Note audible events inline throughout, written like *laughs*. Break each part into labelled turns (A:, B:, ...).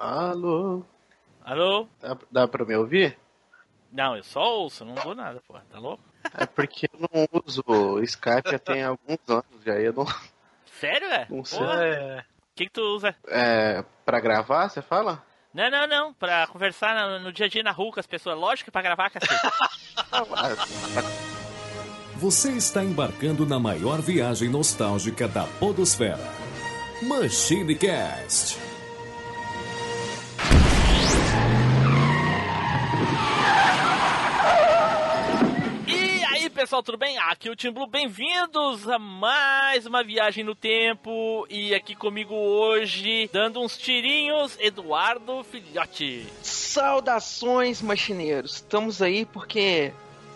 A: Alô?
B: Alô?
A: Dá, dá pra me ouvir?
B: Não, eu só ouço, não dou nada, pô. Tá louco?
A: É porque eu não uso o Skype já tem alguns anos já. Eu não,
B: Sério, é?
A: não sei.
B: Porra, O que, que tu usa?
A: É, pra gravar, você fala?
B: Não, não, não. Pra conversar no, no dia a dia na rua com as pessoas. Lógico que pra gravar, cacete. *laughs*
C: Você está embarcando na maior viagem nostálgica da Podosfera. Machine Cast.
B: Pessoal, tudo bem? Aqui é o Tim Blue. Bem-vindos a mais uma viagem no tempo. E aqui comigo hoje, dando uns tirinhos, Eduardo Filhote.
D: Saudações, machineiros. Estamos aí porque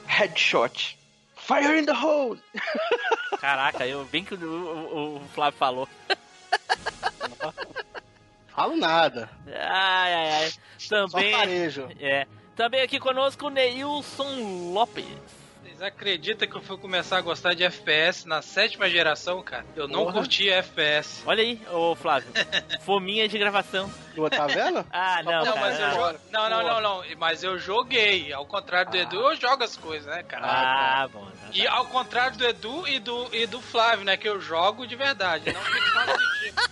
D: headshot. Fire in the hole. *laughs*
B: Caraca, eu bem que o, o- o Flávio falou.
E: Falo nada.
B: Ai, ai, ai.
E: Só
B: Também.
E: farejo.
B: É. Também aqui conosco o Neilson Lopes.
F: Vocês acreditam que eu fui começar a gostar de FPS na sétima geração, cara? Eu não
E: Porra.
F: curtia FPS.
B: Olha aí, ô Flávio. Fominha de gravação.
E: Tá vendo? *laughs*
B: Ah, não,
F: Não,
B: cara.
F: mas eu
B: não.
F: jo- não, não, não, não. Mas eu joguei. Ao contrário do Edu, eu jogo as coisas, né, cara?
B: Ah, bom. tá,
F: E
B: tá.
F: ao contrário do Edu e do, e do Flávio, né? Que eu jogo de verdade. Não fico só assistindo.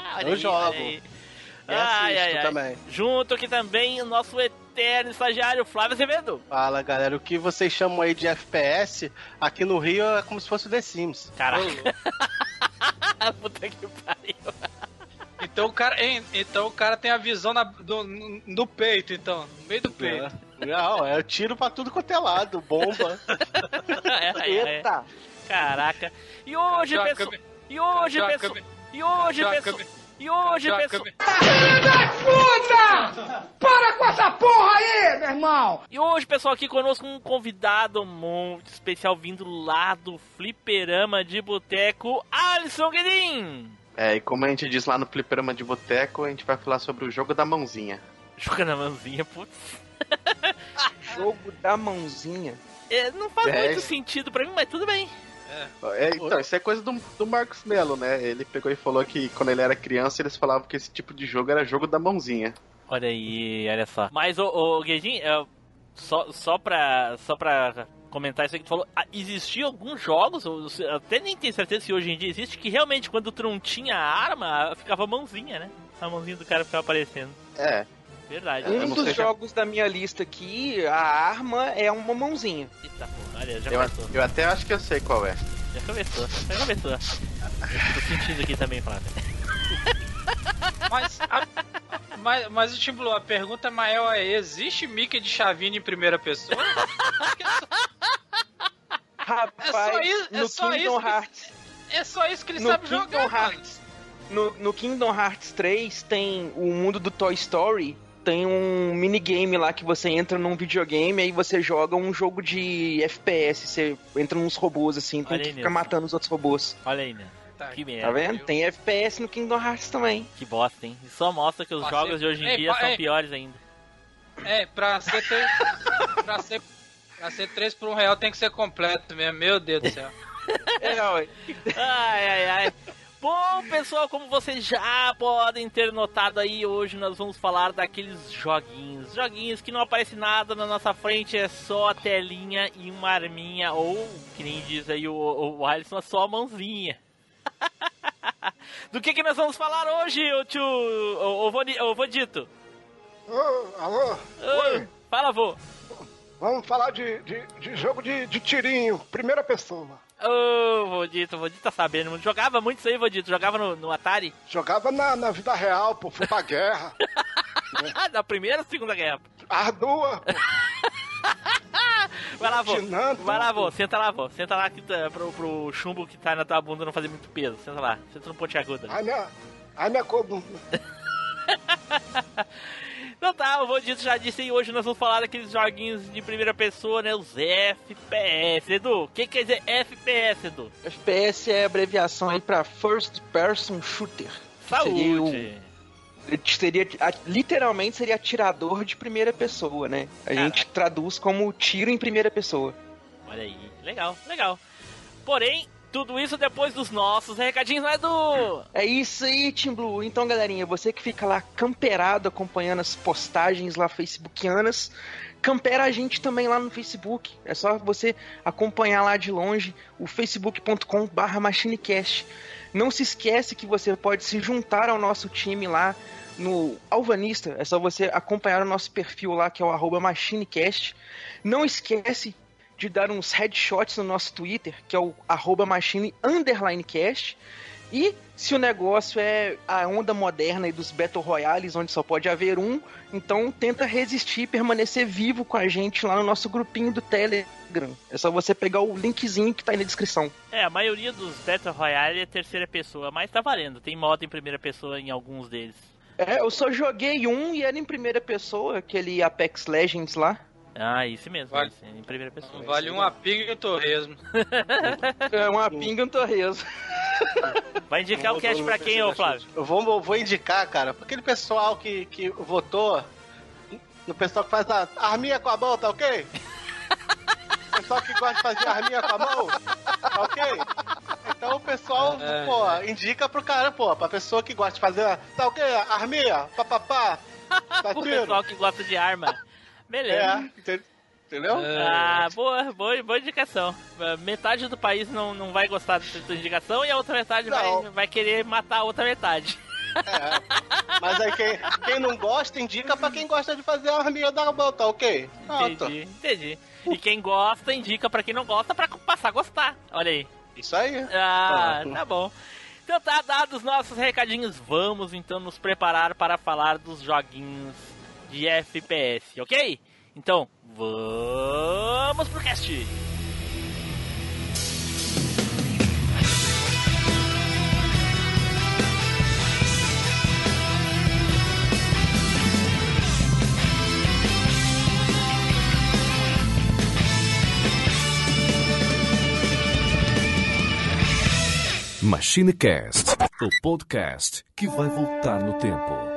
F: *laughs*
B: Olha
E: eu jogo. E
B: Ai,
E: assisto
B: ai, ai.
E: também.
B: Junto aqui também o nosso eterno estagiário, Flávio Azevedo.
E: Fala, galera. O que vocês chamam aí de FPS, aqui no Rio é como se fosse o The Sims.
B: Caraca, *laughs* puta que pariu.
F: Então o cara, hein, então o cara tem a visão na- do, no peito, então. No meio do peito.
E: Não, é tiro pra tudo quanto é lado, bomba. *laughs*
B: É, é, é.
D: Eita.
B: Caraca. E hoje, pessoal. E hoje,
F: Joga,
B: pessoal. E hoje, pessoal.
F: câmera.
B: E hoje,
F: Joga,
B: pessoal.
F: câmera.
B: E hoje, pessoal, aqui conosco um convidado muito especial vindo lá do Fliperama de Boteco, Alisson Guedin.
A: É, e como a gente diz lá no Fliperama de Boteco, a gente vai falar sobre o jogo da mãozinha.
B: Joga na mãozinha, putz.
D: Jogo da mãozinha.
B: É, não faz
A: É.
B: muito sentido pra mim, mas tudo bem.
A: É, então, isso é coisa do, do Marcos Mello, né? Ele pegou e falou que quando ele era criança, eles falavam que esse tipo de jogo era jogo da mãozinha.
B: Olha aí, olha só. Mas, ô, ô Guedin, é, só, só, pra, só pra comentar isso aí que tu falou, ah, existiam alguns jogos, até nem tenho certeza se hoje em dia existe, que realmente quando tu não tinha arma, ficava a mãozinha, né? A mãozinha do cara ficava aparecendo.
A: É,
B: Verdade.
D: Um dos
A: se-
D: jogos da minha lista aqui, a arma é uma mãozinha.
B: Eita porra, olha, já
A: eu,
B: começou.
A: eu até acho que eu sei qual é.
B: Já começou, já começou. Tô sentindo aqui também, Flávio. *laughs*
F: Mas, a, mas, mas o Tim Blue, a pergunta maior é: existe Mickey de Chavini em primeira pessoa?
D: Rapaz, *laughs*
F: É só isso- é
D: no
F: só
D: Kingdom
F: isso que-
D: Hearts.
F: É só isso que ele
D: No
F: sabe
D: Kingdom
F: jogar.
D: Hearts. No, no Kingdom Hearts 3 tem o mundo do Toy Story. Tem um minigame lá que você entra num videogame aí você joga um jogo de FPS. Você entra nos robôs assim, tem
B: Olha
D: que
B: aí,
D: ficar
B: Nilson.
D: matando os outros robôs.
B: Olha aí, né?
F: Tá,
B: Que
D: Tá
B: merda.
D: vendo? Tem FPS no Kingdom Hearts também.
B: Que bosta, hein? Isso só mostra que os jogos
F: cê-
B: de hoje em
F: Ei,
B: dia
F: pa-
B: são
F: ei.
B: piores ainda.
F: É, pra ser, ter, *laughs* pra ser, pra ser 3 por 1 real tem que ser completo mesmo. Meu Deus do céu.
D: É,
B: Ai, ai, ai. Bom, pessoal, como vocês já podem ter notado aí, hoje nós vamos falar daqueles joguinhos. Joguinhos que não aparece nada na nossa frente, é só a telinha e uma arminha, ou, que nem diz aí o, o Alisson, é só a mãozinha. *laughs* Do que que nós vamos falar hoje, ô tio, ô, ô, ô Vodito?
G: Ô, alô?
B: Oi. Fala, vô.
G: Vamos falar de, de, de jogo de, de tirinho, primeira pessoa.
B: Ô, Vodito, o Vodito tá sabendo. Jogava muito isso aí, Vodito. Jogava no, no Atari.
G: Jogava na, na vida real, pô, fui pra guerra. *laughs*
B: Na primeira ou segunda guerra?
G: As duas, pô,
B: Vai lá, vô. Vai lá, vô. Senta lá, vô. Senta lá que tá, pro, pro chumbo que tá na tua bunda não fazer muito peso. Senta lá. Senta no ponte aguda.
G: Ai, minha, ai, minha coluna. *laughs*
B: Então tá, o Vodito já disse aí. Hoje nós vamos falar daqueles joguinhos de primeira pessoa, né? Os FPS. Edu, o que quer dizer FPS, Edu?
D: FPS é abreviação aí pra First Person Shooter.
B: Saúde.
D: Seria, literalmente seria atirador de primeira pessoa, né? A gente traduz como tiro em primeira pessoa.
B: Olha aí. Legal, legal. Porém, Tudo isso depois dos nossos recadinhos, não é do.
D: É isso aí, Team Blue. Então, galerinha, você que fica lá camperado acompanhando as postagens lá facebookianas, campera a gente também lá no Facebook. É só você acompanhar lá de longe o facebook.com/barra machinecast. Não se esquece que você pode se juntar ao nosso time lá no Alvanista. É só você acompanhar o nosso perfil lá, que é o arroba machinecast. Não esquece de dar uns headshots no nosso Twitter, que é o arroba machine underline cast. E se o negócio é a onda moderna e dos Battle Royales, onde só pode haver um, então tenta resistir e permanecer vivo com a gente lá no nosso grupinho do Telegram. É só você pegar o linkzinho que tá aí na descrição.
B: É, a maioria dos Battle Royale é terceira pessoa, mas tá valendo. Tem modo em primeira pessoa em alguns deles.
D: É, eu só joguei um e era em primeira pessoa, aquele Apex Legends lá.
B: Ah, isso mesmo,
F: Vale.
B: esse, em primeira pessoa.
F: Vale uma pinga e um torresmo. *laughs*
D: É uma pinga e um torresmo.
B: Vai indicar o cast pra quem, ô Flávio?
E: Eu vou, vou indicar, cara, pra aquele pessoal que, que votou, no pessoal que faz a arminha com a mão, tá ok? pessoal que gosta de fazer arminha com a mão, tá ok? Então o pessoal,
F: É,
E: pô, indica pro cara, pô, pra pessoa que gosta de fazer, tá ok? Arminha, papapá, tá *laughs*
B: O
E: tiro.
B: pessoal que gosta de arma. Beleza.
E: É, ente- entendeu?
B: Ah, boa, boa, boa indicação. Metade do país não, não vai gostar dessa tua indicação e a outra metade vai,
E: Não.
B: vai querer matar a outra metade.
E: É. *laughs* Mas aí quem, quem não gosta, indica pra quem gosta de fazer a arminha da tá ok? Pronto.
B: Entendi, entendi. E quem gosta, indica pra quem não gosta pra passar a gostar. Olha aí.
E: Isso aí.
B: Ah,
E: Pronto.
B: tá bom. Então tá dados os nossos recadinhos, vamos então nos preparar para falar dos joguinhos de FPS, ok? Então, vamos pro cast!
C: MachineCast, o podcast que vai voltar no tempo.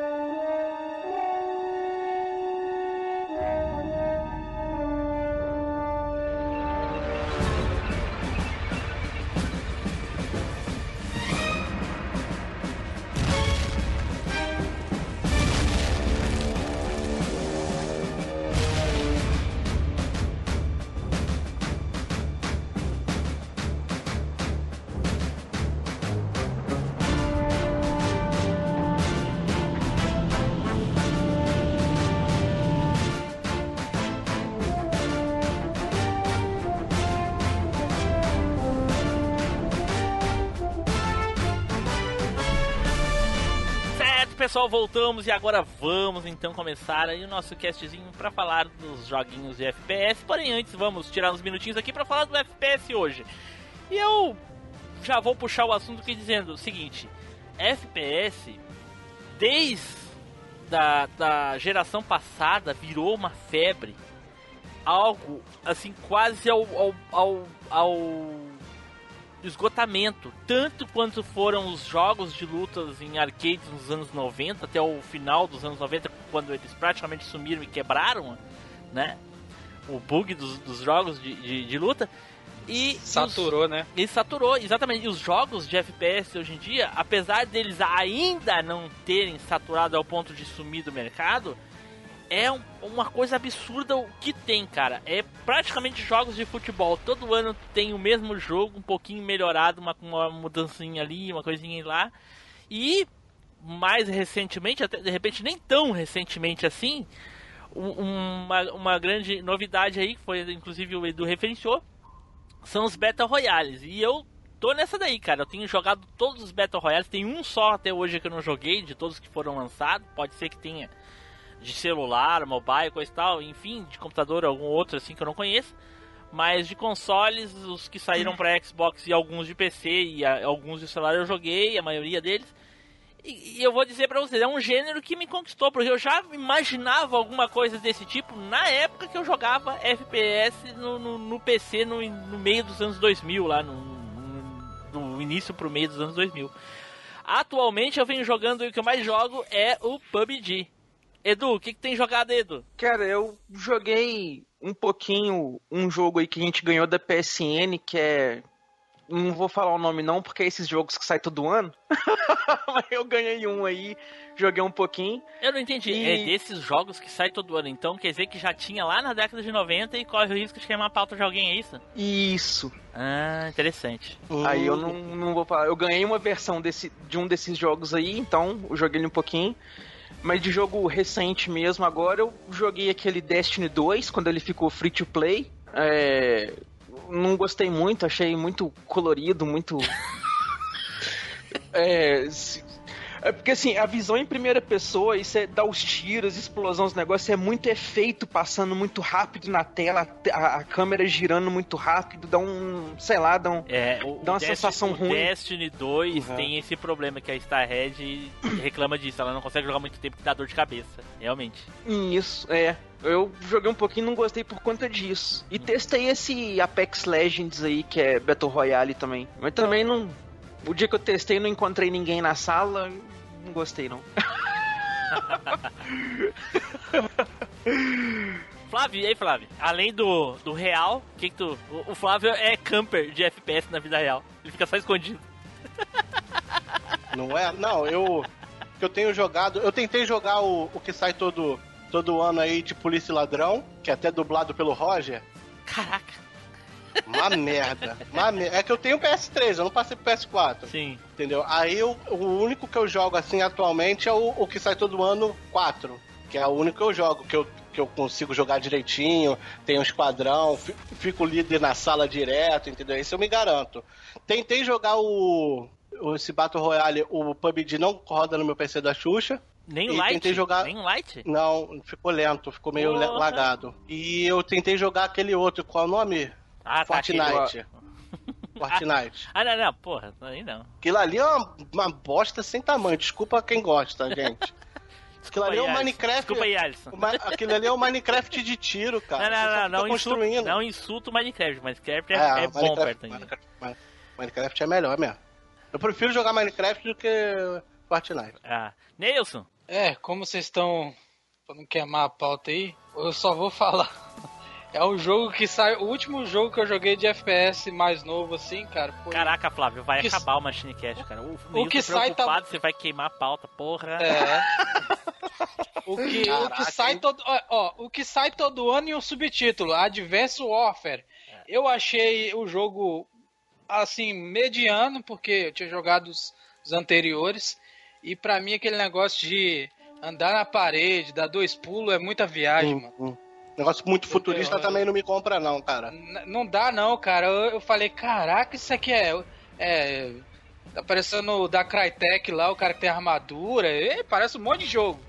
B: Pessoal, voltamos e agora vamos então começar aí o nosso castzinho para falar dos joguinhos de FPS. Porém, antes vamos tirar uns minutinhos aqui para falar do FPS hoje. E eu já vou puxar o assunto aqui dizendo o seguinte: FPS, desde da, da geração passada, virou uma febre. Algo assim, quase ao, ao, ao, ao esgotamento, tanto quanto foram os jogos de lutas em arcades nos anos 90 até o final dos anos 90, quando eles praticamente sumiram e quebraram, né? O bug dos, dos jogos de, de, de luta. E os-
F: Saturou, né?
B: e saturou, exatamente. E os jogos de FPS hoje em dia, apesar deles ainda não terem saturado ao ponto de sumir do mercado, é um- uma coisa absurda o que tem, cara. É praticamente jogos de futebol. Todo ano tem o mesmo jogo, um pouquinho melhorado, uma, uma mudancinha ali, uma coisinha lá. E mais recentemente, até de repente nem tão recentemente assim, um- uma, uma grande novidade aí, que foi inclusive o Edu referenciou, são os Battle Royales. E eu tô nessa daí, cara. Eu tenho jogado todos os Battle Royales. Tem um só até hoje que eu não joguei, de todos que foram lançados. Pode ser que tenha de celular, mobile, coisa e tal. Enfim, de computador, algum outro assim que eu não conheço. Mas de consoles, os que saíram para Xbox e alguns de PC e a- alguns de celular eu joguei, a maioria deles. E, e eu vou dizer pra vocês, é um gênero que me conquistou, porque eu já imaginava alguma coisa desse tipo na época que eu jogava FPS no, no, no PC no, no meio dos anos 2000, lá no, no, no início pro meio dos anos 2000. Atualmente eu venho jogando e o que eu mais jogo é o PUBG. Edu, o que, que tem jogado, Edu?
D: Cara, eu joguei um pouquinho um jogo aí que a gente ganhou da PSN, que é não vou falar o nome não, porque é esses jogos que saem todo ano. Mas *laughs* eu ganhei um aí, joguei um pouquinho.
B: Eu não entendi.
D: E-
B: É desses jogos que sai todo ano. Então quer dizer que já tinha lá na década de 90 e corre o risco de queimar a pauta de alguém, é isso?
D: Isso.
B: Ah, interessante.
D: Aí eu não, não vou falar. Eu ganhei uma versão desse, de um desses jogos aí, então eu joguei ele um pouquinho. Mas de jogo recente mesmo, agora eu joguei aquele Destiny 2, quando ele ficou free to play. É, não gostei muito, achei muito colorido, muito. *laughs* é, é porque assim, a visão em primeira pessoa, isso é dar os tiros, explosão, os negócios, é muito efeito passando muito rápido na tela, a, a câmera girando muito rápido, dá um, sei lá, dá um,
B: É, o,
D: Dá uma
B: o Destiny-
D: sensação
B: o
D: ruim.
B: Destiny 2
D: Uhum.
B: tem esse problema que a Starhead reclama disso. Ela não consegue jogar muito tempo que dá dor de cabeça. Realmente.
D: Isso, é. Eu joguei um pouquinho e não gostei por conta disso. E testei esse Apex Legends aí, que é Battle Royale também. Mas também não. O dia que eu testei não encontrei ninguém na sala, não gostei não. *laughs*
B: Flávio, e aí, Flávio? Além do, do real, o que, que tu. O, o Flávio é camper de FPS na vida real. Ele fica só escondido. *laughs*
E: Não é? Não, eu. que Eu tenho jogado. Eu tentei jogar o, o que sai todo, todo ano aí de Polícia e Ladrão, que é até dublado pelo Roger.
B: Caraca.
E: Uma merda. Uma É que eu tenho PS3, eu não passei pro PS4.
B: Sim.
E: Entendeu? Aí eu- o único que eu jogo assim atualmente é o, o que sai todo ano 4. Que é o único que eu jogo, que eu, que eu consigo jogar direitinho, tenho um esquadrão, fi- fico líder na sala direto, entendeu? Isso eu me garanto. Tentei jogar o. Esse Battle Royale, o PUBG não roda no meu PC da Xuxa.
B: Nem
E: E
B: light?
E: tentei jogar-
B: Nem light?
E: Não, ficou lento, ficou meio
B: Porra.
E: lagado. E eu tentei jogar aquele outro, qual é o nome?
B: Ah, tá.
E: Fortnite. *laughs* Fortnite.
B: Ah, não, não, porra, aí não.
E: Aquilo ali é uma, uma bosta sem tamanho. Desculpa quem gosta, gente. *laughs* Aquilo ali é
B: Desculpa
E: o
B: aí, Alisson.
E: Minecraft.
B: Desculpa aí, Alisson.
E: Ma- Aquilo ali é o Minecraft de tiro, *laughs* cara.
B: Não, não, não, não, insulto,
E: construindo.
B: não insulto o Minecraft. Minecraft é, é bom
E: Minecraft,
B: perto.
E: Minecraft, Minecraft é melhor mesmo. Eu prefiro jogar Minecraft do que Fortnite.
B: Ah, Nelson,
F: É, como vocês estão. Pra não queimar a pauta aí, eu só vou falar. É o jogo que sai. O último jogo que eu joguei de FPS mais novo, assim, cara. Foi...
B: caraca, Flávio, vai
F: que-
B: acabar o Machine Cast, cara. O, Neilson
F: que sai tá-
B: você vai queimar a pauta, porra.
F: É. *laughs* O que, o que sai todo. Ó, ó, o que sai todo ano e um subtítulo, Advanced Warfare. Eu achei o jogo assim, mediano, porque eu tinha jogado os, os anteriores. E pra mim aquele negócio de andar na parede, dar dois pulos, é muita viagem, mano.
E: Hum. Negócio muito futurista
F: Eu-
E: também não me compra, não, cara.
F: N- Não dá não, cara. Eu, eu falei, caraca, isso aqui é. é tá parecendo o da Crytek lá, o cara que tem armadura. E parece um monte de jogo.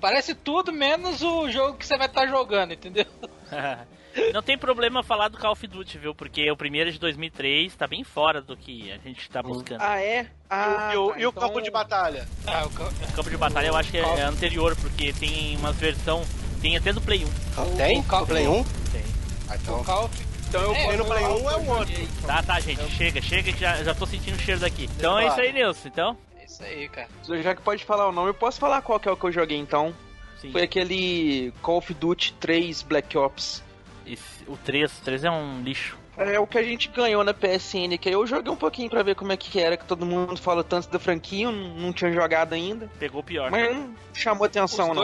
F: Parece tudo menos o jogo que você vai estar jogando, entendeu? *laughs*
B: Não tem problema falar do Call of Duty, viu? Porque o primeiro é de 2003 tá bem fora do que a gente tá buscando.
D: Ah, é? Ah,
E: e o,
D: tá,
E: e o
D: então-
E: campo de batalha?
F: Ah, o ca-
B: O campo de batalha eu acho que é, é anterior, porque tem umas versão. Tem até do Play 1.
E: Tem?
F: o
E: No Play 1?
B: Tem.
E: Ah, então.
F: o
D: Então eu
F: É,
E: no Play 1 é o outro.
F: joguei.
B: Tá, tá, gente. Chega, chega que já, já tô sentindo o cheiro daqui. Então é isso aí, Nilson. Então,
F: É isso aí, cara.
D: Já que pode falar o nome, eu posso falar qual que é o que eu joguei então.
B: sim.
D: Foi aquele Call of Duty 3 Black Ops.
B: Esse- o 3, o 3 é um lixo.
D: É o que a gente ganhou na PSN, que eu joguei um pouquinho pra ver como é que era, que todo mundo fala tanto da franquia, eu não, tinha jogado ainda.
B: Pegou o pior.
D: Mas não chamou atenção,
F: Os
D: não.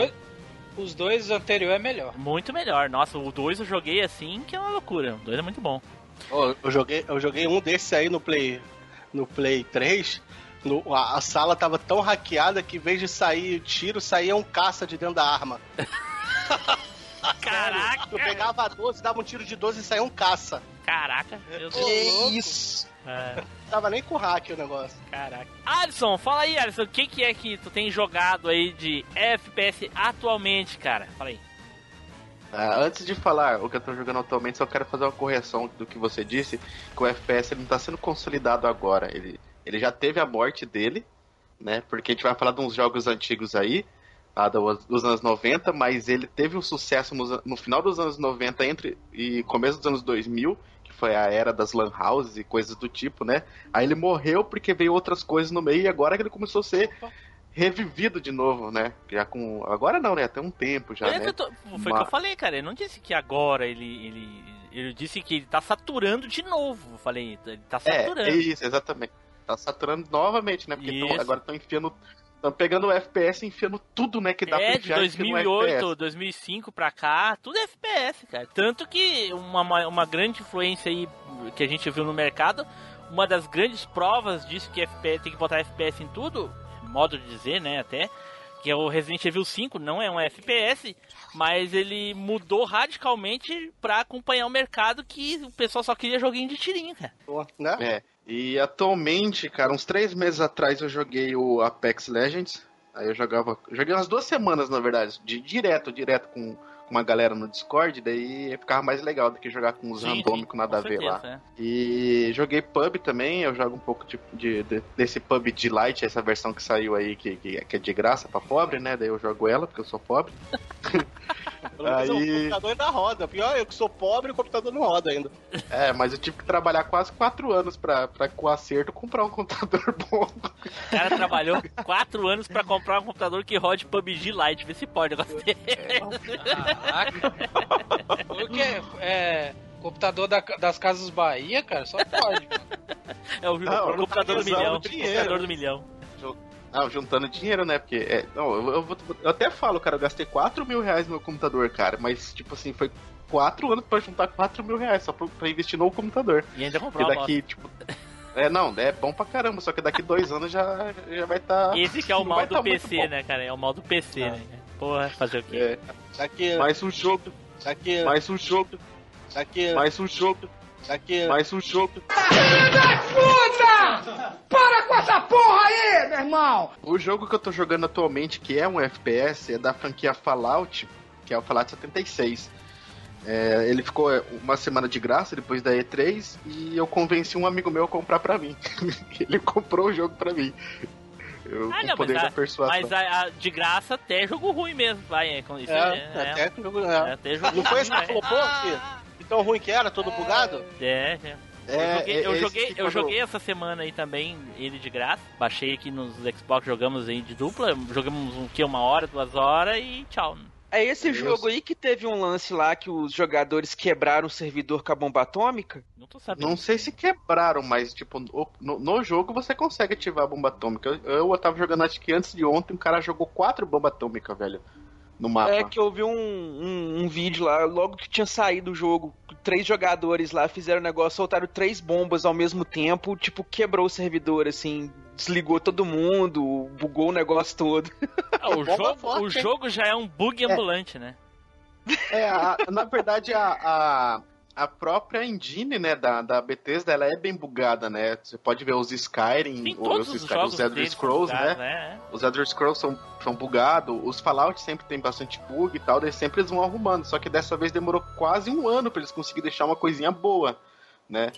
F: Dois, os dois anteriores é melhor.
B: Muito melhor. Nossa, o 2 eu joguei assim, que é uma loucura. O 2 é muito bom.
E: Eu, joguei, eu joguei um desses aí no Play, no Play 3. No- a, a sala tava tão hackeada que em vez de sair tiro, saía um caça de dentro da arma. *laughs*
B: Caraca!
E: Eu pegava a 12, dava um tiro de 12 e saía um caça.
B: Caraca, meu Deus.
D: Que isso?
B: É,
E: Tava nem com hack o negócio.
B: caraca. Alisson, fala aí, Alisson, o que, que é que tu tem jogado aí de FPS atualmente, cara? Fala aí.
A: Ah, antes de falar o que eu tô jogando atualmente, só quero fazer uma correção do que você disse, que o FPS ele não tá sendo consolidado agora. Ele, ele já teve a morte dele, né? Porque a gente vai falar de uns jogos antigos aí, lá do- dos anos 90, mas ele teve um sucesso no, no final dos anos 90 entre, e começo dos anos 2000, que foi a era das lan houses e coisas do tipo, né? Aí ele morreu porque veio outras coisas no meio e agora que ele começou a ser revivido de novo, né? Já com agora não, né? Até um tempo já,
B: É que
A: né?
B: tô- foi o que
A: Mas-
B: eu falei, cara. Eu não disse que agora ele, ele ele disse que ele tá saturando de novo. Eu falei, ele tá
A: É,
B: saturando.
A: é isso, exatamente. Tá saturando novamente, né? Porque tão- agora estão enfiando. Estão pegando o FPS e enfiando tudo, né? Que dá pra
B: É, de
A: enfiar e enfia no
B: 2008,
A: FPS.
B: 2005 pra cá, tudo é FPS, cara. Tanto que uma, uma, uma grande influência aí que a gente viu no mercado, uma das grandes provas disso que FPS tem que botar FPS em tudo, modo de dizer, né, até, que é o Resident Evil 5, não é um FPS, mas ele mudou radicalmente pra acompanhar o mercado que o pessoal só queria joguinho de tirinho, cara.
E: Né?
A: É. E atualmente, cara, uns três meses atrás eu joguei o Apex Legends. Aí eu jogava. Joguei umas duas semanas, na verdade. De, direto, direto com uma galera no Discord. Daí ficava mais legal do que jogar com os
B: Sim,
A: randômicos nada a ver lá.
B: é.
A: E joguei pub também, eu jogo um pouco de, de- de- desse pub de light, essa versão que saiu aí, que, que, que é de graça pra pobre, né? Daí eu jogo ela, porque eu sou pobre. *laughs*
E: Pelo menos o
A: Aí-
E: computador ainda roda. Pior, eu que sou pobre, o computador não roda ainda.
A: É, mas eu tive que trabalhar quase quatro anos pra, pra com acerto comprar um computador *laughs* bom.
B: O cara trabalhou quatro anos pra comprar um computador que rode PUBG Lite, vê se pode o negócio dele.
F: Caraca. O que é? É, computador da- das Casas Bahia, cara? Só pode, mano.
B: É o,
A: Não,
B: o computador do
E: tá
B: milhão.
E: dinheiro.
B: Computador do milhão.
A: Não, juntando dinheiro, né? Porque, é, não, eu, eu eu até falo, cara, eu gastei 4 mil reais no meu computador, cara, mas, tipo assim, foi 4 anos pra juntar 4 mil reais só pra, pra investir no computador.
B: E ainda comprou
A: Porque daqui, tipo. É, não, é bom pra caramba, só que daqui dois anos já, já vai estar.
B: moto. Esse que é o mal do
A: tá
B: PC, né, cara? É o mal do PC,
A: Ah.
B: né? Porra, fazer o quê?
A: É,
E: Daqui,
A: mais um jogo, mais um jogo, mais um jogo, mais um jogo.
G: Para com essa porra aí, meu irmão!
A: O jogo que eu tô jogando atualmente, que é um FPS, é da franquia Fallout, que é o Fallout 76. É, ele ficou uma semana de graça depois da E3 e eu convenci um amigo meu a comprar pra mim. *laughs* ele comprou o jogo pra mim. Eu,
B: Ah, não,
A: o poder
B: mas,
A: da
B: a,
A: persuasão.
B: mas a- a- de graça até jogo ruim mesmo, vai. É, com isso,
E: É,
B: é,
E: até que jogo.
B: é,
E: É.
B: até jogo
E: Não foi esse
B: ruim,
E: que falou, pô, que que tão ruim que era, todo bugado?
B: É, é.
A: É,
B: eu joguei,
A: é
B: eu,
A: esse
B: joguei,
A: que
B: eu joguei essa semana aí também, ele de graça. Baixei aqui nos Xbox, jogamos aí de dupla. Jogamos um que uma hora, duas horas e tchau.
D: É esse
A: Eu
D: jogo aí que teve um lance lá que os jogadores quebraram o servidor com a bomba atômica?
B: Não tô sabendo.
A: Não sei se quebraram, mas tipo, no, no- no jogo você consegue ativar a bomba atômica. Eu, eu tava jogando acho que antes de ontem, um cara jogou quatro bombas atômicas, velho. No mapa.
D: É que eu vi um, um, um vídeo lá, logo que tinha saído o jogo, três jogadores lá fizeram o negócio, soltaram três bombas ao mesmo tempo, tipo, quebrou o servidor, assim, desligou todo mundo, bugou o negócio todo.
B: Ah, o, *laughs* jogo,
E: forte,
B: o jogo já é um bug ambulante, né?
A: É, a- na verdade, a, a, a própria engine, né, da, da Bethesda, ela é bem bugada, né? Você pode ver os Skyrim,
B: Tem
A: os,
B: os
A: Skyrim, os Elder Scrolls,
B: são
A: né?
B: né?
A: Os Elder Scrolls são, são bugados, os Fallout sempre tem bastante bug e tal, daí sempre eles vão arrumando. Só que dessa vez demorou quase um ano pra eles conseguirem deixar uma coisinha boa, né?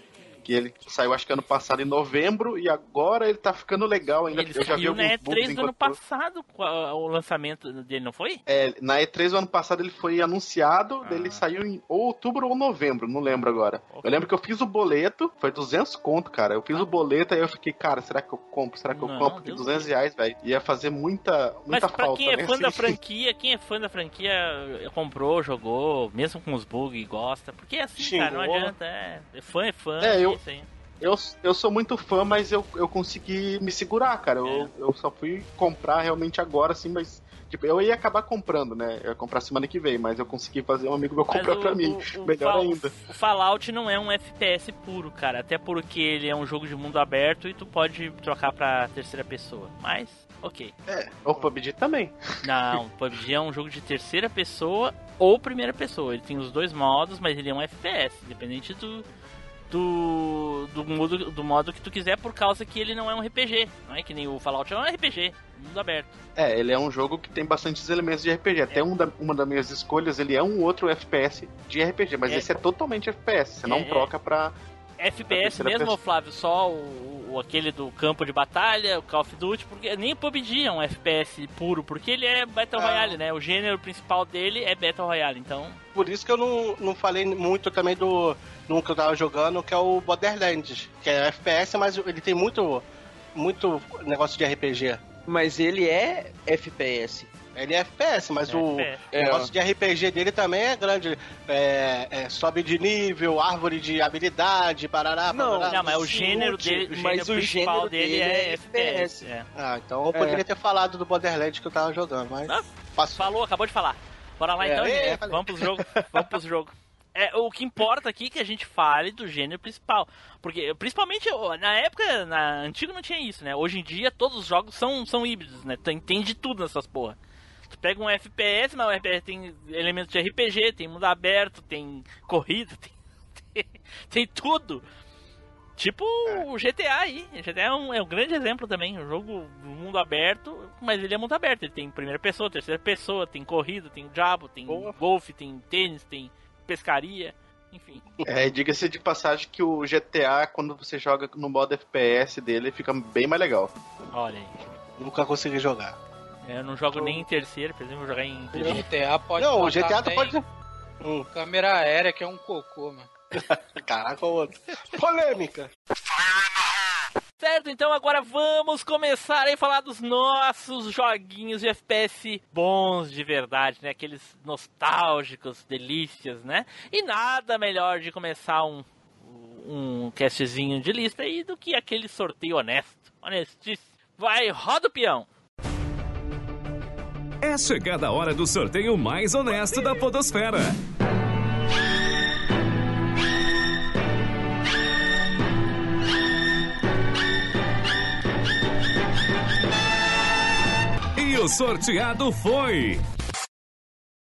A: Que ele saiu, acho que ano passado, em novembro, e agora ele tá ficando legal ainda.
B: Ele
A: Eu já vi
B: na
A: alguns bugs
B: E3 do ano passado, o lançamento dele, não foi?
A: É, na E3 do ano passado ele foi anunciado,
B: Ah.
A: ele saiu em ou outubro ou novembro, não lembro agora. Eu lembro que eu fiz o boleto, foi 200 conto, cara. Eu fiz o boleto aí eu fiquei, cara, será que eu compro? Será que eu
B: Não,
A: compro? Porque
B: Deus
A: 200 reais, velho. Ia fazer muita,
B: Mas
A: muita
B: pra
A: falta.
B: quem é
A: né?
B: fã da *laughs*
A: Assim,
B: franquia, quem é fã da franquia comprou, jogou, mesmo com os bugs, gosta. Porque é assim, cara, não
E: Xingou.
B: adianta. É, É fã é fã.
A: É, eu-
B: isso aí.
A: Eu, eu sou muito fã, mas eu, eu consegui me segurar, cara. Eu,
B: É.
A: eu só fui comprar realmente agora, assim, mas. Tipo, eu ia acabar comprando, né? Eu ia comprar semana que vem, mas eu consegui fazer um amigo meu comprar
B: o-
A: pra mim.
B: o- o *laughs*
A: Melhor ainda.
B: O Fallout não é um FPS puro, cara. Até porque ele é um jogo de mundo aberto e tu pode trocar pra terceira pessoa. Mas, ok.
A: O PUBG também.
B: Não, PUBG é um jogo de terceira pessoa ou primeira pessoa. Ele tem os dois modos, mas ele é um FPS, independente do do, do, modo, do modo que tu quiser, por causa que ele não é um RPG. Não é que nem o Fallout é um RPG, mundo aberto.
A: É, ele é um jogo que tem bastantes elementos de RPG. Até um da- uma das minhas escolhas, ele é um outro FPS de RPG, mas
B: É.
A: esse é totalmente FPS. Você não
B: É, é.
A: troca pra.
B: FPS
A: terceira
B: mesmo,
A: pessoa.
B: Flávio, só o, o- aquele do campo de batalha, o Call of Duty, porque nem o PUBG é um FPS puro, porque ele é Battle
E: Ah.
B: Royale, né? O gênero principal dele é Battle Royale, então
E: Por isso que eu não, não falei muito também do, do que eu tava jogando, que é o Borderlands, que é FPS, mas ele tem muito, muito negócio de RPG.
D: Mas ele é FPS.
E: Ele é FPS, mas
B: É
E: o
B: FPS.
E: o negócio de RPG dele também é grande. É, é, sobe de nível, árvore de habilidade, parará,
D: Não,
E: parará.
B: Não, mas o gênero dele, o gênero
D: mas o
B: principal
D: gênero
B: dele, é,
D: é
B: FPS. é.
E: Ah, então eu poderia ter falado do Borderlands que eu tava jogando, mas.
B: Ah,
E: Passou.
B: Falou, acabou de falar. Bora lá
E: É,
B: então,
E: é.
B: Vamos pros jogos. Vamos pros jogos. *laughs* É, o que importa aqui é que a gente fale do gênero principal. Porque, principalmente, na época, na antiga não tinha isso, né? Hoje em dia, todos os jogos são, são híbridos, né? Tem, tem de tudo nessas porra. Tu pega um FPS, mas o FPS tem elementos de RPG, tem mundo aberto, tem corrida, *laughs* tem, tem, tem tudo. Tipo o GTA aí. O GTA é um, é um grande exemplo também. Um jogo do mundo aberto, mas ele é mundo aberto. Ele tem primeira pessoa, terceira pessoa, tem corrida, tem diabo, tem
E: Boa.
B: golfe, tem tênis, tem pescaria, enfim.
A: É, diga-se de passagem que o GTA, quando você joga no modo FPS dele, fica bem mais legal.
B: Olha aí.
E: Nunca consegui jogar.
B: Eu não jogo nem em terceira, por exemplo, jogar em primeira.
F: GTA pode
E: não, o GTA tu pode. Hum,
F: Câmera aérea, que é um cocô, mano. *laughs*
E: caraca, o outro. Polêmica.
B: Certo, então agora vamos começar a falar dos nossos joguinhos de FPS bons de verdade, né? Aqueles nostálgicos, delícias, né? E nada melhor de começar um, um castzinho de lista aí do que aquele sorteio honesto, honestíssimo. Vai, roda o peão!
C: É chegada a hora do sorteio mais honesto da Podosfera. O sorteado foi.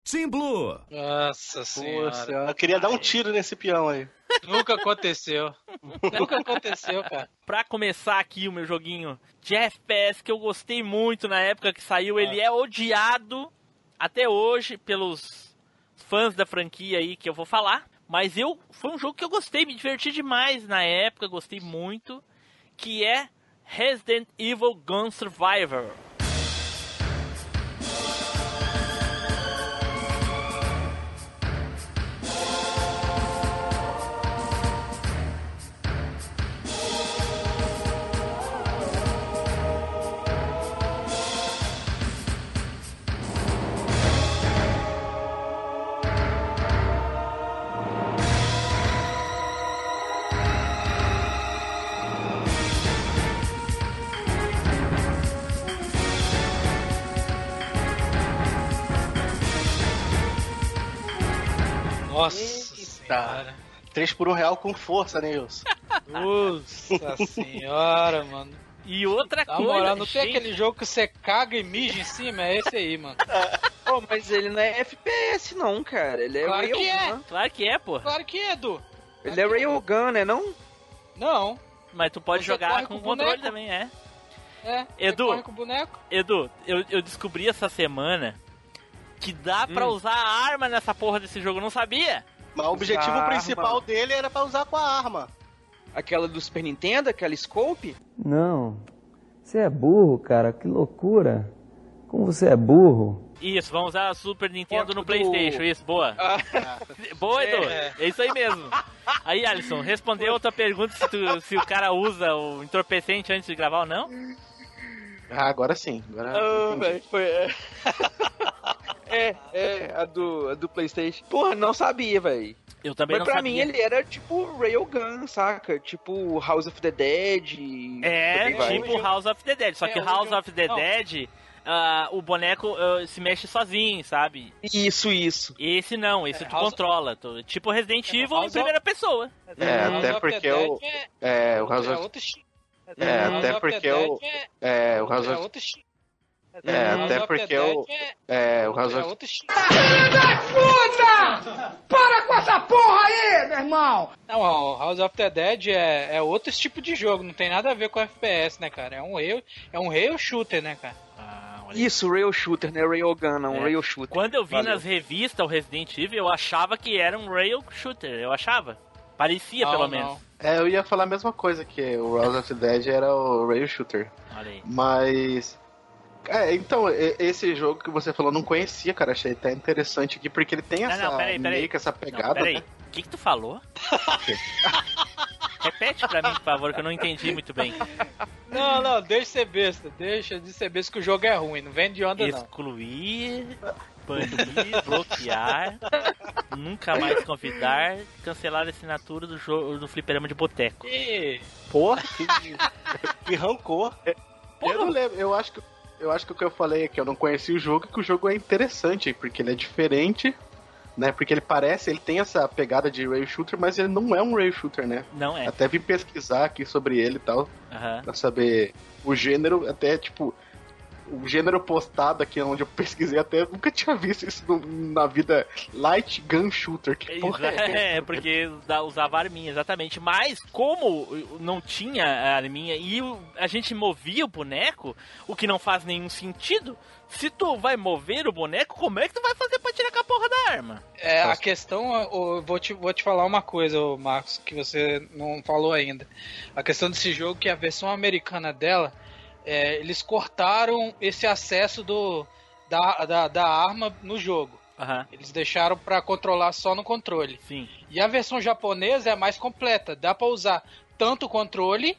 C: Team Blue.
F: Nossa senhora.
E: Poxa, eu queria dar um tiro nesse peão aí.
F: Nunca aconteceu. Nunca aconteceu, cara.
B: Pra começar aqui o meu joguinho de FPS que eu gostei muito na época que saiu, ele é odiado até hoje pelos fãs da franquia aí que eu vou falar. Mas eu foi um jogo que eu gostei, me diverti demais na época, gostei muito, que é Resident Evil Gun Survivor.
F: Nossa
E: Eita.
F: senhora.
E: 3 por 1 real com força, né, Nilson?
F: Nossa *laughs* senhora, mano.
B: E outra
F: Na
B: coisa,
F: moral, não tem
B: gente,
F: aquele jogo que você caga e mija em cima? É esse aí, mano.
D: Pô, mas ele não é FPS não, cara. Ele é
F: Claro que é.
D: Railgun.
B: claro que é, pô.
F: Claro que é, Edu.
D: Ele é Railgun, né não?
F: Não.
B: Mas tu pode
F: Você
B: jogar com
F: com o
B: controle
F: boneco.
B: também, é.
F: É. você
B: Edu.
F: corre com o boneco.
B: Edu, eu, eu descobri essa semana que dá pra
D: Hum.
B: usar a arma nessa porra desse jogo, eu não sabia.
E: Mas o objetivo
D: Usar
E: principal
D: arma.
E: dele era pra usar com a arma.
D: Aquela do Super Nintendo, aquela Scope?
H: Não. Você é burro, cara. Que loucura. Como você é burro.
B: Isso, vamos usar a Super Nintendo
D: Foto
B: no
D: do-
B: Playstation, isso, boa.
D: Ah, *laughs*
B: Boa, Edu,
F: É.
B: é isso aí mesmo. Aí, Alisson, respondeu a outra pergunta se, tu- se o cara usa o entorpecente antes de gravar ou não.
A: Ah, agora sim. Agora
D: ah,
A: entendi.
D: velho, foi. É. *laughs* é, é, a do, a do PlayStation. Porra, não sabia, velho.
B: Eu também
D: Mas
B: não
D: pra
B: sabia.
D: mim ele era tipo Railgun, saca? Tipo House of the Dead.
B: É, tipo House of the Dead, só
F: É,
B: que House of the
F: não.
B: Dead, ah, o boneco ah, se mexe sozinho, sabe?
D: Isso, isso.
B: Esse não, esse
F: É,
B: tu
F: House-
B: controla. tu- tipo Resident
F: É,
B: Evil
F: House
B: em
F: of-
B: primeira pessoa.
A: É,
F: House
A: até porque o.
F: Dead
A: É, o House
F: É
A: of. É,
F: House
A: até porque o.
F: É-
A: É, o House
F: É
A: of.
F: outro estilo.
A: É, até porque o.
F: é-
A: É, o House
F: É outro estilo.
G: Para com essa porra aí, meu irmão!
F: Não, ó, o House of the Dead é, é outro tipo de jogo, não tem nada a ver com FPS, né, cara? É um rail, é um rail shooter, né, cara?
B: Ah,
D: Isso, Rail Shooter, né? Railgun, não,
B: É.
D: Rail Shooter.
B: Quando eu vi
D: Valeu.
B: nas revistas o Resident Evil, eu achava que era um rail shooter. Eu achava. Parecia,
F: Não,
B: pelo
F: não.
B: menos.
A: É, eu ia falar a mesma coisa, que o the Dead era o Rail Shooter.
B: Olha aí.
A: Mas. É, então, esse jogo que você falou, eu não conhecia, cara. Achei até interessante aqui, porque ele tem
B: Não,
A: essa.
B: não, peraí, peraí.
A: meio que essa
B: Não,
A: pegada.
B: peraí.
A: né?
B: O que, que tu falou? *laughs* Repete pra mim, por favor, que eu não entendi muito bem.
F: Não, não, deixa de ser besta. Deixa de ser besta que o jogo é ruim. Não vem de onda, não.
B: Excluir, banir, bloquear, nunca mais convidar, cancelar a assinatura do jogo do fliperama de boteco.
F: Ih,
E: Porra, que, que rancor.
A: Eu não lembro, eu acho que eu acho que o que eu falei é que eu não conheci o jogo, que o jogo é interessante, porque ele é diferente, né? Porque ele parece, ele tem essa pegada de rail shooter, mas ele não é um rail shooter, né?
B: Não é.
A: Até vim pesquisar aqui sobre ele e tal,
B: Aham.
A: pra saber o gênero, até tipo o gênero postado aqui onde eu pesquisei até eu nunca tinha visto isso no- na vida light gun shooter que porra é essa? *laughs*
B: É, porque usava arminha, exatamente. Mas como não tinha a arminha e a gente movia o boneco, o que não faz nenhum sentido, se tu vai mover o boneco, como é que tu vai fazer pra tirar com a porra da arma?
F: É, a questão, eu vou te, vou te falar uma coisa, ô, Marcos, que você não falou ainda. A questão desse jogo, que a versão americana dela, é, eles cortaram esse acesso do, da, da, da arma no jogo.
B: Aham,
F: Eles deixaram pra controlar só no controle.
B: sim.
F: E a versão japonesa é mais completa. Dá pra usar tanto o controle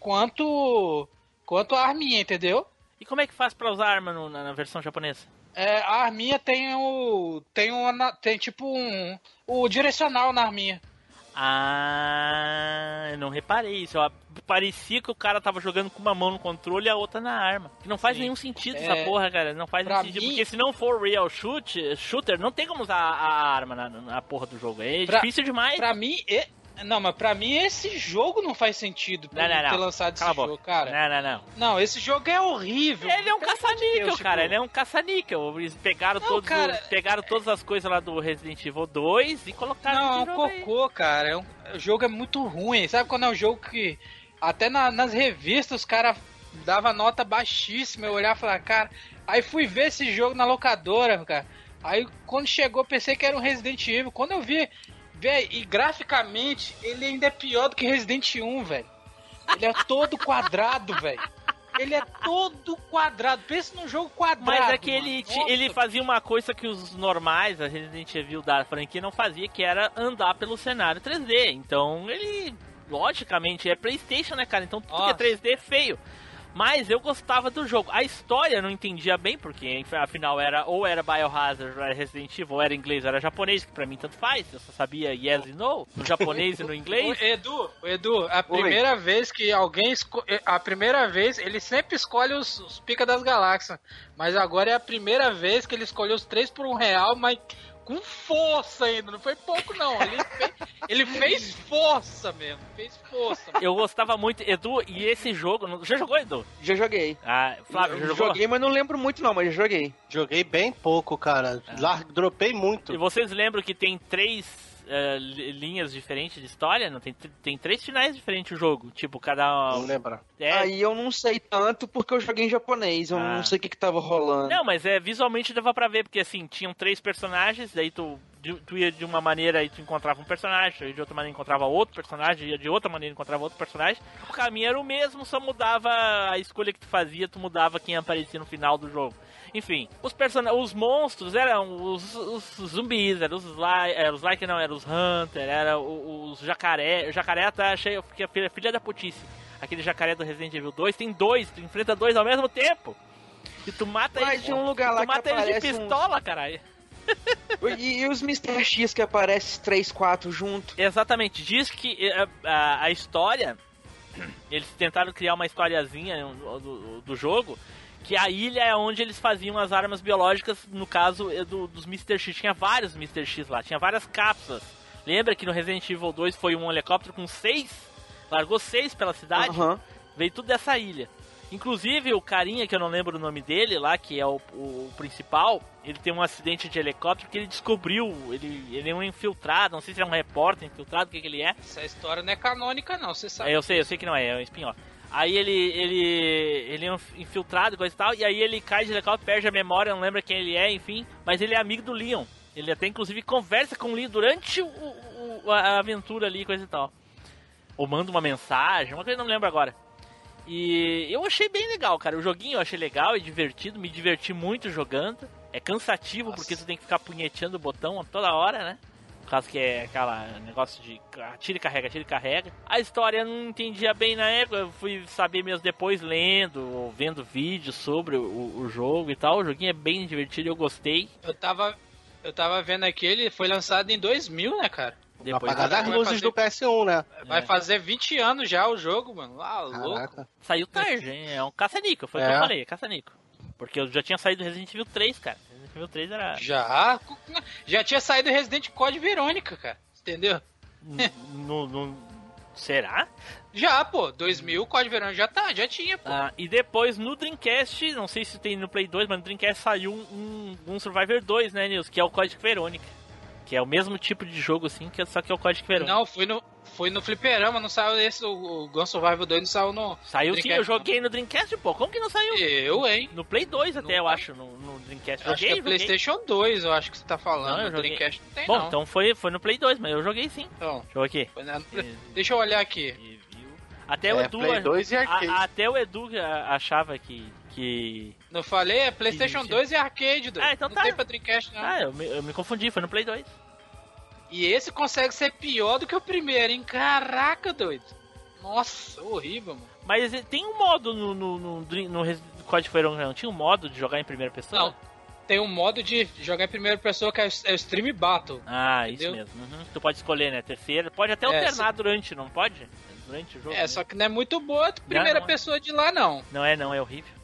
F: quanto, quanto a arminha, entendeu?
B: E como é que faz pra usar arma no- na, na versão japonesa?
F: É, a arminha tem o. Tem uma. Tem tipo um. O direcional na arminha.
B: Ah, eu não reparei isso. Eu- parecia que o cara tava jogando com uma mão no controle e a outra na arma. Que não faz
F: Sim.
B: nenhum sentido
F: É,
B: essa porra, cara. Não faz
F: pra
B: nenhum sentido.
F: mim-
B: Porque se não for real shoot, shooter, não tem como usar a arma na, na porra do jogo. É
F: Pra-
B: difícil demais.
F: Pra mim, e- não, mas pra mim esse jogo não faz sentido
B: Não, não, não.
F: ter lançado esse
B: Cala boca.
F: jogo, cara.
B: Não, não, não.
F: Não, esse jogo é horrível.
B: Ele é um
F: de
B: caça-níquel,
F: Deus,
B: cara.
F: tipo,
B: Ele é um caça-níquel. Eles pegaram,
F: Não,
B: todos,
F: cara,
B: os- pegaram todas as coisas lá do Resident Evil 2 e colocaram
F: Não, é um
B: jogo aí.
F: cocô, cara. É um- o jogo é muito ruim. Sabe quando é um jogo que até na- nas revistas os caras davam nota baixíssima. Eu olhava e falava, cara. Aí fui ver esse jogo na locadora, cara. Aí quando chegou, pensei que era um Resident Evil. Quando eu vi, velho, e graficamente ele ainda é pior do que Resident 1, velho. Ele é todo quadrado, velho. Ele é todo quadrado. Pensa num jogo quadrado.
B: Mas é que ele,
F: Nossa.
B: ele fazia uma coisa que os normais, a Resident Evil da franquia, não fazia, que era andar pelo cenário 3D. Então ele, logicamente, é Playstation, né, cara? Então tudo
F: Nossa.
B: que é 3D é feio. Mas eu gostava do jogo. A história eu não entendia bem, porque afinal era ou era Biohazard, ou era Resident Evil, ou era inglês, ou era japonês, que pra mim tanto faz. Eu só sabia yes e no, no japonês e no inglês. *laughs*
F: Ô, Edu, ô, Edu, a primeira vez que alguém esco... a primeira vez ele sempre escolhe os, os pica das galáxias, mas agora é a primeira vez que ele escolheu os três por um real, mas com força ainda, não foi pouco não. Ele fez, ele fez força mesmo, fez força.
B: Eu gostava muito, Edu, e esse jogo. não- Já jogou, Edu?
D: Já joguei.
B: Ah, Flávio, já jogou?
D: joguei, mas não lembro muito não, mas já joguei.
E: Joguei bem pouco, cara. Lá, dropei muito.
B: E vocês lembram que tem três li- linhas diferentes de história? Não tem, tem três finais diferentes o jogo. Tipo, cada.
E: Não lembro.
B: É,
D: Aí eu não sei tanto porque eu joguei em japonês, eu
B: Ah.
D: não sei o que que tava rolando.
B: Não, mas é visualmente dava pra ver, porque assim, tinham três personagens, daí tu, de- tu ia de uma maneira e tu encontrava um personagem, de outra maneira encontrava outro personagem, ia de outra maneira encontrava outro personagem. O caminho era o mesmo, só mudava a escolha que tu fazia, tu mudava quem aparecia no final do jogo. Enfim, os person... os monstros eram os, os zumbis, eram os eram os like não, eram os Hunter, era os jacaré. O jacaré tá achei que é filha, filha da putice. Aquele jacaré do Resident Evil 2 tem dois, tu enfrenta dois ao mesmo tempo. E tu mata
D: Mas
B: eles,
D: tem um lugar
B: tu
D: lá que
B: mata eles de
D: aparece uns-
B: pistola, caralho. *laughs*
D: E, e os Mr. X que aparece 3, 4 junto?
B: Exatamente, diz que eh, a, a história, eles tentaram criar uma historiazinha do, do, do jogo, que a ilha é onde eles faziam as armas biológicas, no caso eh, do, dos Mr. X. Tinha vários Mr. X lá, tinha várias cápsulas. Lembra que no Resident Evil 2 foi um helicóptero com seis? Largou seis pela cidade?
D: Aham.
B: Veio tudo dessa ilha. Inclusive, o carinha que eu não lembro o nome dele lá, que é o, o principal, ele tem um acidente de helicóptero que ele descobriu. Ele, ele é um infiltrado, não sei se é um repórter infiltrado, o que, que ele é.
F: Essa história não é canônica não, você sabe.
B: É, eu sei, eu sei que não é, é um espinhó. Aí ele, ele, ele é um infiltrado e coisa e tal, e aí ele cai de helicóptero, perde a memória, não lembra quem ele é, enfim. Mas ele é amigo do Leon. Ele até inclusive conversa com o Leon durante o, o- a aventura ali, coisa e tal. Ou manda uma mensagem, uma coisa que eu não lembro agora. E eu achei bem legal, cara. O joguinho eu achei legal e divertido, me diverti muito jogando. É cansativo
F: Nossa.
B: porque tu tem que ficar punheteando o botão toda hora, né? Por causa que é aquela negócio de tira e carrega, tira e carrega. A história eu não entendia bem na época, eu fui saber mesmo depois lendo, ou vendo vídeos sobre o, o jogo e tal. O joguinho é bem divertido, eu gostei.
F: Eu tava, eu tava vendo aqui, ele foi lançado em 2000, né, cara?
B: Depois
E: Apagar das
F: vai
E: luzes
F: fazer-
E: do PS1, né?
F: Vai
B: É.
F: fazer 20 anos já o jogo, mano. Ah, louco.
E: Caraca.
B: Saiu tarde, hein? *laughs* É um caça-nico, foi o que
E: É.
B: eu falei, é caça-nico. Porque eu já tinha saído do Resident Evil 3, cara. Evil 3 era.
F: Já, já tinha saído Resident Code Verônica, cara. Entendeu?
B: no, no- Será?
F: Já, pô. 2000, Code Verônica já tá, já tinha, pô.
B: Ah, e depois no Dreamcast, não sei se tem no Play 2, mas no Dreamcast saiu um, um, um Survivor 2, né, Nils? Que é o Código Verônica. Que é o mesmo tipo de jogo, assim, que é- só que é o Código Verônica.
F: Não, fui no, fui no Fliperama, não saiu esse, o, o Gun Survival 2 não saiu no.
B: Saiu sim,
F: Dreamcast,
B: eu joguei no Dreamcast, pô. Como que não saiu?
F: Eu, hein?
B: No Play 2 até,
F: Não
B: eu
F: tá.
B: acho, no, no Dreamcast.
F: Acho que
B: Joguei,
F: é
B: joguei.
F: PlayStation 2, eu acho que você tá falando.
B: Não, eu
F: no
B: joguei.
F: Dreamcast não tem,
B: Bom,
F: não.
B: então foi, foi no Play 2, mas eu joguei sim.
F: Então,
B: Deixa eu ver aqui.
F: foi na- deixa eu olhar aqui.
B: Até o
A: É,
B: Edu.
A: Play 2 e arcade.
B: a- até o Edu achava que. que...
F: Não falei? É PlayStation
B: Isso.
F: 2 e arcade, doido.
B: Ah, então
F: não
B: tá.
F: tem pra Dreamcast, não.
B: Ah, eu me, eu me confundi, foi no Play 2.
F: E esse consegue ser pior do que o primeiro, hein? Caraca, doido. Nossa, horrível, mano.
B: Mas tem um modo no, no, no, no Res- Código Verônica, não tinha um modo de jogar em primeira pessoa?
F: Não, tem um modo de jogar em primeira pessoa que é o é Stream Battle.
B: Ah, isso
F: Entendeu?
B: mesmo. Uhum. Tu pode escolher, né? Terceira. Pode até
F: É,
B: alternar durante, não pode? Durante o jogo.
F: É,
B: né?
F: só que não é muito boa a primeira
B: não é.
F: pessoa de lá, não.
B: Não é, não, é horrível.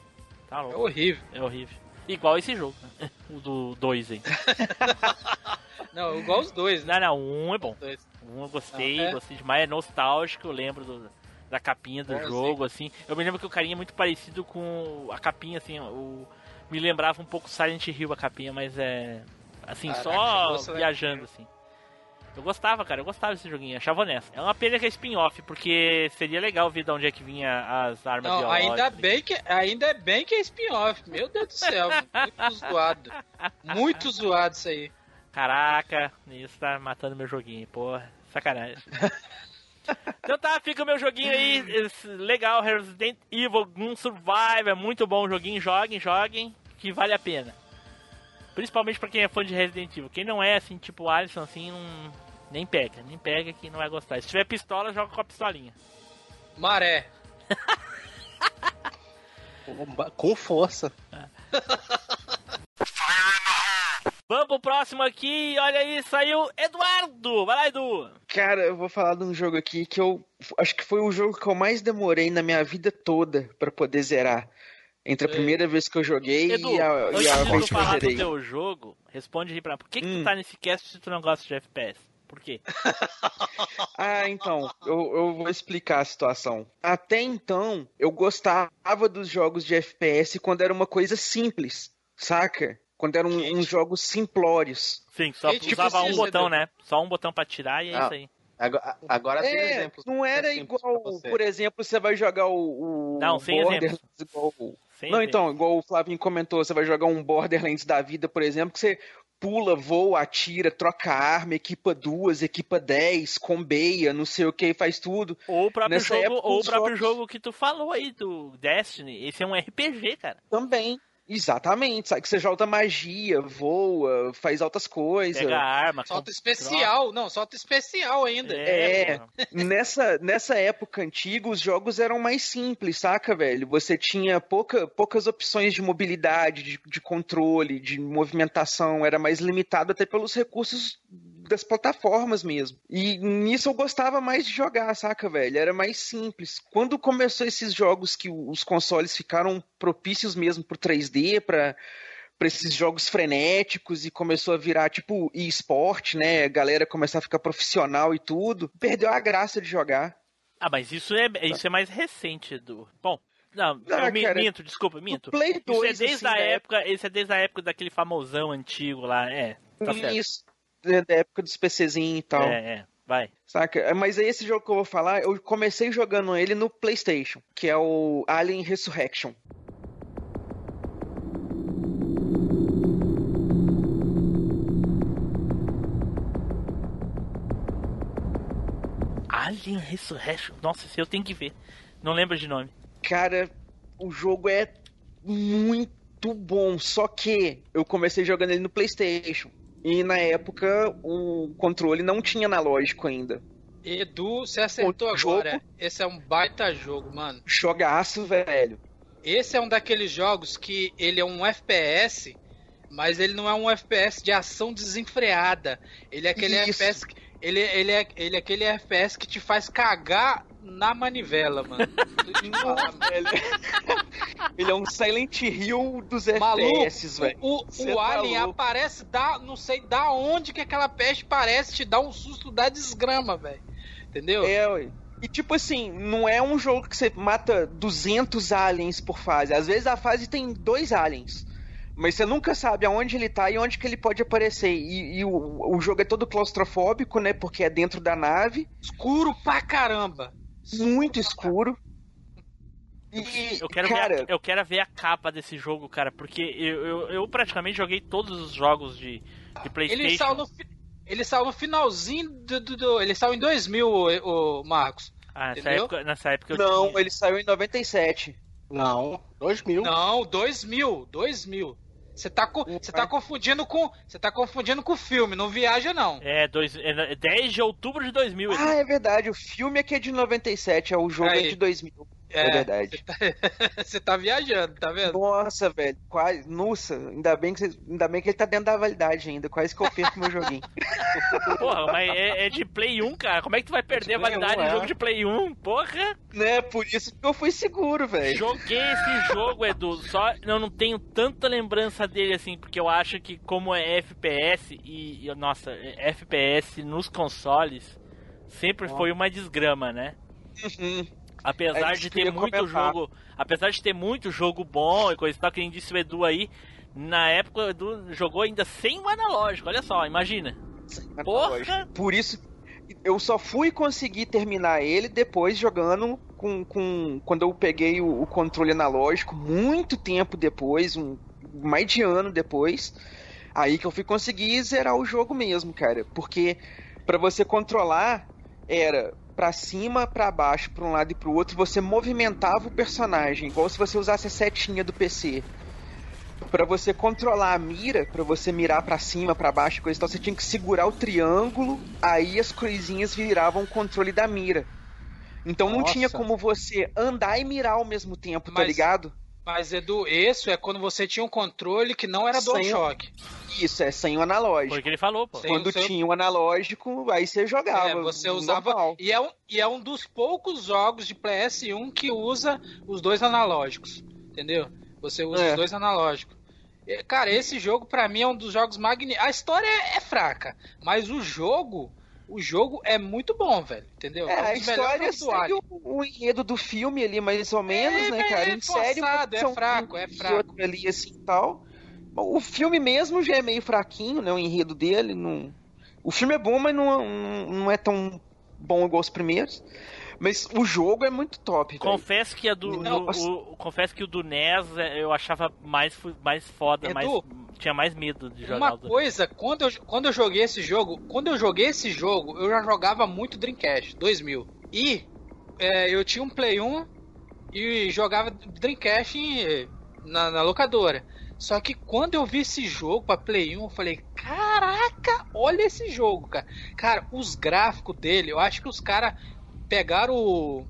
B: Tá
F: É
B: louco.
F: horrível.
B: É horrível. Igual esse jogo, né? *laughs* O do 2 aí. *laughs*
F: Não, igual os dois, né?
B: Não, não, um é bom. Um eu gostei,
F: Não, é?
B: gostei demais. É nostálgico, eu lembro do- da capinha do
F: Bom,
B: jogo, assim. Eu me lembro que o carinha é muito parecido com a capinha, assim, o... Me lembrava um pouco Silent Hill a capinha, mas é... Assim,
F: Caraca,
B: só
F: chegou Silent
B: viajando, assim. Eu gostava, cara, eu gostava desse joguinho, achava honesto. É uma pena que é spin-off, porque seria legal ver de onde é que vinha as armas
F: Não, ainda bem que ainda é bem que é spin-off. Meu Deus do céu, *laughs* muito zoado. Muito zoado isso aí.
B: Caraca, isso tá matando meu joguinho, porra, sacanagem. *laughs* então tá, fica o meu joguinho aí, legal, Resident Evil um Survive, é muito bom o joguinho, joguem, joguem, que vale a pena. Principalmente pra quem é fã de Resident Evil. Quem não é, assim, tipo Alisson, assim, não... nem pega, nem pega que não vai gostar. Se tiver pistola, joga com a pistolinha.
F: Maré. *laughs*
E: Com força. *laughs*
B: Vamos pro próximo aqui, olha aí, saiu Eduardo! Vai lá, Edu!
D: Cara, eu vou falar de um jogo aqui que eu acho que foi o jogo que eu mais demorei na minha vida toda pra poder zerar. Entre a
F: Ei.
D: primeira vez que eu joguei
B: Edu,
D: e a,
B: antes
D: e a vez que eu
B: falar do
D: zerei.
B: teu jogo, responde aí pra. Por que, que tu
D: Hum.
B: tá nesse cast se tu não gosta de FPS? Por quê? *laughs* *laughs*
D: Ah, então, eu, eu vou explicar a situação. Até então, eu gostava dos jogos de FPS quando era uma coisa simples, saca? Quando eram
F: Gente.
D: uns jogos simplórios.
B: Sim, só
F: Gente,
B: usava um
F: precisa,
B: botão, né? Só um botão pra tirar e é
A: Ah.
B: isso aí.
A: Agora, agora tem
D: É,
A: exemplos.
D: não era igual, por exemplo, você vai jogar o, o
B: Não, sem
D: Borderlands
B: exemplos.
D: igual,
B: Sem
D: Não,
B: exemplo.
D: então, igual o Flavinho comentou, você vai jogar um Borderlands da vida, por exemplo, que você pula, voa, atira, troca arma, equipa duas, equipa dez, combeia, não sei o que, faz tudo.
B: Ou o próprio
D: Nessa
B: jogo,
D: época,
B: ou o próprio
D: jogos-
B: jogo que tu falou aí do Destiny. Esse é um RPG, cara.
D: Também. Exatamente, sabe? Que você joga magia, voa, faz altas coisas.
B: Pega a arma.
F: Solta
B: com-
F: especial. Não, solta especial ainda.
B: É,
D: É. Nessa, nessa época antiga, os jogos eram mais simples, saca, velho? Você tinha pouca, poucas opções de mobilidade, de, de controle, de movimentação, era mais limitado até pelos recursos das plataformas mesmo. E nisso eu gostava mais de jogar, saca, velho? Era mais simples. Quando começou esses jogos que os consoles ficaram propícios mesmo pro 3D, pra para esses jogos frenéticos e começou a virar tipo e-sport, né? A galera começar a ficar profissional e tudo. Perdeu a graça de jogar.
B: Ah, mas isso é, isso é mais recente, Edu. Bom, não,
D: Ah,
B: eu
D: cara,
B: minto, desculpa, minto.
D: Do Play
B: Isso
D: 2,
B: é desde
D: assim,
B: a
D: da
B: época, esse é desde a época daquele famosão antigo lá, é. Tá certo.
D: Isso. É Da época dos PCzinhos e tal.
B: É, é, vai.
D: Saca? Mas aí esse jogo que eu vou falar, eu comecei jogando ele no PlayStation, que é o Alien Resurrection.
B: Alien Resurrection. Nossa, esse eu tenho que ver. Não lembro de nome.
D: Cara, o jogo é muito bom, só que eu comecei jogando ele no PlayStation. E na época o controle não tinha analógico ainda.
F: Edu, você acertou
D: O jogo-
F: agora. Esse é um baita jogo, mano.
D: Jogaço, velho.
F: Esse é um daqueles jogos que ele é um FPS, mas ele não é um FPS de ação desenfreada. Ele é aquele
D: Isso.
F: FPS que, ele, ele, é, ele é aquele FPS que te faz cagar na manivela, mano.
D: Velho. *laughs* Ele é um Silent Hill dos
F: Maluco,
D: FPS, velho.
F: o,
D: Cê
F: o
D: tá
F: Alien
D: louco.
F: aparece, dá, não sei da onde que aquela peste parece, te dá um susto da desgrama, velho. Entendeu?
D: É, ué. E tipo assim, não é um jogo que você mata 200 aliens por fase. Às vezes a fase tem dois aliens. Mas você nunca sabe aonde ele tá e onde que ele pode aparecer. E, e o, o jogo é todo claustrofóbico, né? Porque é dentro da nave.
F: Escuro pra caramba.
D: Muito escuro. E,
B: Eu quero,
D: cara,
B: ver a, eu quero ver a capa desse jogo, cara, porque eu, eu, eu praticamente joguei todos os jogos de, de Playstation.
F: Ele saiu no, ele saiu no finalzinho do, do- do- Ele saiu em 2000, o, o Marcos.
B: Ah, nessa
F: entendeu?
B: época, nessa época eu
D: não,
B: tinha...
D: ele saiu em 97.
E: Não, 2000.
F: Não, 2000, 2000. Você tá, co- tá confundindo com. Você tá confundindo com o filme, não viaja não.
B: É, dois, é 10 de outubro de 2000.
D: Ah, é verdade. O filme aqui é de 97, é o jogo é
F: Aí.
D: de 2000. É, verdade. *laughs*
F: Você tá viajando, tá vendo?
D: Nossa, velho, quase. Nossa, ainda bem, que ainda bem que ele tá dentro da validade ainda. Quase que eu perco meu joguinho. *laughs*
B: Porra, mas é, é de Play 1, cara. Como é que tu vai perder a validade
E: 1,
B: de
E: é.
B: jogo de Play 1? Porra!
D: né? Por isso que eu fui seguro, velho.
B: Joguei esse jogo, Edu. Só eu não tenho tanta lembrança dele assim, porque eu acho que como é FPS e, e, nossa, é FPS nos consoles sempre foi uma desgrama, né?
D: Uhum.
B: Apesar
D: É
B: de ter muito
D: comentar.
B: jogo, apesar de ter muito jogo bom e coisa e tal, que nem disse o Edu aí, na época o Edu jogou ainda sem o analógico, olha só, imagina. Porra!
D: Por isso, eu só fui conseguir terminar ele depois jogando com. com quando eu peguei o, o controle analógico, muito tempo depois, um, mais de ano depois. Aí que eu fui conseguir zerar o jogo mesmo, cara. Porque pra você controlar, era pra cima, pra baixo, pra um lado e pro outro, você movimentava o personagem, igual se você usasse a setinha do PC. Pra você controlar a mira, pra você mirar pra cima, pra baixo, coisa e tal, você tinha que segurar o triângulo, aí as coisinhas viravam o controle da mira. Então não
E: Nossa.
D: tinha como você andar e mirar ao mesmo tempo, tá
F: Mas-
D: ligado?
F: Mas, Edu, isso é quando você tinha um controle que não era
D: Sem o-
F: DualShock.
D: Isso, é sem o analógico.
B: Foi o que ele falou, pô.
F: Sem
D: Quando
F: o seu-
D: tinha o analógico, aí você jogava.
F: É, você usava.
D: normal.
F: E é, um, e é um dos poucos jogos de PS1 que usa os dois analógicos. Entendeu? Você usa
D: É.
F: os dois analógicos. E, Cara, esse jogo pra mim é um dos jogos magníficos. A história é, é fraca, mas o jogo, o jogo é muito bom, velho. Entendeu?
D: É,
F: um
D: a história segue o, o enredo do filme ali, mais ou menos,
F: É,
D: né,
F: é,
D: cara?
F: é
D: em série,
F: forçado, é
D: são
F: fraco, é fraco.
D: ali, assim, e tal. O filme mesmo já é meio fraquinho, né, o enredo dele. Não... O filme é bom, mas não, não, não é tão bom igual os primeiros. Mas o jogo é muito top.
B: Confesso que a do,
D: Não,
B: do- o, confesso que o do NES é, eu achava mais mais foda,
F: Edu,
B: mais tinha mais medo de jogar
F: Uma coisa, quando eu, quando eu joguei esse jogo, quando eu joguei esse jogo, eu já jogava muito Dreamcast, 2000. E é, eu tinha um Play 1 e jogava Dreamcast em- na, na locadora. Só que quando eu vi esse jogo pra Play 1, eu falei, caraca, olha esse jogo, cara. Cara, os gráficos dele, eu acho que os caras pegaram o.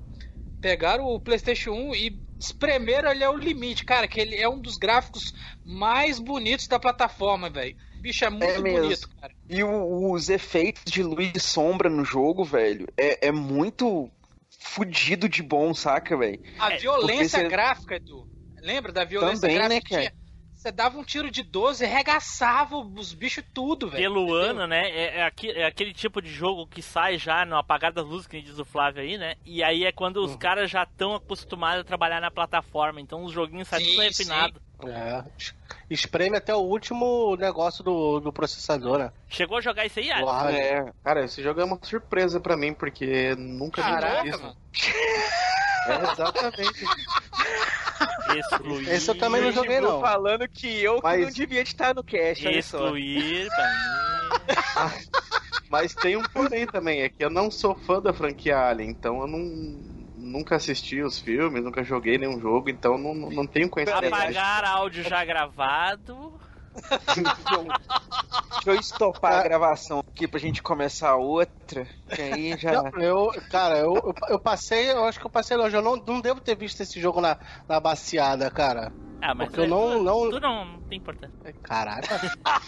F: Pegaram o Playstation 1 e espremeram ele ao limite, cara, que ele é um dos gráficos mais bonitos da plataforma, velho. Bicho, é muito
D: mesmo.
F: bonito, cara.
D: E o- os efeitos de luz e sombra no jogo, velho, é, é muito fudido de bom, saca, velho?
F: A
B: É,
F: violência
D: porque
F: gráfica, Edu. Lembra da violência
D: Também,
F: gráfica
D: né,
F: que
D: cara?
F: Você dava um tiro de 12 e regaçava os bichos tudo, velho.
B: pelo ano, né? É, é aqui- é aquele tipo de jogo que sai já no apagar das luzes, que diz o Flávio aí, né? E aí é quando
F: Uhum.
B: os caras já estão acostumados a trabalhar na plataforma, então os joguinhos saem tudo refinado.
E: É. es- Espreme até o último negócio do, do processador, né?
B: Chegou a jogar isso aí, Alex?
E: Claro.
D: É,
A: Cara, esse jogo é uma surpresa pra mim, porque nunca vi isso.
F: mano. *laughs*
A: É, exatamente.
B: Excluir.
E: Esse eu também não joguei, não.
D: falando que eu que
A: Mas-
D: não devia estar no cast.
B: Excluir, pra mim.
A: Mas tem um porém também, é que eu não sou fã da franquia Alien, então eu não nunca assisti os filmes, nunca joguei nenhum jogo, então não, não não tenho conhecimento.
B: Apagar áudio já gravado.
D: Deixa eu estopar a gravação aqui pra gente começar outra. Que aí já.
E: Não, eu, cara, eu, eu, eu passei, eu acho que eu passei longe. Eu não, não devo ter visto esse jogo na, na baciada, cara.
B: Ah, mas
E: Porque eu não- não-
B: Tu não, não tem importância.
E: Caraca. *laughs*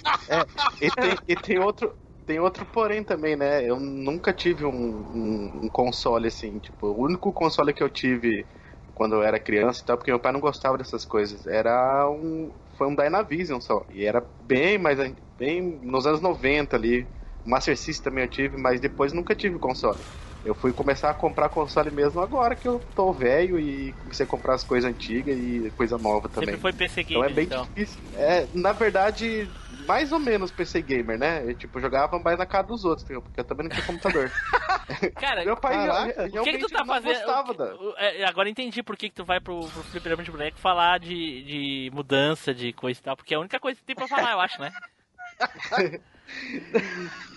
A: E tem, e tem outro. Tem outro porém também, né? Eu nunca tive um, um- um console assim, tipo, o único console que eu tive quando eu era criança e tal, porque meu pai não gostava dessas coisas, era um. Foi um Dynavision só. E era bem mais. bem nos anos 90 ali. Master System também eu tive, mas depois nunca tive console. Eu fui começar a comprar console mesmo agora que eu tô velho e comecei a comprar as coisas antigas e coisa nova também.
B: Sempre foi PC
A: Então
B: Gamer,
A: é bem
B: então.
A: difícil. É, na verdade, mais ou menos PC gamer, né? Eu tipo, jogava mais na casa dos outros, entendeu? porque eu também não tinha computador. *laughs*
B: Cara,
A: Meu pai
E: Caraca,
B: o que, que tu tá fazendo?
A: gostava
B: o que-
A: da...
B: o- é, agora entendi por que, que tu vai pro, pro fliperama de boneco falar de, de mudança, de coisa e tal, porque é a única coisa que tem pra falar, eu acho, né?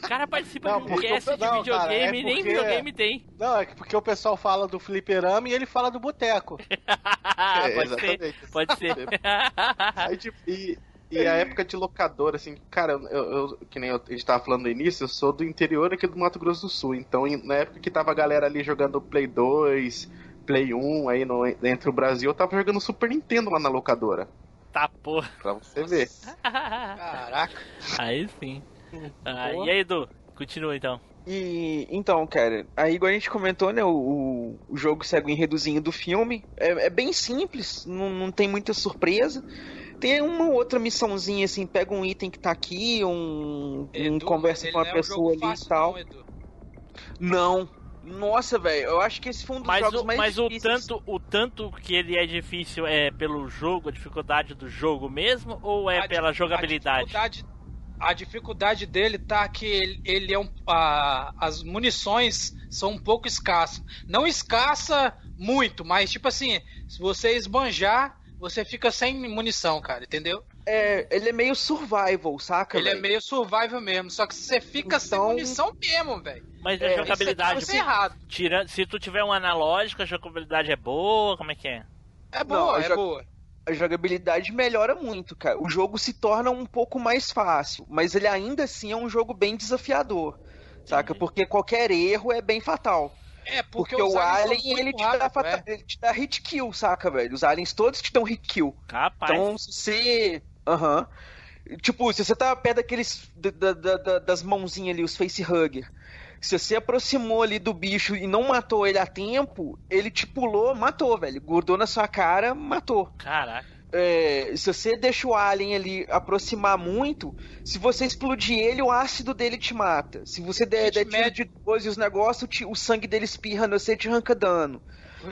B: O cara participa
E: Não,
B: de um
E: porque-
B: cast de
E: não,
B: videogame
E: cara, é
B: e nem
E: porque-
B: videogame tem.
E: Não, é que porque o pessoal fala do fliperama e ele fala do boteco. *laughs*
A: É,
B: pode ser,
A: exatamente.
B: pode ser.
A: Aí, tipo, e, e a época de locadora, assim, cara, eu, eu- que nem eu- a gente tava falando no início, eu sou do interior aqui do Mato Grosso do Sul. Então, em- na época que tava a galera ali jogando Play 2, Play 1 aí no, dentro do Brasil, eu tava jogando Super Nintendo lá na locadora.
B: tá, porra.
A: Pra você ver.
F: Caraca.
B: Aí sim. Ah, e aí, Edu? Continua então.
D: E então, cara, aí igual a gente comentou, né? O, o- o jogo segue o enredozinho do filme. É, é bem simples, não, não tem muita surpresa. Tem uma outra missãozinha assim, pega um item que tá aqui, um, um
F: Edu,
D: conversa
F: mas
D: com uma
F: não é um
D: pessoa
F: jogo
D: ali
F: fácil,
D: e tal.
F: não, Edu.
D: Não. Nossa, velho, eu acho que esse foi um dos
B: Mas,
D: jogos
B: o,
D: mais
B: mas o,
D: difíceis.
B: tanto, o tanto que ele é difícil é pelo jogo, a dificuldade do jogo mesmo, ou é
F: A di-
B: pela jogabilidade?
F: A dificuldade, a dificuldade dele tá que ele, ele é um. a- as munições são um pouco escassas. Não escassa muito, mas tipo assim, se você esbanjar, você fica sem munição, cara, entendeu?
D: É, ele é meio survival, saca?
F: ele é
D: velho?
F: meio survival mesmo, só que você fica sem
D: Então-
F: munição mesmo, velho.
B: Mas
D: É,
B: a jogabilidade,
F: Isso é errado.
B: tirando, se tu tiver um analógico, a jogabilidade é boa, como é que é?
F: É
D: Não,
F: boa,
D: eu
F: é boa.
D: a jogabilidade melhora muito, cara. O jogo se torna um pouco mais fácil, mas ele ainda assim é um jogo bem desafiador, saca? Porque qualquer erro é bem fatal.
F: É, porque,
D: Porque, o alien, ele te, dá
F: é.
D: ele te dá hit kill, saca, velho? Os aliens todos te dão hit kill.
B: Capaz.
D: Então, se você... Aham. Tipo, se você tá perto daqueles... da- da- da- das mãozinhas ali, os facehugger. Se você aproximou ali do bicho e não matou ele a tempo, ele te pulou, matou, velho. Grudou na sua cara, matou.
B: Caraca.
D: É, se você deixa o alien ali aproximar muito, se você explodir ele, o ácido dele te mata. Se você der, der tiro de 12 e os negócios, o sangue dele espirra no você e te arranca dano.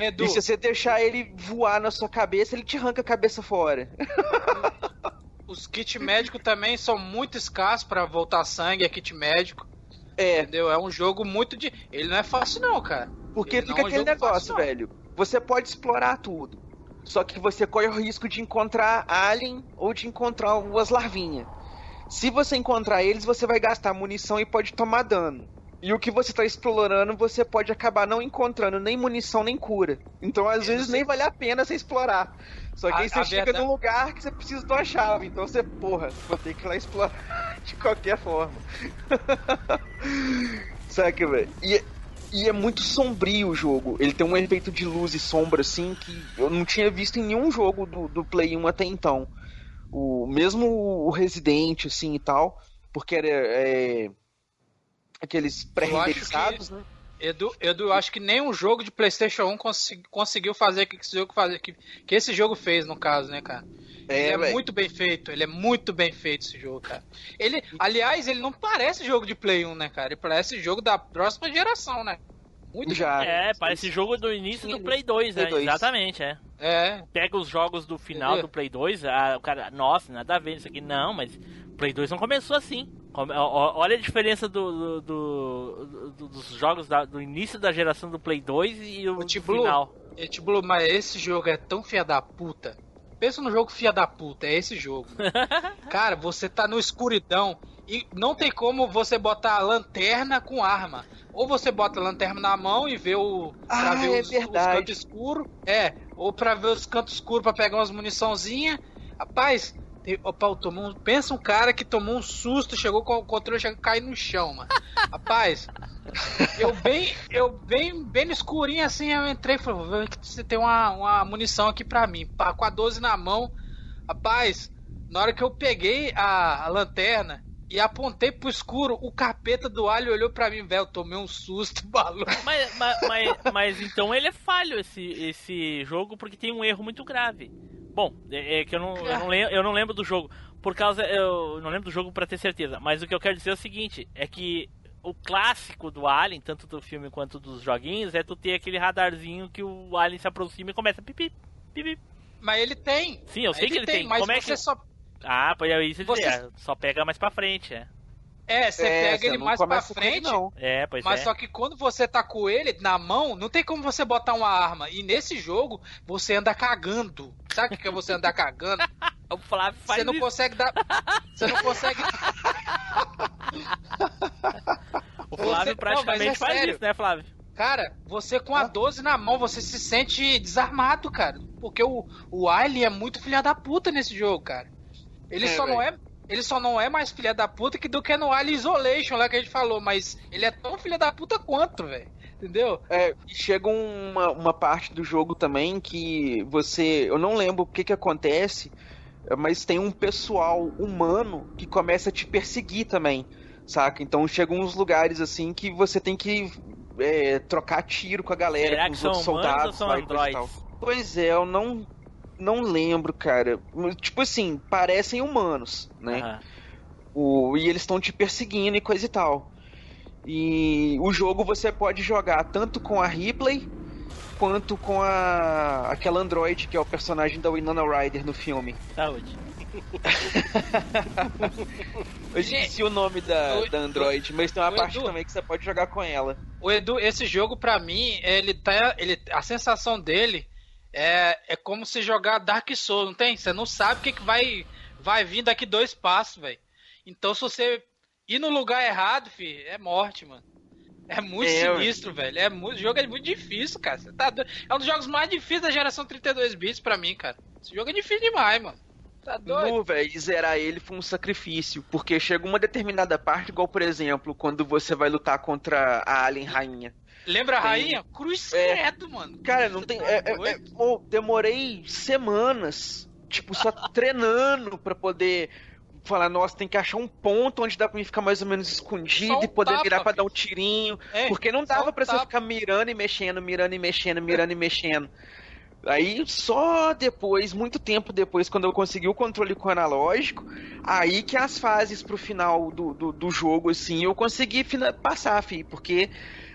F: Edu,
D: E se você deixar ele voar na sua cabeça, ele te arranca a cabeça fora. *laughs*
F: os kits médicos também são muito escassos pra voltar sangue, é kit médico.
D: É,
F: Entendeu? É um jogo muito de. Ele não é fácil, não, cara.
D: porque
F: Ele
D: fica
F: é um
D: aquele negócio,
F: fácil,
D: velho. Você pode explorar tudo. Só que você corre o risco de encontrar alien ou de encontrar umas larvinhas. Se você encontrar eles, você vai gastar munição e pode tomar dano. E o que você tá explorando, você pode acabar não encontrando nem munição nem cura. Então, às vezes, nem vale a pena você explorar. Só que
F: A-
D: aí você chega
F: verdade-
D: num lugar que você precisa de uma chave. Então você, porra, vou ter que ir lá explorar *laughs* de qualquer forma. *laughs* Saca, velho? E, e é muito sombrio o jogo. Ele tem um efeito de luz e sombra, assim, que eu não tinha visto em nenhum jogo do, do Play 1 até então. O, mesmo o Resident, assim, e tal, porque era é, aqueles pré-renderizados, né?
F: Edu, Edu, eu acho que nenhum jogo de PlayStation 1 consi- conseguiu fazer o que fazer, que, que esse jogo fez, no caso, né, cara?
D: É,
F: ele é muito bem feito, ele é muito bem feito esse jogo, cara. Ele, aliás, ele não parece jogo de Play 1, né, cara? Ele parece jogo da próxima geração, né? Muito
D: Já.
B: É, parece jogo do início do Play 2, né?
D: Play 2.
B: Exatamente, é.
F: É,
B: Pega os jogos do final
F: Entendeu?
B: do Play 2, ah, o cara, nossa, nada a ver isso aqui. Não, mas Play 2 não começou assim. Olha a diferença do, do- do- do- dos jogos da- do início da geração do Play 2 e o
F: O
B: final.
F: Blue, mas esse jogo é tão fia da puta. Pensa no jogo fia da puta, é esse jogo. *laughs* Cara, você tá no escuridão e não tem como você botar a lanterna com arma. Ou você bota a lanterna na mão e vê o. pra
D: Ah,
F: ver
D: é
F: os, os
D: verdade.
F: cantos escuros. É, ou pra ver os cantos escuros pra pegar umas muniçãozinha. Rapaz, Tem- Opa, tomou um- pensa um cara que tomou um susto, chegou com o controle, chegou a cair no chão, mano. *laughs* Rapaz, eu bem, eu bem, bem no escurinho assim, eu entrei e falei, você tem uma, uma munição aqui pra mim. Pá, com a 12 na mão. Rapaz, na hora que eu peguei a, a lanterna e apontei pro escuro, o capeta do alho olhou pra mim, velho, tomei um susto, *laughs* maluco.
B: Mas, mas, mas, mas então ele é falho esse, esse jogo porque tem um erro muito grave. Bom, é, é que eu não, eu, não lembro, eu não lembro do jogo. Por causa. Eu não lembro do jogo pra ter certeza. Mas o que eu quero dizer é o seguinte: é que o clássico do Alien, tanto do filme quanto dos joguinhos, é tu ter aquele radarzinho que o Alien se aproxima e começa a pipi, pipi.
F: Mas ele tem.
B: Sim, eu sei que ele tem.
F: mas
B: Como é
F: você
B: que.
F: só
B: Ah, pois é isso dizer,
F: Você-
B: é, Só pega mais pra frente, é.
F: É, você
D: É,
F: pega ele
D: não
F: mais pra frente,
D: não.
B: É, pois
F: mas
B: é.
F: só que quando você tá com ele na mão, não tem como você botar uma arma. E nesse jogo, você anda cagando. Sabe o que é você andar *laughs* cagando?
B: O Flávio faz
F: Você não
B: isso.
F: consegue dar. Você não consegue. *laughs*
B: O Flávio
F: Você-
B: praticamente
F: não, é
B: faz
F: sério.
B: isso, né, Flávio?
F: Cara, você com a 12 na mão, você se sente desarmado, cara. Porque o, o Alien é muito filha da puta nesse jogo, cara. Ele
D: É,
F: só não
D: velho.
F: é. Ele só não é mais filha da puta que do que no Alien Isolation lá que a gente falou, mas ele é tão filha da puta quanto, velho. Entendeu?
D: É, e chega uma, uma parte do jogo também que você. Eu não lembro o que que acontece, mas tem um pessoal humano que começa a te perseguir também, saca? Então chegam uns lugares assim que você tem que é, trocar tiro com a galera,
B: Será
D: com
B: que
D: os
B: são
D: outros soldados.
B: ou são androides?
D: Pois é, eu não. Não lembro, cara. Tipo assim, parecem humanos, né?
B: Aham.
D: O, e eles estão te perseguindo e coisa e tal. E o jogo você pode jogar tanto com a Ripley quanto com a aquela android que é o personagem da Winona Ryder no filme.
B: Saúde. *laughs*
D: Eu esqueci o nome da,
F: o-
D: da android, mas tem uma
F: o
D: parte
F: Edu-
D: também que você pode jogar com ela.
F: O Edu, esse jogo pra mim, ele tá. Ele, a sensação dele é, é como se jogar Dark Souls, não tem? Você não sabe o que, que vai, vai vir daqui dois passos, velho. Então se você ir no lugar errado, fi, é morte, mano. É muito
D: É,
F: sinistro, velho. É muito, o jogo é muito difícil, cara. Você tá doido. É um dos jogos mais difíceis da geração 32 bits pra mim, cara. Esse jogo é difícil demais, mano. Tá doido?
D: No, velho, e zerar ele foi um sacrifício, porque chega uma determinada parte, igual por exemplo, quando você vai lutar contra a Alien Rainha.
F: Lembra a
D: Tem-
F: rainha? Cruz
D: É.
F: credo, mano.
D: Cara, não tem. É, é- é- pô, demorei semanas, tipo, só *laughs* treinando pra poder falar, nossa, tem que achar um ponto onde dá pra mim ficar mais ou menos escondido
F: um
D: e poder
F: tapa,
D: mirar pra
F: filho.
D: dar um tirinho.
F: É,
D: porque não dava
F: um
D: pra você ficar mirando e mexendo, mirando e mexendo, mirando e mexendo. Aí só depois, muito tempo depois, quando eu consegui o controle com o analógico, aí que as fases pro final do, do, do jogo, assim, eu consegui passar, fi, porque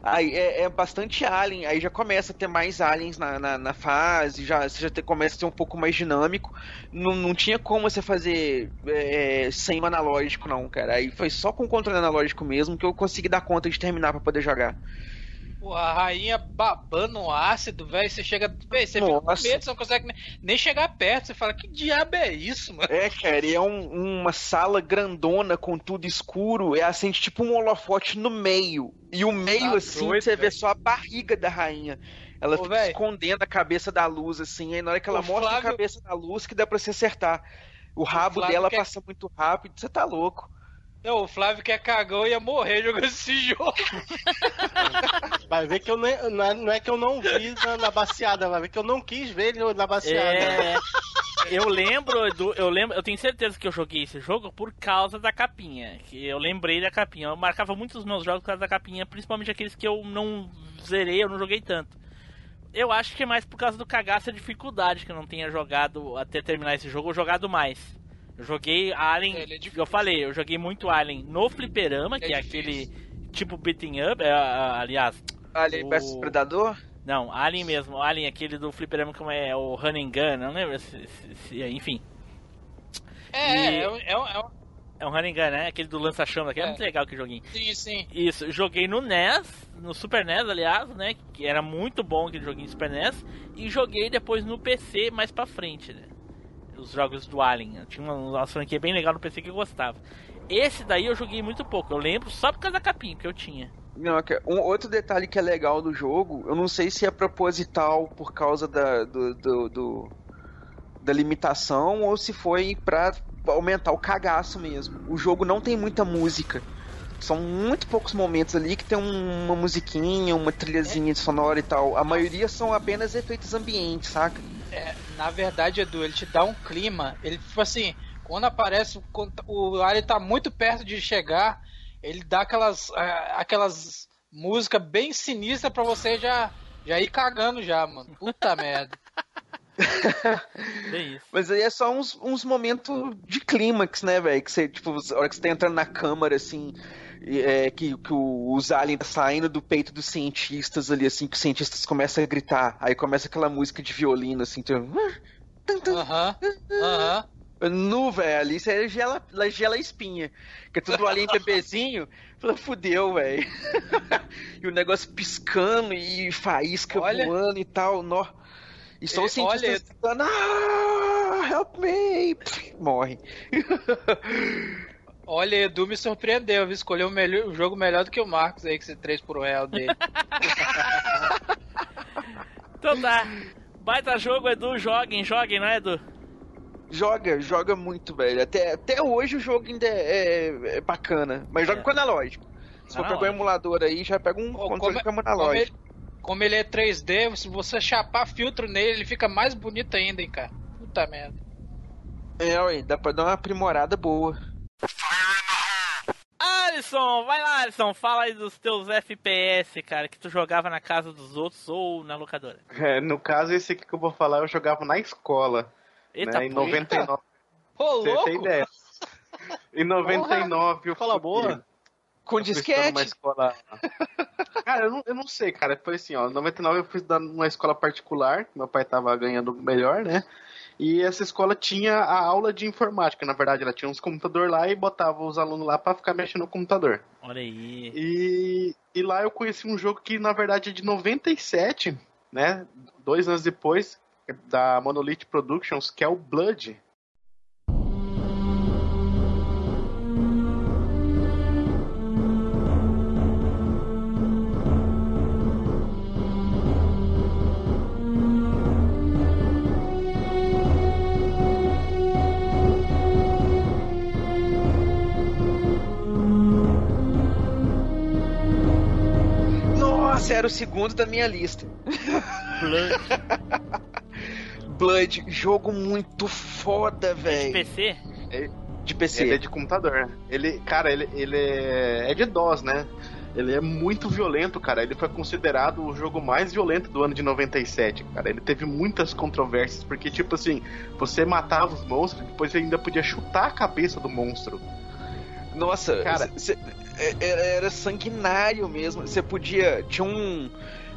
D: aí é, é bastante alien, aí já começa a ter mais aliens na, na, na fase, já, você já começa a ser um pouco mais dinâmico. Não, não tinha como você fazer é, sem o analógico, não, cara. Aí foi só com o controle analógico mesmo que eu consegui dar conta de terminar pra poder jogar.
F: Pô, a rainha babando ácido, velho. Você chega. Véi, você fica com
D: Nossa.
F: medo, você não consegue nem, nem chegar perto. Você fala, que diabo é isso, mano?
D: É, cara, e é um- uma sala grandona com tudo escuro. É assim, tipo um holofote no meio. E o meio,
F: Tá
D: assim,
F: doido,
D: você vê
F: velho.
D: só a barriga da rainha. Ela
F: Ô,
D: fica
F: velho.
D: escondendo a cabeça da luz, assim. Aí na hora que ela
F: O
D: mostra a
F: Flávio-
D: cabeça da luz, que dá pra você acertar. O rabo
F: Flávio
D: dela
F: quer-
D: passa muito rápido, você tá louco.
F: Não, o Flávio que é cagão ia morrer jogando esse jogo. *laughs*
E: Vai ver que eu nem, não, é, não é que eu não vi na, na baseada, vai ver que eu não quis ver ele na baseada.
B: É, eu lembro, Edu, eu lembro, eu tenho certeza que eu joguei esse jogo por causa da capinha. Que eu lembrei da capinha. Eu marcava muitos meus jogos por causa da capinha, principalmente aqueles que eu não zerei, eu não joguei tanto. Eu acho que é mais por causa do cagaço e dificuldade que eu não tenha jogado até terminar esse jogo, ou jogado mais. Eu joguei Alien,
F: é difícil.
B: eu falei, eu joguei muito Alien no fliperama, que é,
F: É
B: aquele tipo beating up, é, aliás,
D: Alien
B: O-
D: vs Predador?
B: não, Alien mesmo, Alien aquele do fliperama como é o Running Gun, não lembro, se, se- se- enfim.
F: É,
B: E-
F: é, é, um- é, um- é, um-
B: É um Running Gun, né? Aquele do lança-chama, que é,
F: É.
B: muito legal que joguinho.
F: sim, sim.
B: Isso, joguei no NES, no Super NES, aliás, né? Que era muito bom aquele joguinho de Super NES. E joguei depois no PC mais pra frente, né? Os jogos do Alien. Eu tinha uma, uma franquia bem legal no PC que eu gostava. Esse daí eu joguei muito pouco. Eu lembro só por causa da capinha que eu tinha.
D: Não, que- um outro detalhe que é legal do jogo, eu não sei se é proposital por causa da, do, do- do- da limitação ou se foi pra aumentar o cagaço mesmo. O jogo não tem muita música. São muito poucos momentos ali que tem uma musiquinha, uma trilhazinha sonora e tal. A maioria são apenas efeitos ambientes, saca?
F: É, na verdade, Edu, ele te dá um clima. Ele, tipo assim, quando aparece, quando o alien tá muito perto de chegar, ele dá aquelas, é, aquelas músicas bem sinistras pra você já, já ir cagando já, mano. Puta *laughs* merda.
B: É isso.
D: Mas aí é só uns, uns momentos de clímax, né, velho? Que você, tipo, a hora que você tá entrando na câmara, assim, é, que, que o- os aliens tá saindo do peito dos cientistas ali, assim, que os cientistas começam a gritar. Aí começa aquela música de violino, assim, então,
F: Aham, aham.
D: Nu, velho, ali você gela, gela a espinha. Que é tudo alien *laughs* bebezinho. Fala, fudeu, velho. *laughs* e o negócio piscando e faísca
F: Olha-
D: voando e tal. Nó. E só os cientistas
F: olha-
D: gritando, ah, help me. Morre. *laughs*
F: Olha, Edu me surpreendeu, viu? Escolheu o, melhor, o jogo melhor do que o Marcos aí, que você 3 por real dele. *laughs*
B: Então tá. Baita jogo, Edu. Joguem, joguem, não é, Edu?
D: Joga, joga muito, velho. Até, até hoje o jogo ainda é, é- é bacana. Mas joga
B: É.
D: com analógico. Se for pegar um
B: Analógico.
D: emulador aí, já pega um
F: Pô,
D: controle
F: como-
D: com
F: como
D: analógico.
F: ele, como ele é 3D, se você chapar filtro nele, ele fica mais bonito ainda, hein, cara. Puta merda.
D: É, ué, dá pra dar uma aprimorada boa.
B: Alisson, vai lá, Alisson. Fala aí dos teus FPS, cara, que tu jogava na casa dos outros ou na locadora.
A: É, no caso, esse aqui que eu vou falar, eu jogava na escola.
B: Eita,
A: né, em
B: pô.
A: 99.
E: Ô,
A: Você
E: louco!
A: tem ideia. Em 99 eu
E: Fala
A: fui-
E: boa.
D: Com disquete.
A: escola. Cara, eu não, eu não sei, cara. Foi assim, ó. Em 99 eu fui estudar numa escola particular. Meu pai tava ganhando melhor, né? E essa escola tinha a aula de informática. Na verdade, ela tinha uns computadores lá e botava os alunos lá pra ficar mexendo no computador.
B: Olha aí.
A: E, e lá eu conheci um jogo que, na verdade, é de 97, né? Dois anos depois, da Monolith Productions, que é o Blood.
D: Era o segundo da minha lista.
B: Blood *laughs*
D: Blood, jogo muito foda,
B: de
D: velho.
B: PC?
D: De PC.
A: Ele é de computador. Ele, cara, ele, ele é, é de DOS, né? Ele é muito violento, cara. Ele foi considerado o jogo mais violento do ano de 97, cara. Ele teve muitas controvérsias, porque, tipo assim, você matava os monstros, depois você ainda podia chutar a cabeça do monstro.
D: Nossa,
A: Cara.
D: cê- cê- é- era, era sanguinário mesmo. Você podia. Tinha um.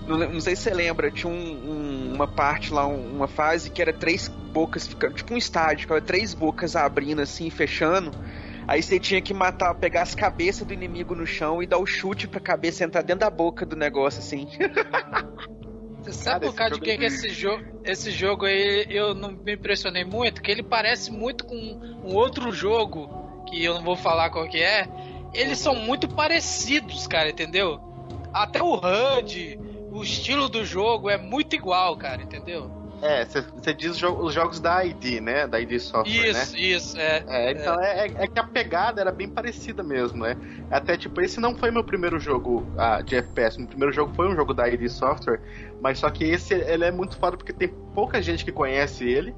D: Não, sei se você lembra, tinha um- um- uma parte lá, um- uma fase que era três bocas ficando. Tipo um estádio, que era três bocas abrindo assim, fechando. Aí você tinha que matar, pegar as cabeças do inimigo no chão e dar o chute pra cabeça entrar dentro da boca do negócio, assim. *laughs*
F: Você sabe por causa de que,
A: é
F: que esse, jogo, esse jogo aí eu não me impressionei muito? Que ele parece muito com um outro jogo, que eu não vou falar qual que é. Eles são muito parecidos, cara, entendeu? Até o HUD, o estilo do jogo é muito igual, cara, entendeu?
A: É, você diz os jogos da ID, né? Da ID Software, né?
F: Isso, isso, é.
A: É, então é. é que a pegada era bem parecida mesmo, né? Até tipo, esse não foi meu primeiro jogo ah, de FPS. Meu primeiro jogo foi um jogo da ID Software, mas só que esse ele é muito foda porque tem pouca gente que conhece ele.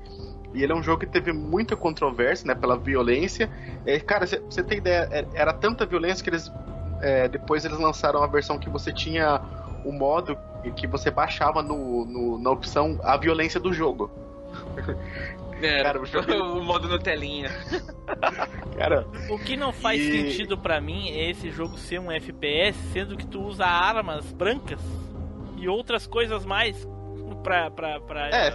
A: E ele é um jogo que teve muita controvérsia, né? Pela violência. É, cara, você- você tem ideia, é- era tanta violência que eles. é, depois eles lançaram a versão que você tinha o modo e que você baixava no, no- na opção a violência do jogo. *laughs* Cara, o jogo- *laughs*
D: o modo Nutelinha. *laughs*
A: Cara,
B: O que não faz
A: E-
B: sentido pra mim é esse jogo ser um FPS, sendo que tu usa armas brancas e outras coisas mais pra. pra, pra
A: é,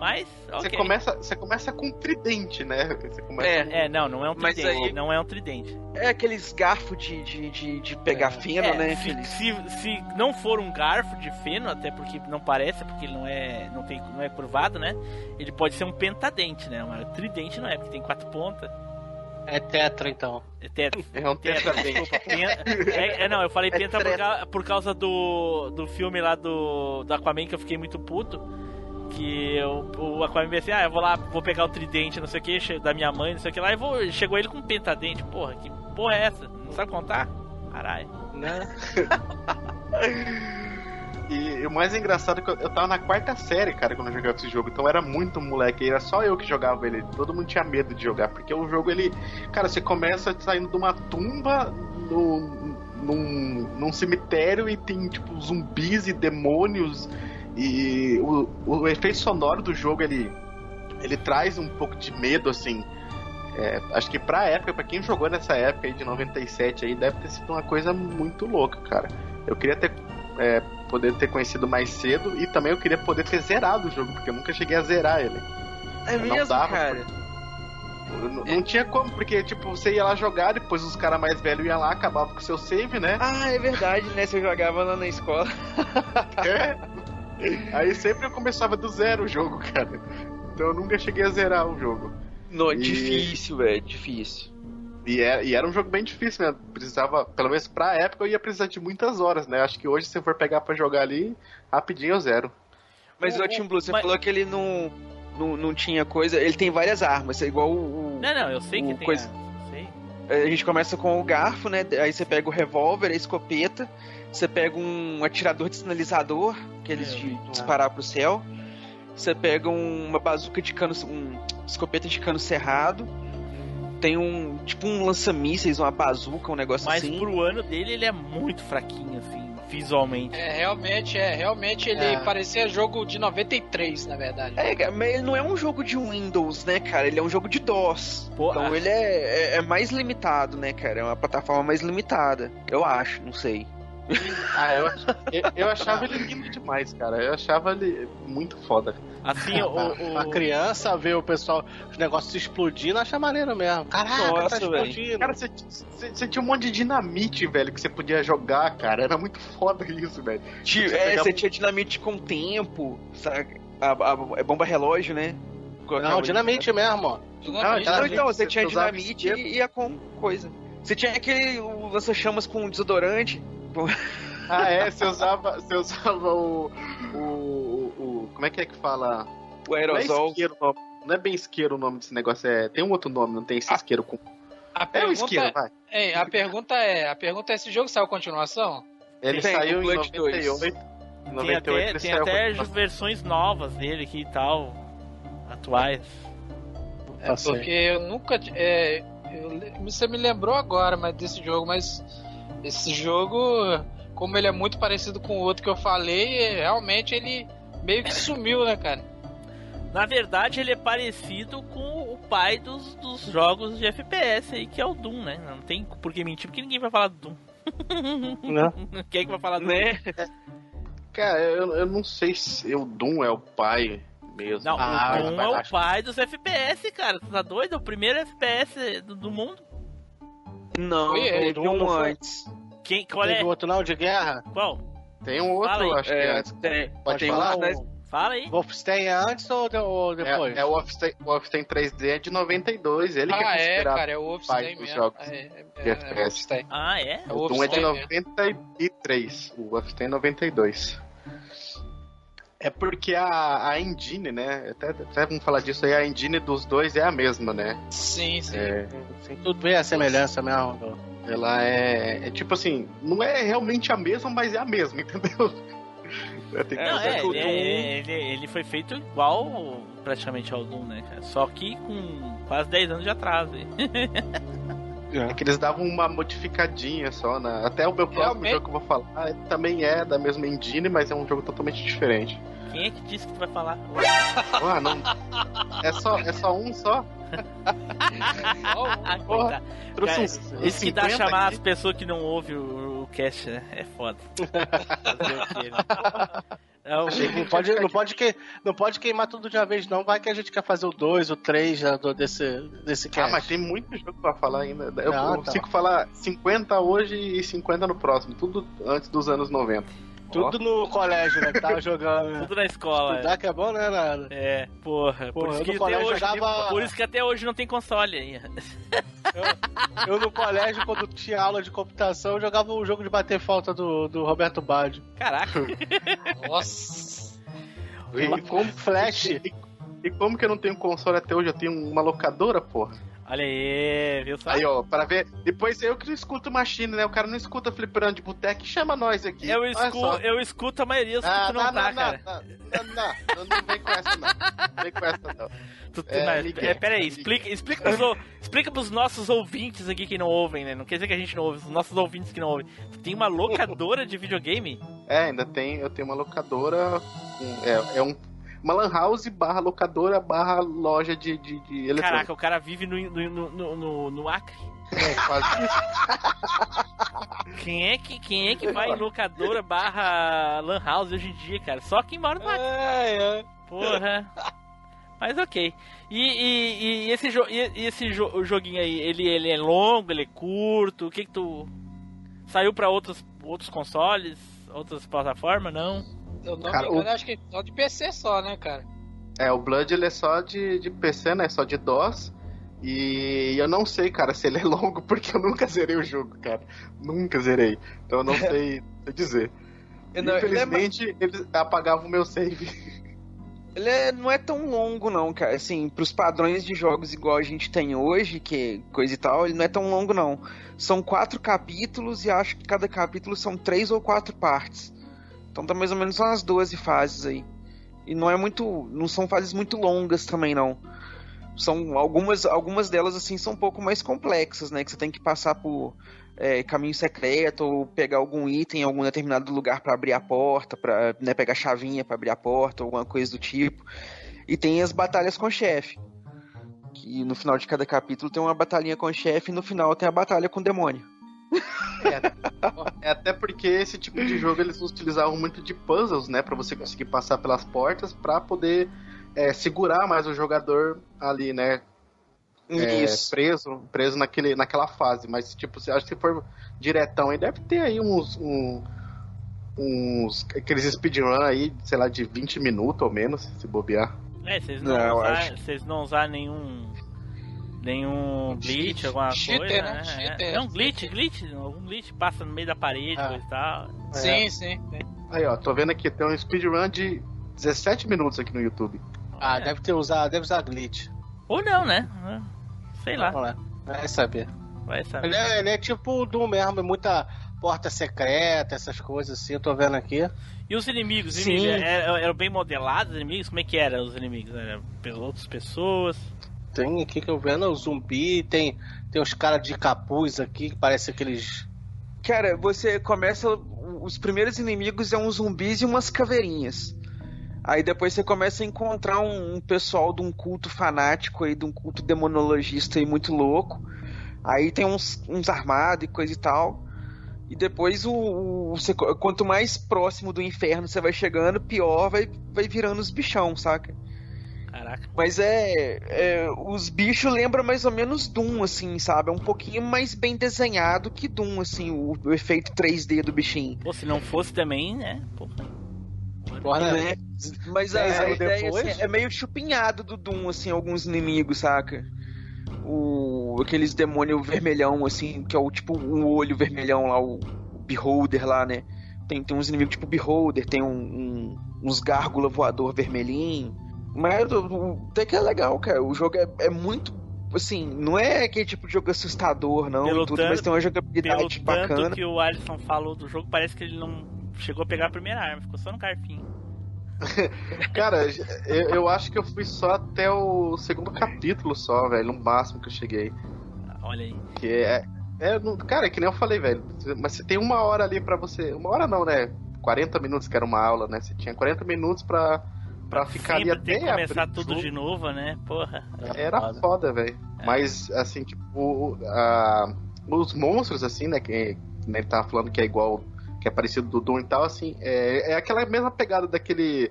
B: Mas,
A: Você
B: ok.
A: começa, você começa com um tridente, né? Você começa
D: É.
B: É, não, não é um
D: Mas
B: tridente.
D: aí-
B: Não é um tridente.
D: É aqueles garfos de, de, de, de pegar feno,
B: É,
D: né?
B: se, se, se não for um garfo de feno, até porque não parece, porque ele não é, não tem, não é curvado, né? Ele pode ser um pentadente, né? Mas tridente não é, porque tem quatro pontas.
E: É tetra, então.
B: É tetra. *laughs*
A: É um
B: Tetra, desculpa. É, é, não, eu falei
D: É
B: penta por, por causa do, do filme lá do, do Aquaman que eu fiquei muito puto. Que o, o Aquaman veio assim, ah, eu vou lá, vou pegar o tridente, não sei o que, da minha mãe, não sei o que lá, e vou, chegou ele com um pentadente. Porra, que porra é essa? Não sabe contar? Caralho.
D: Né? *laughs*
A: E, e o mais engraçado é que eu, eu tava na quarta série, cara, quando eu jogava esse jogo. Então era muito moleque. Era só eu que jogava ele. Todo mundo tinha medo de jogar. Porque o jogo, ele. Cara, você começa saindo de uma tumba no, num, num cemitério e tem, tipo, zumbis e demônios. E o, o efeito sonoro do jogo, ele. Ele traz um pouco de medo, assim. É, acho que pra época, pra quem jogou nessa época aí de 97 aí, deve ter sido uma coisa muito louca, cara. Eu queria ter. é, poder ter conhecido mais cedo e também eu queria poder ter zerado o jogo, porque eu nunca cheguei a zerar ele.
D: É
A: Não
D: mesmo,
A: dava,
D: cara?
A: Eu Não, não tinha como, porque tipo, você ia lá jogar, depois os caras mais velhos iam lá, acabavam com o seu save, né?
D: Ah, é verdade, né? Você jogava lá na escola.
A: É. *laughs* Aí sempre eu começava do zero o jogo, cara. Então eu nunca cheguei a zerar o jogo.
D: No,
A: E-
D: Difícil, velho, difícil.
A: E era, e era um jogo bem difícil, né? Precisava, pelo menos pra época, eu ia precisar de muitas horas, né? Acho que hoje, se eu for pegar pra jogar ali, rapidinho eu zero.
D: Mas
B: O-
D: o Tim Blue, você
B: mas-
D: falou que ele não, não, não tinha coisa. Ele tem várias armas, é igual o. o-
B: Não, não, eu sei que tem.
D: coisa-
B: sei.
D: A gente começa com o garfo, né? Aí você pega o revólver, a escopeta. Você pega um atirador de sinalizador, aqueles
B: É,
D: de disparar pro céu. Você pega um- uma bazuca de cano. Um escopeta de cano cerrado. Tem um. Tipo um lança-mísseis, uma bazuca, um negócio
B: Mas
D: assim.
B: pro ano dele, ele é muito fraquinho, assim, visualmente.
F: É, realmente, é, realmente ele
E: É.
F: parecia jogo de 93, na verdade.
D: É, mas ele não é um jogo de Windows, né, cara? Ele é um jogo de DOS.
B: Pô,
D: então
B: ah.
D: ele é, é, é mais limitado, né, cara? É uma plataforma mais limitada. Eu acho, não sei.
A: Ah, eu, ach- eu, eu achava ele lindo demais, cara. Eu achava ele muito foda.
B: Assim, *laughs* o, o-
E: A criança vê o pessoal, os negócios explodindo, acha maneiro mesmo. Caraca,
D: Nossa,
E: tá
D: velho.
E: explodindo.
A: Cara, você, você- você tinha um monte de dinamite, velho, que você podia jogar, cara. Era muito foda isso, velho.
D: Tio,
A: Você
D: é,
A: pegava-
D: você tinha dinamite com tempo, sabe? A, a- é bomba relógio, né?
E: Não, dinamite mesmo, ó.
F: Dinamite,
D: Não,
A: Cara,
D: então, você
A: você
D: tinha dinamite e ia com coisa. Você tinha aquele o lança-chamas com desodorante. *laughs*
A: Ah, é, você usava, você usava o, o, o, o- Como é que é que fala?
D: O
A: Não é
D: aerosol.
A: isqueiro. Não é bem isqueiro o nome desse negócio, é. Tem um outro nome, não tem esse isqueiro com.
F: A
A: É o
F: pergunta,
A: isqueiro, vai.
F: é, a pergunta é, a pergunta é, esse jogo saiu continuação?
A: Ele
D: Tem,
A: saiu em
D: Blood
A: 98.
B: tem
A: 98
B: até,
A: ele
B: tem até versões novas dele aqui e tal, atuais.
F: É
E: Passei.
F: porque eu nunca. É, eu- você me lembrou agora mas desse jogo, mas esse jogo, como ele é muito parecido com o outro que eu falei, realmente ele meio que sumiu, né, cara?
B: Na verdade, ele é parecido com o pai dos, dos jogos de FPS aí, que é o Doom, né? Não tem por que mentir, porque ninguém vai falar do Doom. *laughs*
E: Né? *laughs*
B: Quem é que vai falar do
D: Né?
A: Cara, eu, eu não sei se o Doom é o pai mesmo.
B: Não,
E: Ah,
B: o Doom é o pai dos FPS, cara. Tu tá doido? É o primeiro FPS do, do mundo.
D: Não,
F: Foi ele,
D: teve um
E: não foi?
D: antes.
B: Quem, qual
E: Teve
B: é?
E: outro não, de guerra?
B: Qual?
A: Tem um outro, acho que é
D: É,
A: antes.
D: tem,
E: Pode
D: tem
E: falar?
D: um, né?
E: O
B: Fala aí.
E: Wolfenstein é antes ou, de- ou depois?
A: É, é o Wolfenstein, o Wolfenstein 3D é de 92, ele que é
F: ah, é, cara, é o Wolfenstein
A: dos
F: mesmo.
A: jogos
F: É, é, é, é. Wolfenstein.
B: Ah, é?
F: É
A: O Doom é de
F: Wolfenstein,
A: 93, o Wolfenstein é 92. É porque a, a engine, né? Até, até vamos falar disso aí, a engine dos dois é a mesma, né?
F: Sim, sim.
A: É,
E: Sim, tudo bem a semelhança mesmo.
A: ela é, é tipo assim, não é realmente a mesma, mas é a mesma, *laughs* entendeu? Tem que
D: É,
B: Não, é,
A: tudo.
B: ele, é- ele, ele foi feito igual praticamente ao Doom, né, cara? Só que com quase 10 anos de atraso. *laughs* aí.
A: É que eles davam uma modificadinha só, né? Até o meu próximo
F: Realmente?
A: jogo que eu vou falar ele também é da mesma engine, mas é um jogo totalmente diferente.
B: Quem é que disse que tu vai falar?
A: Ah, não. É só, é só um só?
B: Ah,
A: Porra,
B: coitado.
A: Trouxe
B: Cara,
A: uns, uns
B: Isso que dá
A: 50
B: chamar
A: aqui.
B: as pessoas que não ouvem o, o cast, né? É foda. *laughs* Fazer o quê, né? É o-
E: Não pode, não, pode que, não pode queimar tudo de uma vez, não. Vai que a gente quer fazer o 2, o 3 desse, desse
A: Ah,
E: cast.
A: mas tem muito jogo pra falar ainda. Eu
E: Ah, tá.
A: consigo falar 50 hoje e 50 no próximo. Tudo antes dos anos 90.
E: Tudo no colégio, né? Que tava *laughs* jogando. Né?
B: Tudo na escola.
E: Estudar que é bom, né, nada?
B: É, porra. Por,
E: Porra,
B: isso
E: eu
B: que até hoje,
E: jogava-
B: por isso que até hoje não tem console aí.
E: Eu no colégio, quando tinha aula de computação, eu jogava o jogo de bater falta do, do Roberto Baggio.
B: Caraca.
F: Nossa.
A: E como,
E: Flash.
A: E, e como que eu não tenho console até hoje? Eu tenho uma locadora, porra.
B: Olha aí, viu só?
A: Aí, ó, para ver. Depois eu que não escuto Machine, né? O cara não escuta fliperando de boteco e chama nós aqui.
B: Eu, escu
A: só.
B: eu escuto a maioria, escuto
A: Ah,
B: não,
A: não,
B: tá,
A: não,
B: cara.
A: não, não, não, não, vem com essa, não. Vem com essa, não.
B: Tu, tu,
A: É,
B: mas,
A: Miguel,
B: é, peraí, explica, explica, pros, explica pros nossos ouvintes aqui que não ouvem, né? Não quer dizer que a gente não ouve, os nossos ouvintes que não ouvem. Tu tem uma locadora de videogame?
A: É, ainda tem, eu tenho uma locadora. com- é, é um, uma lan house barra locadora barra loja de, de, de eletrônico.
B: Caraca, o cara vive no, no, no, no, no Acre.
A: É, quase.
B: Quem é que, quem é que vai em locadora barra lan house hoje em dia, cara? Só quem mora no Acre.
E: É, é.
B: Porra. Mas ok. E, e, e esse, jo e e esse jo joguinho aí, ele, ele é longo, ele é curto? O que que tu... Saiu pra outros, outros consoles? Outras plataformas? Não?
F: Eu não
A: Cara,
F: me engano,
A: o-
F: acho que é só de PC só, né, cara?
A: É, o Blood ele é só de, de PC, né? Só de DOS. E eu não sei, cara, se ele é *laughs* longo, porque eu nunca zerei o jogo, cara. Nunca zerei. Então eu não *laughs* sei dizer.
D: Não- ele é
A: Infelizmente, eles apagavam o meu save.
D: Ele é- não é tão longo, não, cara. Assim, pros padrões de jogos igual a gente tem hoje, que coisa e tal, ele não é tão longo, não. São quatro capítulos e acho que cada capítulo são três ou quatro partes. Então tá mais ou menos umas 12 fases aí. E não é muito. Não são fases muito longas também, não. São algumas, algumas delas assim são um pouco mais complexas, né? Que você tem que passar por é, caminho secreto ou pegar algum item em algum determinado lugar pra abrir a porta, para né, pegar chavinha pra abrir a porta, alguma coisa do tipo. E tem as batalhas com o chefe. Que no final de cada capítulo tem uma batalhinha com o chefe e no final tem a batalha com o demônio.
A: É até porque esse tipo de jogo eles utilizavam muito de puzzles, né? Pra você conseguir passar pelas portas pra poder é, segurar mais o jogador ali, né? é,
D: Isso.
A: preso, preso naquele, naquela fase. Mas, tipo, se acho que se for diretão aí, deve ter aí uns. um- uns. aqueles speedrun aí, sei lá, de 20 minutos ou menos, se bobear.
B: É, vocês não,
D: Não,
B: usar,
D: acho.
B: vocês não usar nenhum nenhum glitch, alguma
F: Cheater,
B: coisa,
F: né?
B: né?
F: Cheater.
B: É, é um glitch, glitch, algum glitch passa no meio da parede,
E: Ah.
B: coisa e tal.
F: Sim, sim.
A: Aí, ó, tô vendo aqui, tem um speedrun de 17 minutos aqui no YouTube.
E: Ah,
B: É.
E: deve ter usado, deve usar glitch.
B: Ou não, né? Sei lá,
E: Vamos lá. Vai saber.
B: vai saber.
E: Ele é, ele é tipo o Doom mesmo, é muita porta secreta, essas coisas assim, eu tô vendo aqui.
B: E os inimigos,
D: Sim.
B: inimigos eram, eram bem modelados os inimigos? Como é que eram os inimigos? Eram outras pessoas?
E: Tem aqui que eu vendo o zumbi, tem, tem uns caras de capuz aqui que parece aqueles.
D: Cara, você começa. Os primeiros inimigos é uns zumbis e umas caveirinhas. Aí depois você começa a encontrar um, um pessoal de um culto fanático aí, de um culto demonologista aí muito louco. Aí tem uns, uns armados e coisa e tal. E depois o, o- você- quanto mais próximo do inferno você vai chegando, pior vai, vai virando os bichão, saca?
B: Caraca.
D: Mas é, é, Os bichos lembram mais ou menos Doom, assim, sabe? É um pouquinho mais bem desenhado que Doom, assim, o, o efeito 3D do bichinho.
B: Pô, se não fosse também, né? Pô,
E: Porra,
D: Né? Mas a,
E: Dez
D: a ideia
E: depois?
D: assim, é meio chupinhado do Doom, assim, alguns inimigos, saca? O, aqueles demônio vermelhão, assim, que é o tipo um olho vermelhão lá, o, o Beholder lá, né? Tem, tem uns inimigos tipo Beholder, tem um, um- uns gárgula voador vermelhinho. Mas até que é legal, cara. O jogo é, é muito. Assim, não é aquele tipo de jogo assustador, não,
B: Pelo
D: tudo,
B: tanto-
D: mas tem uma
B: pelo
D: jogabilidade
B: tanto
D: bacana.
B: que o Alisson falou do jogo, parece que ele não chegou a pegar a primeira arma, ficou só no garfinho. *laughs*
A: Cara, eu, eu acho que eu fui só até o segundo capítulo só, velho, no máximo que eu cheguei.
B: Olha aí.
A: Que é. é cara, é que nem eu falei, velho. Mas você tem uma hora ali pra você. Uma hora não, né? 40 minutos que era uma aula, né? Você tinha 40 minutos pra, pra ficar ali
B: Sempre tem
A: até.
B: que começar tudo
A: jogo.
B: de novo, né? Porra.
A: Era foda, velho.
B: É.
A: Mas, assim, tipo, a- os monstros, assim, né? Que né, ele tava falando que é igual. Que é parecido do Doom e tal, assim. É, é aquela mesma pegada daquele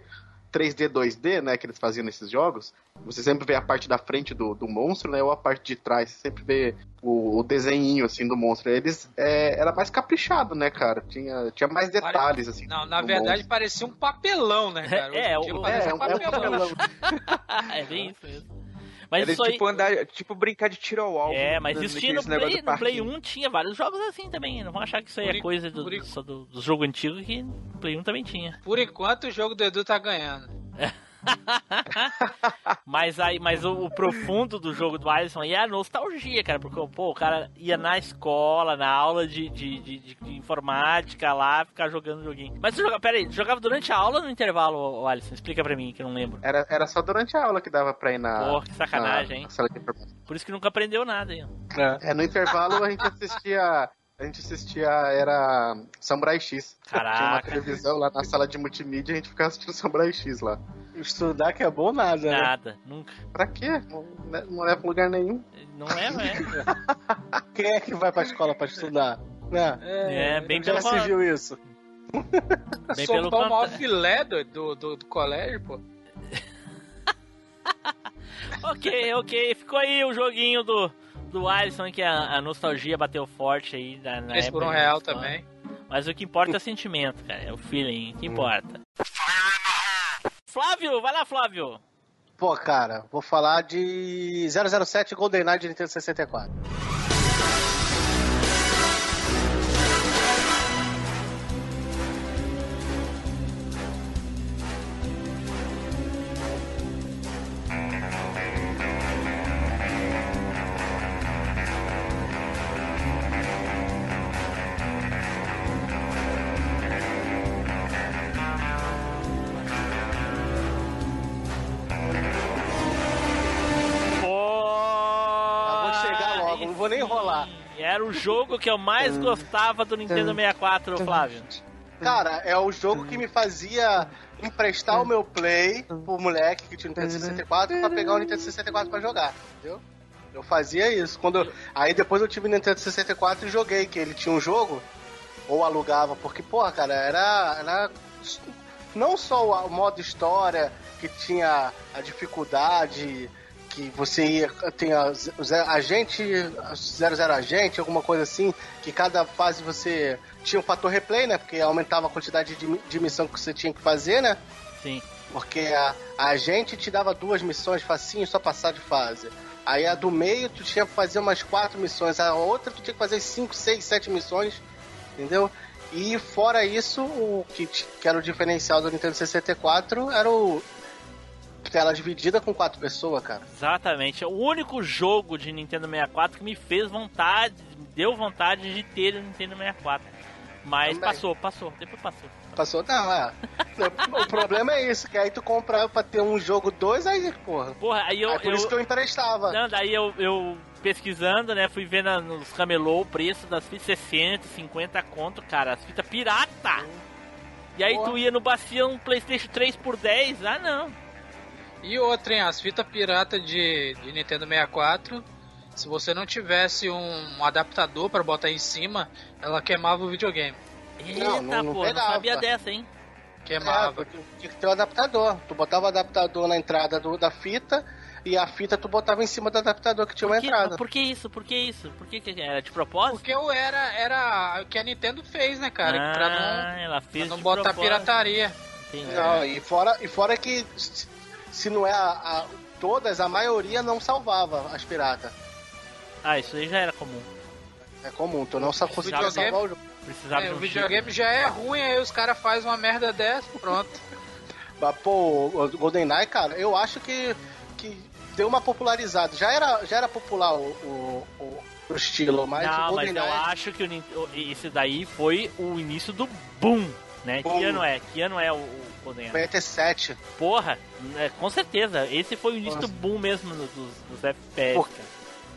A: 3D, 2D, né? Que eles faziam nesses jogos. Você sempre vê a parte da frente do, do monstro, né? Ou a parte de trás. Você sempre vê o, o desenhinho, assim, do monstro. Eles. É, era mais caprichado, né, cara? Tinha, tinha mais detalhes, assim.
F: Não, na verdade
A: monstro.
F: parecia um papelão, né, cara?
B: É,
F: em dia
B: o-
A: É,
F: um
A: é um
F: papelão. *laughs* *laughs*
B: é bem isso mesmo. Mas
D: Era
B: isso aí.
D: tipo andar, tipo brincar de tiro ao alvo.
B: É, mas
D: né,
B: isso tinha no Play, no Play
D: parquinho.
B: 1 tinha vários jogos assim também. Não vão achar que isso aí
F: Por
B: é coisa do, só do, do jogo antigo que no Play 1 também tinha.
F: Por enquanto o jogo do Edu tá ganhando. *laughs* *laughs*
B: mas aí, mas o, o profundo do jogo do Alisson é a nostalgia, cara. Porque pô, o cara ia na escola, na aula de, de, de, de- de informática lá, ficar jogando joguinho. Mas tu jogava, peraí, tu jogava durante a aula ou no intervalo, o Alisson? Explica pra mim, que eu não lembro.
A: Era, era só durante a aula que dava pra ir na.
B: Porra, que sacanagem,
A: na-
B: hein?
A: na sala de informação.
B: Por isso que nunca aprendeu nada, hein?
A: É, no intervalo a gente assistia. A gente assistia, era Samurai X. Tinha uma
B: Caraca.
A: televisão lá na sala de multimídia e a gente ficava assistindo Samurai X lá.
E: Estudar que é bom nada, né?
B: Nada, nunca.
A: Pra quê? Não, não leva pra lugar nenhum.
B: Não é, não é. *laughs*
E: Quem é que vai pra escola pra estudar? Né?
B: É, bem
E: Já
B: pelo
E: se viu isso?
B: Bem
F: Sou
B: pelo
F: o maior filé do, do, do, do colégio, pô. *laughs*
B: Ok, ok. Ficou aí o joguinho do, do Alisson, que a, a nostalgia bateu forte aí. Na, na
F: 3 por
B: época
F: um
B: de
F: real
B: escola.
F: também.
B: Mas o que importa é o sentimento, cara. É o feeling, o que importa. Flávio, vai lá, Flávio.
E: Pô, cara, vou falar de 007 GoldenEye de Nintendo 64.
B: O jogo que eu mais gostava do Nintendo 64, Flávio.
E: Cara, é o jogo que me fazia emprestar o meu Play pro moleque que tinha o Nintendo 64 pra pegar o Nintendo 64 pra jogar, entendeu? Eu fazia isso. Quando eu- Aí depois eu tive o Nintendo 64 e joguei, que ele tinha um jogo, ou alugava, porque, porra, cara, era. era não só o o modo história, que tinha a dificuldade, que você ia. Tem a, ze- agente, 00 agente, alguma coisa assim, que cada fase você tinha um fator replay, né? Porque aumentava a quantidade de, de missão que você tinha que fazer, né?
B: Sim.
E: Porque a, a gente te dava duas missões facinho, só passar de fase. Aí a do meio tu tinha que fazer umas quatro missões, a outra tu tinha que fazer cinco, seis, sete missões, entendeu? E fora isso, o que, que era o diferencial do Nintendo 64 era o tela dividida com quatro pessoas, cara.
B: Exatamente. É o único jogo de Nintendo 64 que me fez vontade, me deu vontade de ter o Nintendo 64. Mas
E: Também.
B: passou, passou, depois passou.
E: Passou, não, é. o problema é isso, que aí tu comprava pra ter um jogo dois, aí, porra.
B: Porra, aí eu.
E: Aí por
B: eu-
E: isso que eu emprestava.
B: Não, daí eu, eu pesquisando, né? Fui na- nos camelô o preço das fitas 60, 50 conto, cara. As fitas pirata! E aí
E: Porra.
B: tu ia no Bacião um Playstation 3 por 10? Ah, não.
F: E outra, hein, as fitas pirata de, de Nintendo 64, se você não tivesse um, um adaptador pra botar em cima, ela queimava o videogame.
B: Eita,
E: Não, não- não
B: pô, não sabia dessa, hein?
E: É,
F: Queimava.
E: porque tinha que ter o adaptador. Tu botava o adaptador na entrada do- da fita e a fita tu botava em cima do adaptador que tinha uma entrada.
B: por que isso? Por que isso? Por que, que era de propósito?
F: Porque eu era, era o que a Nintendo fez, né, cara?
B: ah,
F: pra não,
B: ela
F: pra
B: fez
F: não
B: de
F: botar
B: propósito.
F: pirataria.
B: Entendi.
E: Não, e fora, e fora que se- não é a, a- todas, a maioria não salvava as piratas.
B: Ah, isso aí já era comum.
E: É comum, tu não só conseguia
F: videogame-
E: salvar o jogo.
B: Precisava
F: É,
B: de
F: o
B: um
F: videogame já é ruim, aí os caras fazem uma merda dessa, pronto. *laughs*
E: Mas, pô, o GoldenEye, cara, eu acho que, que deu uma popularizada. Já era, já era popular o, o, o- o estilo, mas o
B: Não, mas eu acho que o- esse daí foi o início do boom, né?
E: Boom.
B: Que ano é? Que ano é o, o GoldenEye?
E: 97.
B: Porra, é, com certeza. Esse foi o início
E: Nossa.
B: do boom mesmo dos, dos FPS.
E: Por-.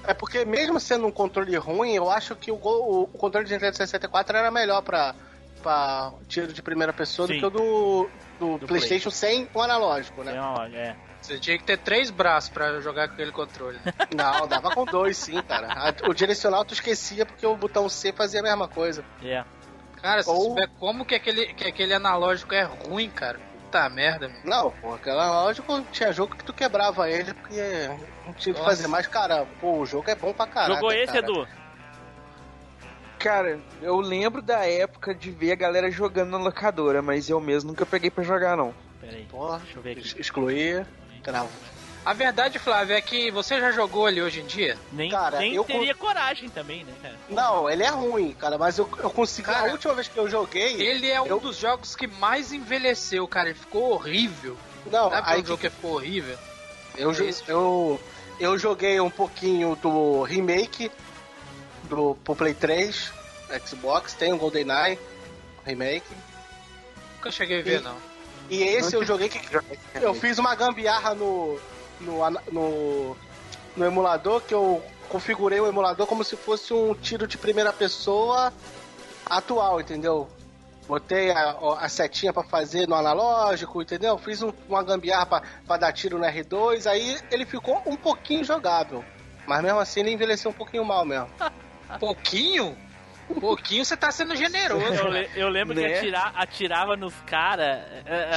E: É porque mesmo sendo um controle ruim, eu acho que o, o controle de Nintendo 64 era melhor pra, pra tiro de primeira pessoa
B: Sim.
E: do que o do, do,
B: Do
E: Playstation sem o analógico, né?
B: uma loja, é.
F: Você tinha que ter três braços pra jogar com aquele controle. *laughs*
E: Não, dava com dois sim, cara. O direcional tu esquecia porque o botão C fazia a mesma coisa.
B: É.
F: Cara, se
E: Ou-
F: souber como que aquele, que aquele analógico é ruim, cara. Puta merda, meu.
E: Não, pô, aquele analógico tinha jogo que tu quebrava ele porque não tinha o que fazer. Mas, cara, pô, o jogo é bom pra caralho.
B: Jogou esse, Edu?
D: Cara, eu lembro da época de ver a galera jogando na locadora, mas eu mesmo nunca peguei pra jogar, não.
B: Pera aí.
E: Porra,
B: Deixa eu ver aqui.
E: excluir, cravo.
F: A verdade, Flávio, é que você já jogou ali hoje em dia?
B: Nem,
E: Cara,
B: nem
E: eu
B: teria coragem também, né, cara?
E: Não, ele é ruim, cara, mas eu, eu consegui.
F: Cara,
E: a última vez que eu joguei.
F: Ele é um
E: Eu-
F: dos jogos que mais envelheceu, cara. Ele ficou horrível.
E: Não,
F: Sabe
E: aí
F: um jogo que ficou horrível?
E: eu, eu, eu joguei um pouquinho do remake do pro Play 3, Xbox, tem o GoldenEye remake.
F: Nunca cheguei a ver,
E: E-
F: não.
E: E esse eu joguei que eu fiz uma gambiarra no, no, no, no emulador que eu configurei o emulador como se fosse um tiro de primeira pessoa atual, entendeu? Botei a, a setinha pra fazer no analógico, entendeu? Fiz um- uma gambiarra pra, pra dar tiro no R2, aí ele ficou um pouquinho jogável. Mas mesmo assim ele envelheceu um pouquinho mal mesmo. *laughs*
F: Pouquinho? Pouquinho você tá sendo generoso.
B: Eu,
F: né?
B: le- eu lembro que
D: Né?
B: atira- atirava nos caras.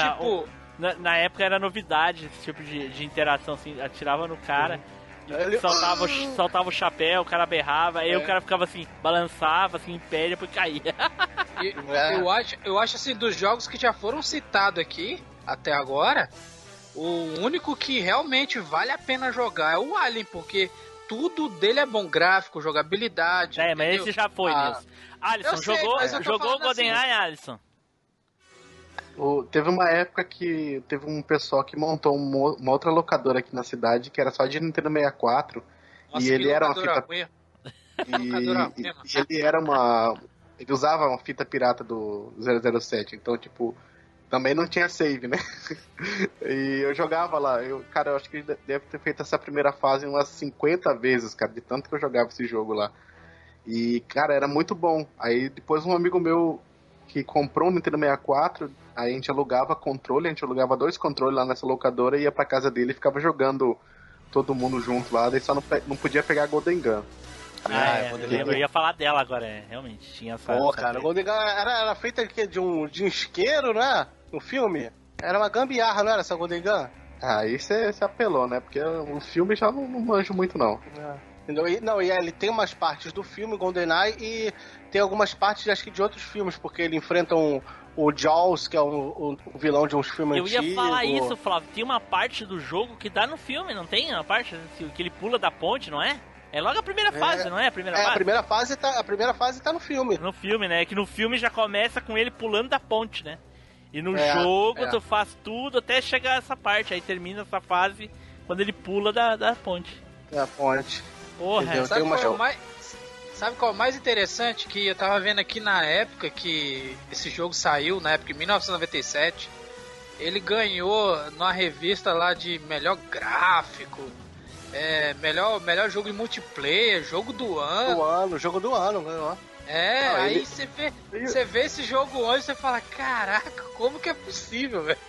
F: Tipo,
B: na, na época era novidade esse tipo de, de interação, assim, atirava no cara.
E: Ele-
B: Saltava, o- saltava o chapéu, o cara berrava, aí
E: É.
B: o cara ficava assim, balançava, assim, em pé e depois caía. *laughs*
F: E-
E: É.
F: eu, acho, eu acho assim, dos jogos que já foram citados aqui, até agora, o único que realmente vale a pena jogar é o Alien, porque tudo dele é bom gráfico, jogabilidade.
B: É, mas
F: entendeu?
B: esse já foi,
E: Ah.
B: Nilson. Alisson,
F: sei,
B: jogou,
F: mas
B: jogou o
F: assim.
B: GoldenEye, Alisson?
A: O- teve uma época que teve um pessoal que montou um mo- uma outra locadora aqui na cidade que era só de Nintendo 64
F: Nossa,
A: e ele era uma fita
F: ruim. *laughs*
A: e, e- e ele era uma ele usava uma fita pirata do 007 então tipo também não tinha save né? *laughs* E eu jogava lá eu cara eu acho que ele deve ter feito essa primeira fase umas 50 vezes cara de tanto que eu jogava esse jogo lá. E cara era muito bom. Aí depois um amigo meu que comprou um Nintendo 64 aí a gente alugava controle a gente alugava dois controles lá nessa locadora e ia pra casa dele e ficava jogando todo mundo junto lá daí só não, não podia pegar a Golden Gun
B: Ah, é, eu,
E: GoldenEye.
B: lembro, eu ia falar dela agora, é, realmente. Tinha essa.
E: Pô, cara, o. Golden Gun era, era feita de, quê? de um, de um isqueiro, né? No filme. Era uma gambiarra, não era essa Golden Gun?
A: Ah, aí você apelou, né? Porque o filme já não, não manjo muito, não.
E: E, não, e ele tem umas partes do filme GoldenEye e tem algumas partes, acho que de outros filmes, porque ele enfrenta um, o Jaws, que é um, um- um vilão de uns filmes
B: Eu ia
E: antigos.
B: falar isso, Flávio. Tem uma parte do jogo que dá no filme, não tem? Uma parte que ele pula da ponte, não é? É logo a primeira fase, não é? A primeira
E: É, a
B: fase?
E: primeira fase tá, a primeira fase tá no filme.
B: No filme, né? Que no filme já começa com ele pulando da ponte, né? E no
E: É,
B: jogo
E: é.
B: tu faz tudo até chegar essa parte. Aí termina essa fase quando ele pula da, da ponte.
E: É a ponte.
B: Porra,
E: Entendeu?
F: Sabe
E: Tem uma-
F: qual, é o mais, sabe qual é o mais interessante? Que eu tava vendo aqui na época que esse jogo saiu, na época em 1997, ele ganhou numa revista lá de melhor gráfico, é, melhor, melhor jogo em multiplayer, jogo do ano.
E: Do ano, jogo do ano, ganhou.
F: É,
A: Não,
F: aí
A: ele-
F: você vê, você vê esse jogo hoje e você fala, caraca, como que é possível, velho?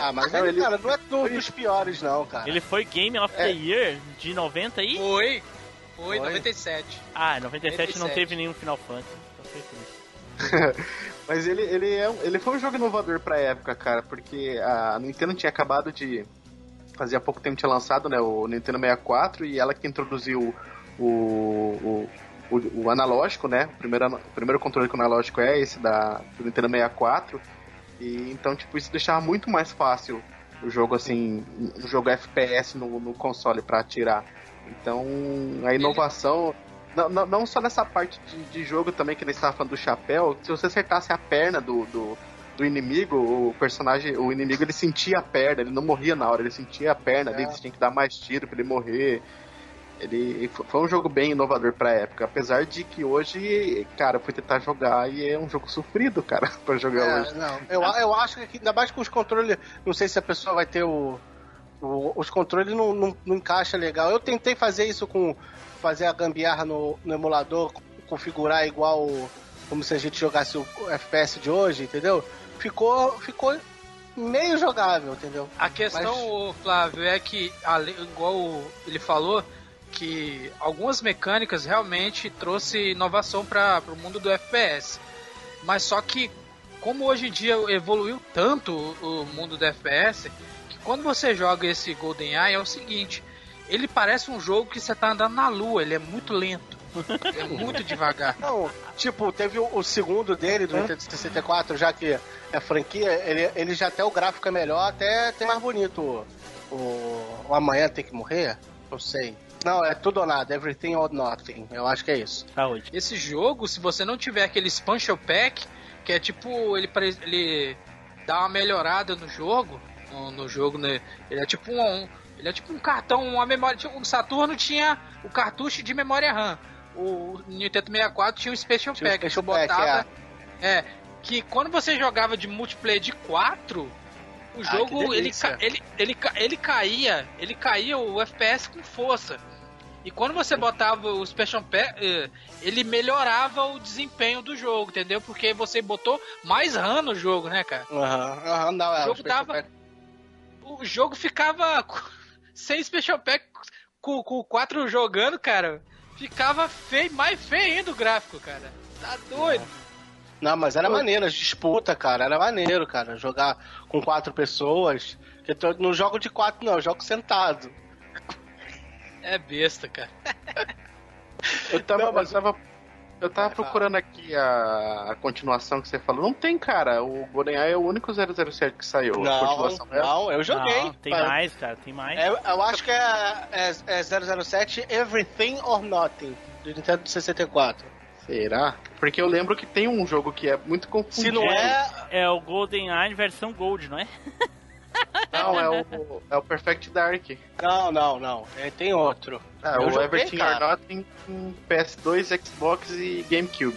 E: Ah, mas
A: Não,
E: ele,
A: ele-
E: cara, não é um dos piores, não, cara.
B: ele foi Game of the
E: É.
B: Year de 90 aí?
F: Foi, foi,
E: Foi.
F: 97.
B: Ah, 97 não
F: 97.
B: teve nenhum Final Fantasy. *laughs*
A: Mas ele, ele, é, ele foi um jogo inovador pra época, cara, porque a Nintendo tinha acabado de. Fazia pouco tempo tinha lançado né, o Nintendo 64 e ela que introduziu o, o, o, o analógico, né? O primeiro, o primeiro controle com analógico é esse da, do Nintendo 64. E então, tipo, isso deixava muito mais fácil o jogo, assim, um jogo FPS no, no console pra atirar. Então, a inovação. Não, não, não só nessa parte de, de jogo também, que ele estava falando do chapéu, se você acertasse a perna do, do, do inimigo, o personagem, o inimigo ele sentia a perna, ele não morria na hora, ele sentia a perna
E: É.
A: você tinha que dar mais tiro pra ele morrer. Ele foi um jogo bem inovador pra época, apesar de que hoje, cara, eu fui tentar jogar e é um jogo sofrido, cara, *laughs* pra jogar
E: É,
A: hoje.
E: não, eu, eu acho que ainda mais com os controles, não sei se a pessoa vai ter o. o- os controles não, não, não encaixa legal. Eu tentei fazer isso com. fazer a gambiarra no, no emulador, configurar igual. como se a gente jogasse o FPS de hoje, entendeu? Ficou. ficou meio jogável, entendeu?
F: A questão,
E: Mas-
F: Flávio, é que, igual ele falou, que algumas mecânicas realmente trouxe inovação para o mundo do FPS. Mas só que, como hoje em dia evoluiu tanto o, mundo do FPS, quando você joga esse GoldenEye é o seguinte, ele parece um jogo que você tá andando na lua, ele é muito lento. é muito *laughs* devagar.
E: Não, tipo, teve o, o segundo dele, do Nintendo 64, já que é franquia, ele, ele já até o gráfico é melhor, até tem mais bonito o, o, Amanhã Tem Que Morrer, não sei. Não, é tudo ou nada, Everything or Nothing, eu acho que é isso.
B: Saúde.
F: Esse jogo, se você não tiver aquele expansion pack, que é tipo, ele, ele dá uma melhorada no jogo, no, no jogo, né? Ele é tipo um, ele é tipo um cartão, uma memória. tipo, O Saturno tinha o cartucho de memória RAM. O Nintendo 64 tinha o Special
E: Tinha o
F: Pack. que
E: Special Pack,
F: botava, é. Que quando você jogava de multiplayer de 4, o jogo ele, ele, ele, ele caía. Ele caía o FPS com força. E quando você botava o Special Pack, eh, ele melhorava o desempenho do jogo, entendeu? Porque você botou mais RAM no jogo, né, cara?
E: Aham, aham, não, é.
F: O
E: o
F: jogo
E: Special
F: tava-
E: Pack.
F: O jogo ficava *laughs* sem special pack com, com o 4 jogando, cara. Ficava feio, mais feio ainda o gráfico, cara. Tá doido.
E: Não, mas era maneiro, as disputa, cara. Era maneiro, cara. Jogar com quatro pessoas. Eu não jogo de quatro, não, eu jogo sentado.
F: É besta, cara.
A: Eu tava,
E: Não, mas-
A: eu tava, eu tava
E: Vai,
A: procurando aqui a, a continuação que você falou. Não tem, cara. O GoldenEye é o único 007 que saiu. a
E: Não,
A: continuação é-
E: não, eu joguei.
B: Não, tem
E: Pai,
B: mais, cara, tem mais.
E: É, eu acho que é, é, é 007 Everything or Nothing, do Nintendo 64.
A: Será? Porque eu lembro que tem um jogo que é muito
E: Se
A: confundido.
E: não é.
B: É o GoldenEye versão Gold, não é? *laughs*
A: Não, é o, é o Perfect Dark.
E: Não, não, não. É, tem outro.
A: É,
E: Eu
A: o
E: joguei,
A: Everything
E: cara.
A: or Nothing em PS2, Xbox e GameCube.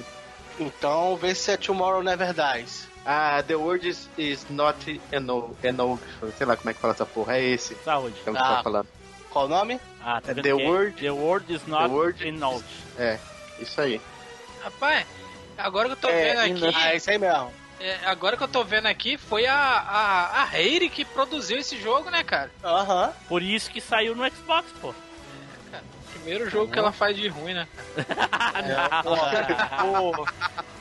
E: Então vê se é Tomorrow Never Dies.
A: Ah, The World is, is not enough, enough. Sei lá como é que fala essa porra. É esse.
B: Saúde.
A: É o que
E: Ah.
A: tá falando.
E: Qual o nome?
B: Ah, tá
A: É
B: vendo
A: The
B: é?
A: Word-
B: The World is not
A: The Word
B: enough.
A: É, isso aí.
F: Rapaz, agora que eu tô
E: É,
F: vendo aqui.
E: Ah, é isso aí mesmo.
F: É, agora que eu tô vendo aqui, foi a, a, a Rare que produziu esse jogo, né, cara?
E: Aham.
B: Por isso que saiu no Xbox, pô.
F: Primeiro jogo que ela faz de ruim, né? *laughs*
E: É, pô, pô.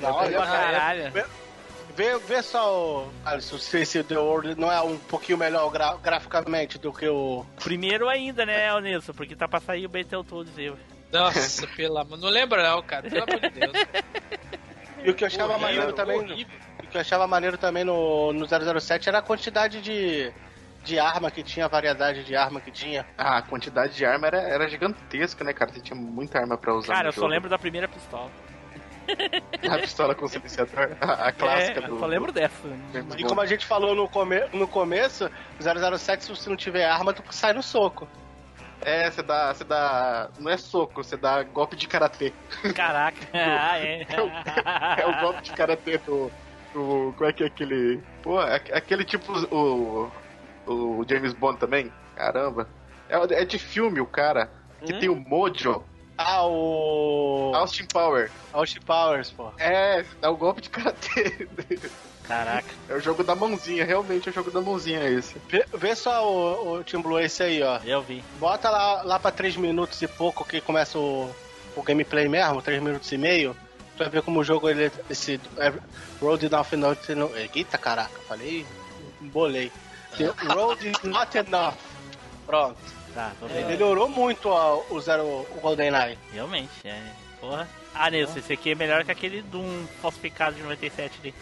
E: Não,
B: Pra
E: olha,
B: caralho.
E: vê, vê só o. Alisson, se esse The World não é um pouquinho melhor gra- graficamente do que o.
B: Primeiro ainda, né, Nilson? Porque tá pra sair o Battletoads eu.
F: Nossa, *laughs* pelo amor. Não lembra, não, cara. Pelo amor de Deus.
E: E o que eu achava maneiro também.
F: horrível.
E: O que eu achava maneiro também no, no 007 era a quantidade de, de arma que tinha, a variedade de arma que tinha.
A: Ah, a quantidade de arma era, era gigantesca, né, cara? Você tinha muita arma pra usar.
B: Cara, eu só
A: jogo.
B: lembro da primeira pistola. *laughs*
A: A pistola com silenciador, a, a clássica
B: é,
A: do.
B: eu só lembro dessa.
E: E como a gente falou no, come, no começo, o 007, se você não tiver arma, tu sai no soco.
A: É, você dá, você dá. Não é soco, você dá golpe de karatê.
B: Caraca. *laughs* ah, é. *laughs*
A: É o golpe de karatê do. Como é que é aquele. Pô, é aquele tipo. O, o James Bond também? Caramba. É, é de filme o cara. Que
E: Hum?
A: tem o Mojo.
E: Ah, o.
A: Austin Power.
E: Austin Powers, pô.
A: É, dá o golpe de karatê.
B: Caraca.
A: É o jogo da mãozinha, realmente é o jogo da mãozinha esse.
E: Vê, vê só o, o Team Blue esse aí, ó.
B: Eu vi.
E: Bota lá, lá pra 3 minutos e pouco que começa o, o gameplay mesmo, 3 minutos e meio. Tu vai ver como o jogo, ele, esse é, Road Not Enough. Eita caraca, falei, embolei. The *laughs* Road is Not Enough. Pronto.
B: Tá, tô vendo.
E: Melhorou muito ó, o Zero o GoldenEye.
B: Realmente, é. Porra. Ah, Nilson, esse aqui é melhor que aquele Doom falsificado de 97 ali.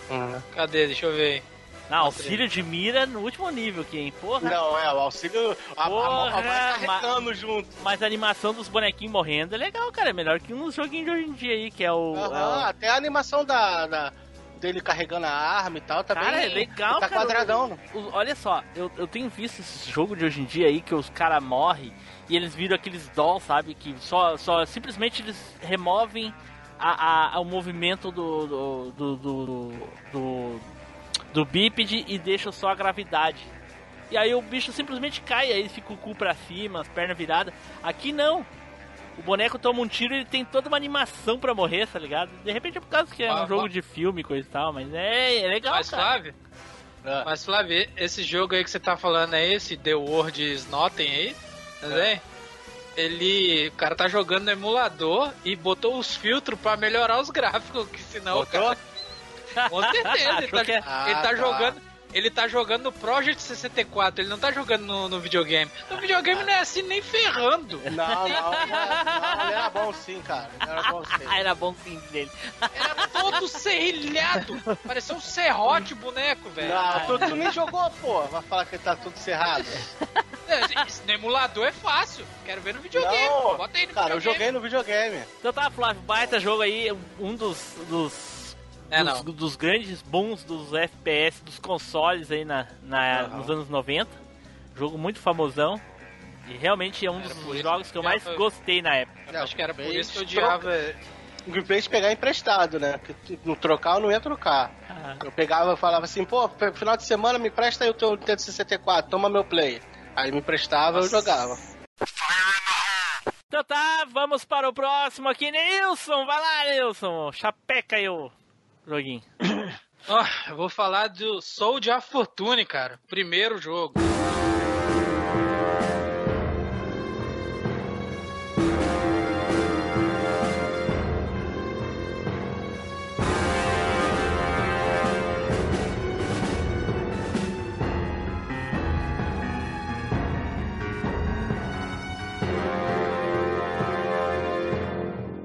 F: Cadê? Deixa eu ver.
B: Não, auxílio de mira no último nível aqui, hein? Porra.
E: Não, é, o auxílio. A, a, mão- a
B: Porra,
E: vai carregando junto.
B: Mas a animação dos bonequinhos morrendo é legal, cara. É melhor que uns joguinhos de hoje em dia aí, que é o.
E: Aham,
B: é o-
E: até a animação da, da- dele carregando a arma e tal, tá
B: Cara,
E: bem.
B: é legal,
E: tá
B: cara.
E: quadradão. né?
B: O- olha só, eu, eu tenho visto esse jogo de hoje em dia aí que os caras morrem e eles viram aqueles dolls, sabe? Que só, só simplesmente eles removem a, a- o movimento do do, do, do, do, do bípede e deixam só a gravidade. E aí o bicho simplesmente cai, aí fica o cu pra cima, as pernas viradas. Aqui não. O boneco toma um tiro e ele tem toda uma animação pra morrer, tá ligado? De repente é por causa que é um
F: Ah,
B: jogo
F: ah.
B: de filme e coisa e tal, mas é, é legal,
F: Mas
B: cara.
F: Flávio,
E: É.
F: mas Flávio, esse jogo aí que você tá falando é esse, The World is Nothing aí, tá vendo? Ele, o cara tá jogando no emulador e botou os filtros pra melhorar os gráficos, que senão o
E: Botou?
F: cara, com certeza, ele tá,
B: que é-
E: Ah,
F: ele tá
E: tá.
F: jogando, ele tá jogando no Project 64, ele não tá jogando no, no videogame. No videogame não é assim nem ferrando.
E: Não, não, não, não, ele era bom sim, cara. Ele era bom sim.
B: Ah, era bom sim dele.
F: Era todo serrilhado, parecia um serrote boneco, velho.
E: Não, tu, tu nem jogou, pô. Vai falar que tá tudo cerrado.
F: É, Isso no emulador é fácil. Quero ver no videogame.
E: Não,
F: Bota aí no
E: cara, eu
F: videogame.
E: joguei no videogame.
B: Então tá, Flávio, baita jogo aí, um dos, dos
F: É,
B: dos,
F: não.
B: dos grandes bons dos FPS dos consoles aí na, na- nos anos 90. Jogo muito famosão. E realmente é um
F: Era
B: dos jogos
F: que
B: eu mais
F: eu-
B: gostei na época.
F: Eu acho que era por isso que eu odiava.
E: Gameplay de pegar emprestado, né? Porque não trocar, eu não ia trocar.
B: Ah,
E: Eu pegava e falava assim, pô, final de semana me presta aí o teu Nintendo 64, toma meu play. Aí me emprestava, eu jogava.
B: Então tá, vamos para o próximo aqui, Nilson. Vai lá, Nilson. Chapeca aí o joguinho. *coughs*
F: Ó, eu vou falar do Soul de Fortune, cara. Primeiro jogo.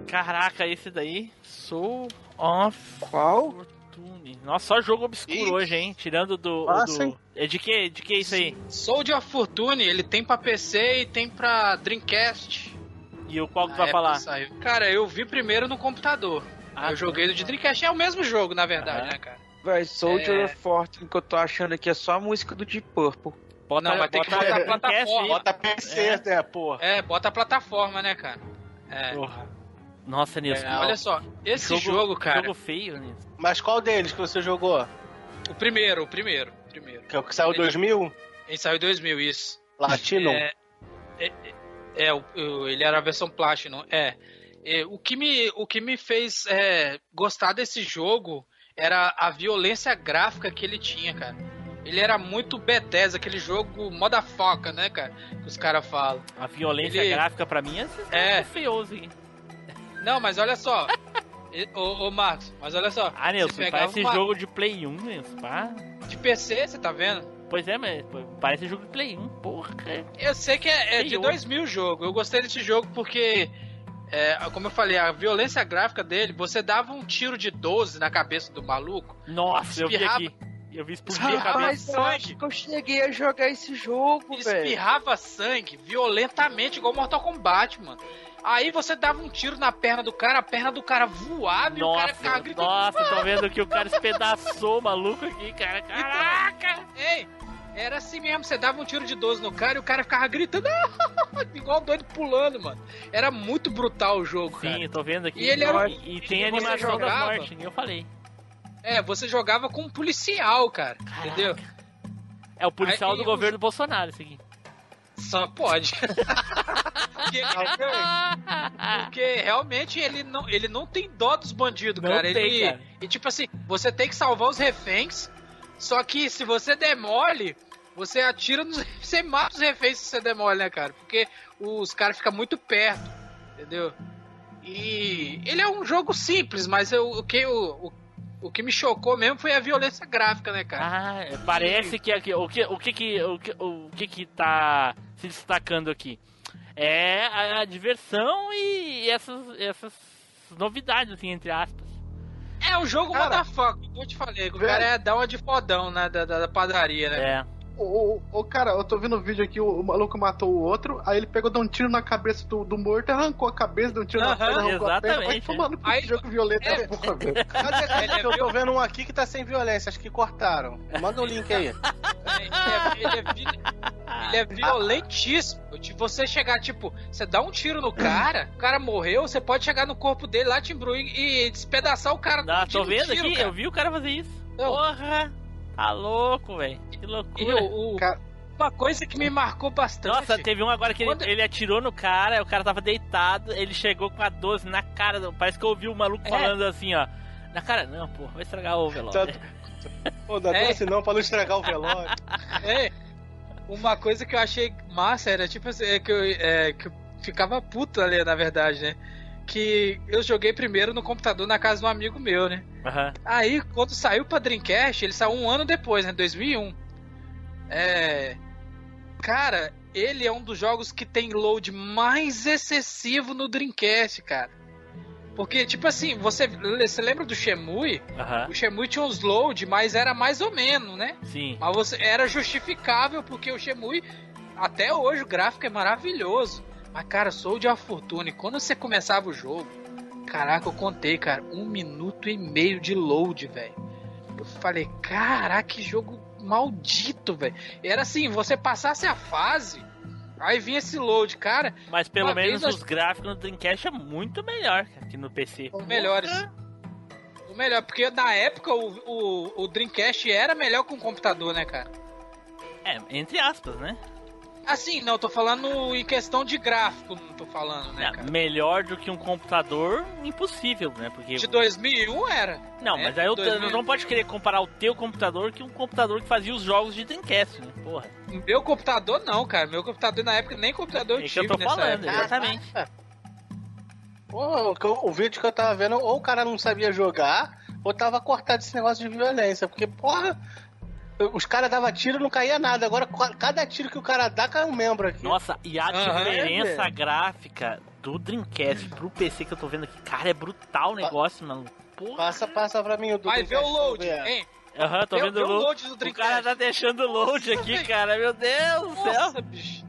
B: Caraca, esse daí. Soul of
D: Qual?
B: Fortune. Nossa, só jogo obscuro
E: Ih.
B: hoje, hein? Tirando do.
E: Nossa,
B: do...
E: hein?
B: É de que? De que isso aí?
F: Soul de Fortune, ele tem pra PC e tem pra Dreamcast.
B: E o qual que tu vai falar?
F: saiu. Cara, eu vi primeiro no computador.
B: Ah,
F: eu joguei no de Dreamcast. É o mesmo jogo, na verdade, né, cara?
D: Vai, Soldier
F: É.
D: of Fortune, que eu tô achando aqui é só a música do Deep Purple.
B: Bota,
F: Não, vai ter que
B: bota
F: botar a
B: Dreamcast
F: plataforma.
E: Bota PC, né, porra.
F: É, bota a plataforma, né, cara? É.
B: Nossa, Nilson.
F: É, olha só, esse jogo, cara,
B: Jogo feio, Nilson.
E: Mas qual deles que você jogou?
F: o primeiro, o primeiro, o primeiro.
E: Que é o que saiu 2000?
F: Ele saiu em 2000, isso.
E: Latino?
F: É, é, é, é, o- ele era a versão Platinum, é. É, o, que me, o que me fez é, gostar desse jogo era a violência gráfica que ele tinha, cara. Ele era muito Bethesda, aquele jogo moda foca, né, cara? Que os caras falam.
B: A violência
F: Ele-
B: gráfica pra mim é,
F: É.
B: é feioso, hein?
F: Não, mas olha só. Ô, ô Marcos, mas olha só.
B: Ah, Nilson, parece
F: uma-
B: jogo de Play 1, Nilson. Pá.
F: de PC, você tá vendo?
B: Pois é, mas parece jogo de Play 1, porra.
F: Eu sei que é, é de
B: Feio.
F: 2000 o jogo. Eu gostei desse jogo porque, é, como eu falei, a violência gráfica dele, você dava um tiro de 12 na cabeça do maluco.
B: Nossa, eu vi
F: Espirrava.
B: aqui. Eu vi explodir a cabeça.
D: Rapaz, eu acho que eu cheguei a jogar esse jogo,
F: Ele
D: velho.
F: espirrava sangue violentamente, igual Mortal Kombat, mano. Aí você dava um tiro na perna do cara, a perna do cara voava e o cara ficava
B: Nossa,
F: gritando.
B: nossa, tô *laughs* vendo que o cara espedaçou o maluco aqui, cara. Caraca!
F: Ei, era assim mesmo, você dava um tiro de 12 no cara e o cara ficava gritando, *laughs* igual doido pulando, mano. Era muito brutal o jogo, cara.
B: Sim, tô vendo aqui.
F: E ele era-
B: e, e tem animação da
F: jogava?
B: morte, nem eu falei.
F: É, você jogava com um policial, cara, entendeu?
B: É o policial
F: Aí,
B: do
F: o-
B: governo Bolsonaro, isso aqui.
F: Só pode. *laughs* porque, porque realmente ele não, ele não tem dó dos bandidos,
B: Não
F: cara.
B: tem,
F: ele,
B: cara.
F: E tipo assim, você tem que salvar os reféns, só que se você demole, você atira nos. *laughs* Você mata os reféns se você demole, né, cara? Porque os caras ficam muito perto, entendeu? E ele é um jogo simples, mas eu, o, que, o, o, o que me chocou mesmo foi a violência gráfica, né, cara?
B: Ah, parece que aqui, o que o que que o que, o que que tá se destacando aqui é a, a diversão e essas essas novidades assim entre aspas.
F: É o jogo
E: Cara,
F: motherfucker, como eu te falei, o cara é dar uma de fodão, né, da, da, da padaria, né?
B: É.
A: Ô, ô, ô, cara, eu tô vendo o vídeo aqui, o, o maluco matou o outro, aí ele pegou, deu um tiro na cabeça do, do morto, arrancou a cabeça, deu um tiro na perna, arrancou a perna. Vai
B: exatamente,
A: tomando com
F: Aí-
A: esse jogo violento
F: é.
A: é porra, velho. *laughs*
E: Cadê,
F: é
E: eu tô vendo um aqui que tá sem violência, acho que cortaram. Manda o link aí. *laughs*
F: Ele é, ele é ele é violentíssimo. Você chegar, tipo, você dá um tiro no cara, o cara morreu, você pode chegar no corpo dele lá, timbru e, e despedaçar o cara
B: Não, tô vendo
F: tiro,
B: aqui,
F: cara.
B: eu vi o cara fazer isso.
F: Não.
B: Porra! Tá louco, velho. Que loucura.
F: o- o-
E: Cara-
F: uma coisa que me marcou bastante.
B: Nossa, teve um agora que ele,
F: Quando-
B: ele atirou no cara, o cara tava deitado, ele chegou com a 12 na cara, parece que eu ouvi o maluco
F: É.
B: falando assim, ó. Na cara, não, pô, vai estragar o velório. *laughs*
E: Pô, não
F: É.
E: assim não, pra não estragar o velório.
F: É, uma coisa que eu achei massa era tipo assim, é que eu, é, que eu ficava puto ali, na verdade, né? Que eu joguei primeiro no computador na casa de um amigo meu, né?
B: Aham.
F: Aí, quando saiu pra Dreamcast, ele saiu um ano depois, né? 2001. É. Cara, ele é um dos jogos que tem load mais excessivo no Dreamcast, cara. Porque, tipo assim, você, você lembra do Shemui?
B: Aham.
F: O Shemui tinha uns load, mas era mais ou menos, né?
B: Sim.
F: Mas você, era justificável porque o Shemui, até hoje, o gráfico é maravilhoso. Mas, cara, sou de a Fortune. Quando você começava o jogo, Caraca, eu contei, cara, um minuto e meio de load, velho. Eu falei, caraca, que jogo maldito, velho. Era assim, você passasse a fase, aí vinha esse load, cara.
B: Mas pelo menos os gráficos no Dreamcast é muito melhor que no PC.
F: Os melhores. O melhor, porque na época o, o, o Dreamcast era melhor que um computador, né, cara?
B: É, entre aspas, né?
F: Assim, não, eu tô falando em questão de gráfico, não tô falando, né,
B: Não,
F: cara?
B: melhor do que um computador, impossível, né? Porque
F: De 2001 era.
B: Não,
F: né?
B: mas aí eu,
F: 2000.
B: não pode querer comparar o teu computador que um computador que fazia os jogos de Dreamcast, né? Porra.
F: Meu computador não, cara. Meu computador na época nem computador eu
B: É que eu tô
F: nessa
B: falando,
F: época.
B: exatamente. *laughs*
E: O, que eu- o vídeo que eu tava vendo, ou o cara não sabia jogar, ou tava cortado esse negócio de violência. Porque, porra, os caras davam tiro e não caía nada. Agora, ca- cada tiro que o cara dá, cai um membro aqui.
B: Nossa, e a
F: Aham,
B: diferença
E: é,
B: gráfica do Dreamcast pro PC que eu tô vendo aqui, cara, é brutal o negócio, mano. Porra.
E: Passa, passa pra mim o do
F: Vai ver o load, hein?
B: Aham, tô
F: Vê-
B: vendo
F: vê
B: o
F: o
B: load.
F: do
B: O
F: Dreamcast.
B: cara tá deixando o load aqui, cara. Meu Deus do céu.
F: Nossa, bicho.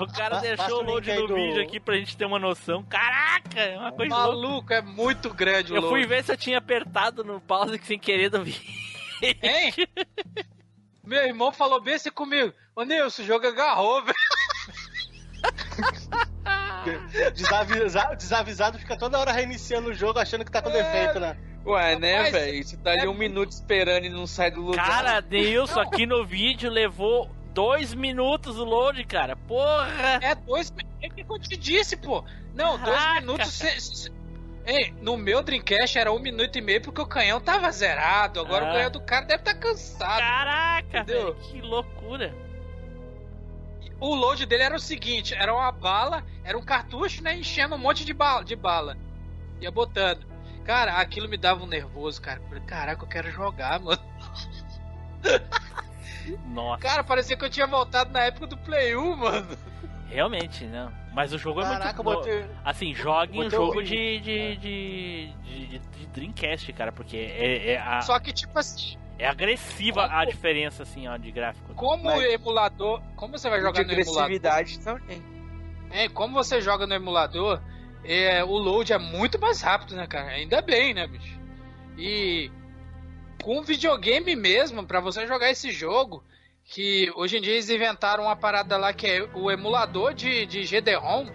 B: O cara deixou o
E: o
B: load do
E: do-
B: vídeo aqui pra gente ter uma noção. Caraca, é uma coisa louca.
F: Maluco, é muito grande o
B: Eu
F: load.
B: fui ver se eu tinha apertado no pause sem querer do vídeo.
F: Hein? *laughs* Meu irmão falou bem assim comigo. Ô Nilson, o jogo agarrou, velho. *laughs*
E: Desavisa- desavisado fica toda hora reiniciando o jogo achando que tá com defeito, né?
D: Ué, né, velho? Você tá ali
F: é
D: um minuto esperando e não sai do lugar.
B: Cara, Nilson, aqui no vídeo levou dois minutos o load, cara. Porra!
F: É dois. É o que eu te disse, pô. Não, dois
B: Caraca.
F: minutos. cê- cê- Ei, no meu Dreamcast era um minuto e meio porque o canhão tava zerado. Agora
B: Ah.
F: o canhão do cara deve estar cansado.
B: Caraca, velho, que loucura.
F: O load dele era o seguinte: era uma bala, era um cartucho, né? Enchendo um monte de bala. De bala. Ia botando. Cara, aquilo me dava um nervoso, cara. Caraca, eu quero jogar, mano. *laughs*
B: Nossa,
F: Cara, parecia que eu tinha voltado na época do Play 1, mano.
B: realmente, não. Mas o jogo é
E: Caraca,
B: muito
E: eu botei.
B: Assim, jogue um jogo de, de, de, de, de Dreamcast, cara, porque é, é, a-
F: Só que, tipo assim,
B: é agressiva a
F: Como-
B: diferença, assim, ó, de gráfico.
F: como
E: Mas-
F: o emulador. Como você vai
D: de
F: jogar no emulador?
D: agressividade também.
F: É, como você joga no emulador, é, o load é muito mais rápido, né, cara? Ainda bem, né, bicho? E com videogame mesmo, pra você jogar esse jogo, que hoje em dia eles inventaram uma parada lá que é o emulador de, de GD-ROM,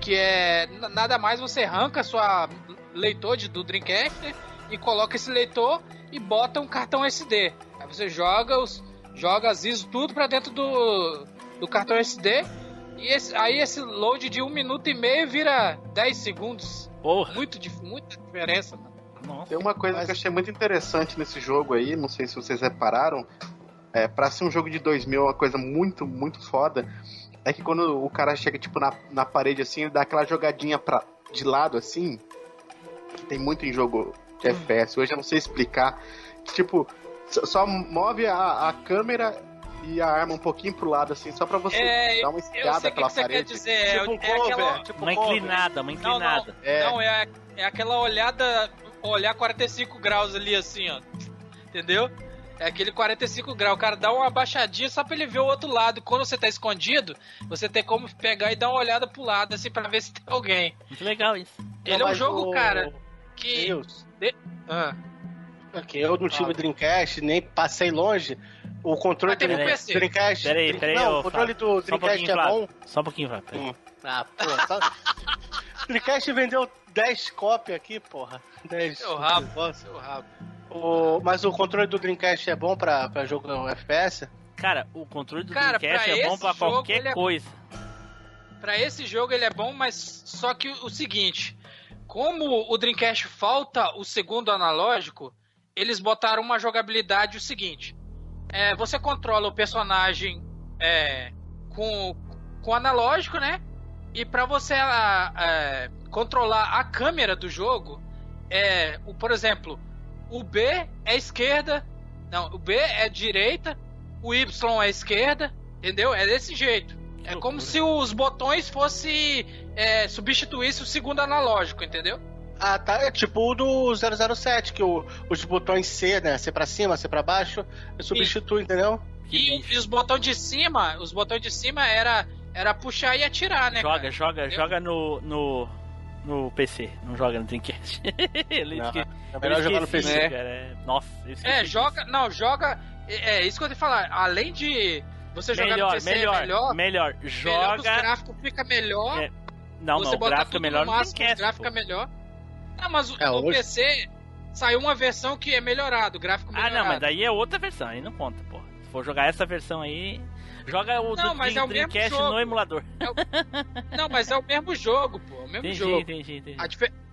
F: que é nada mais você arranca sua leitor de, do Dreamcast né, e coloca esse leitor e bota um cartão SD. Aí você joga os joga as ISO tudo pra dentro do, do cartão SD e esse- aí esse load de um minuto e meio vira 10 segundos.
B: Porra,
F: Muito, muita diferença, mano.
B: nossa.
A: Tem uma coisa
E: Mas-
A: que eu achei muito interessante nesse jogo aí, não sei se vocês repararam, é, pra ser um jogo de 2000, uma coisa muito, muito foda, é que quando o cara chega, tipo, na, na parede, assim, ele dá aquela jogadinha pra, de lado, assim, que tem muito em jogo de FPS, hoje eu não sei explicar, que, tipo, só, move a, a câmera e a arma um pouquinho pro lado, assim, só pra você
F: É,
A: dar uma espiada
F: que,
A: pela
F: que
A: parede.
F: dizer. É,
E: Tipo um
F: é aquela,
E: cover, tipo
B: Uma
E: cover.
B: inclinada, uma
F: Não, não,
B: inclinada.
A: É.
F: não é, é aquela olhada, olhar 45 graus ali assim, ó. Entendeu? É aquele 45 graus, o cara dá uma abaixadinha só pra ele ver o outro lado. Quando você tá escondido, você tem como pegar e dar uma olhada pro lado, assim, pra ver se tem alguém.
B: Muito legal isso.
F: Ele
E: Não,
F: é um jogo,
E: o-
F: cara, que.
E: Deus.
F: Ah,
E: Aqui, eu não tive Dreamcast, nem passei longe. O controle do
F: PC.
E: Dreamcast.
B: Peraí, peraí,
E: não, o controle do
B: um
E: Dreamcast
B: pouquinho,
E: é bom.
B: Só um pouquinho, Flávio. peraí.
E: Hum. Ah, pô, só... *laughs* Dreamcast vendeu 10 cópias aqui, porra. 10.
F: Seu rabo. Seu rabo.
E: O... Mas o controle do Dreamcast é bom pra, pra jogo no FPS?
B: Cara, o controle do
F: Cara,
B: Dreamcast é bom pra
F: jogo,
B: qualquer
F: ele é-
B: coisa.
F: Pra esse jogo ele é bom, mas só que o seguinte, como o Dreamcast falta o segundo analógico, eles botaram uma jogabilidade o seguinte: é, você controla o personagem é, com com analógico, né? E pra você ah, é, controlar a câmera do jogo, é, o, por exemplo, o B é esquerda, não, o B é direita, o Y é esquerda, entendeu? É desse jeito. É
B: loucura.
F: como se os botões fosse é, substituísse o segundo analógico, entendeu?
E: Ah, tá. É tipo o do 007, que o, os botões C, né? C pra cima, C pra baixo, substitui, entendeu?
F: E, e os botões de cima, os botões de cima era era puxar e atirar, né?
B: Joga,
F: cara?
B: joga,
F: Entendeu?
B: joga no, no, no PC, não joga no Dreamcast. *laughs* Ele
E: Não,
B: esque-
E: é melhor jogar no PC.
B: cara, é- Nossa,
F: É, joga. Não, joga. É, é isso que eu ia falar. Além de você jogar
B: Melhor,
F: no PC
B: melhor,
F: é melhor,
B: melhor.
F: melhor que os
B: Joga.
F: gráficos fica melhor.
B: É, Não,
F: você
B: não, o
F: botar
B: gráfico é
F: tudo
B: melhor
F: no máximo,
B: Dreamcast.
F: o gráfico é melhor. Não, mas o,
E: É,
F: no
E: hoje-
F: PC saiu uma versão que é melhorado, o gráfico
B: Ah,
F: melhorado.
B: não, mas daí é outra versão, aí não conta, pô. Se for jogar essa versão aí, joga o
F: Não, mas é o mesmo
B: Dreamcast
F: jogo.
B: no emulador. *laughs*
F: Não, mas é o mesmo jogo, pô. É o mesmo
B: Entendi,
F: jogo.
B: entendi, entendi.
F: A,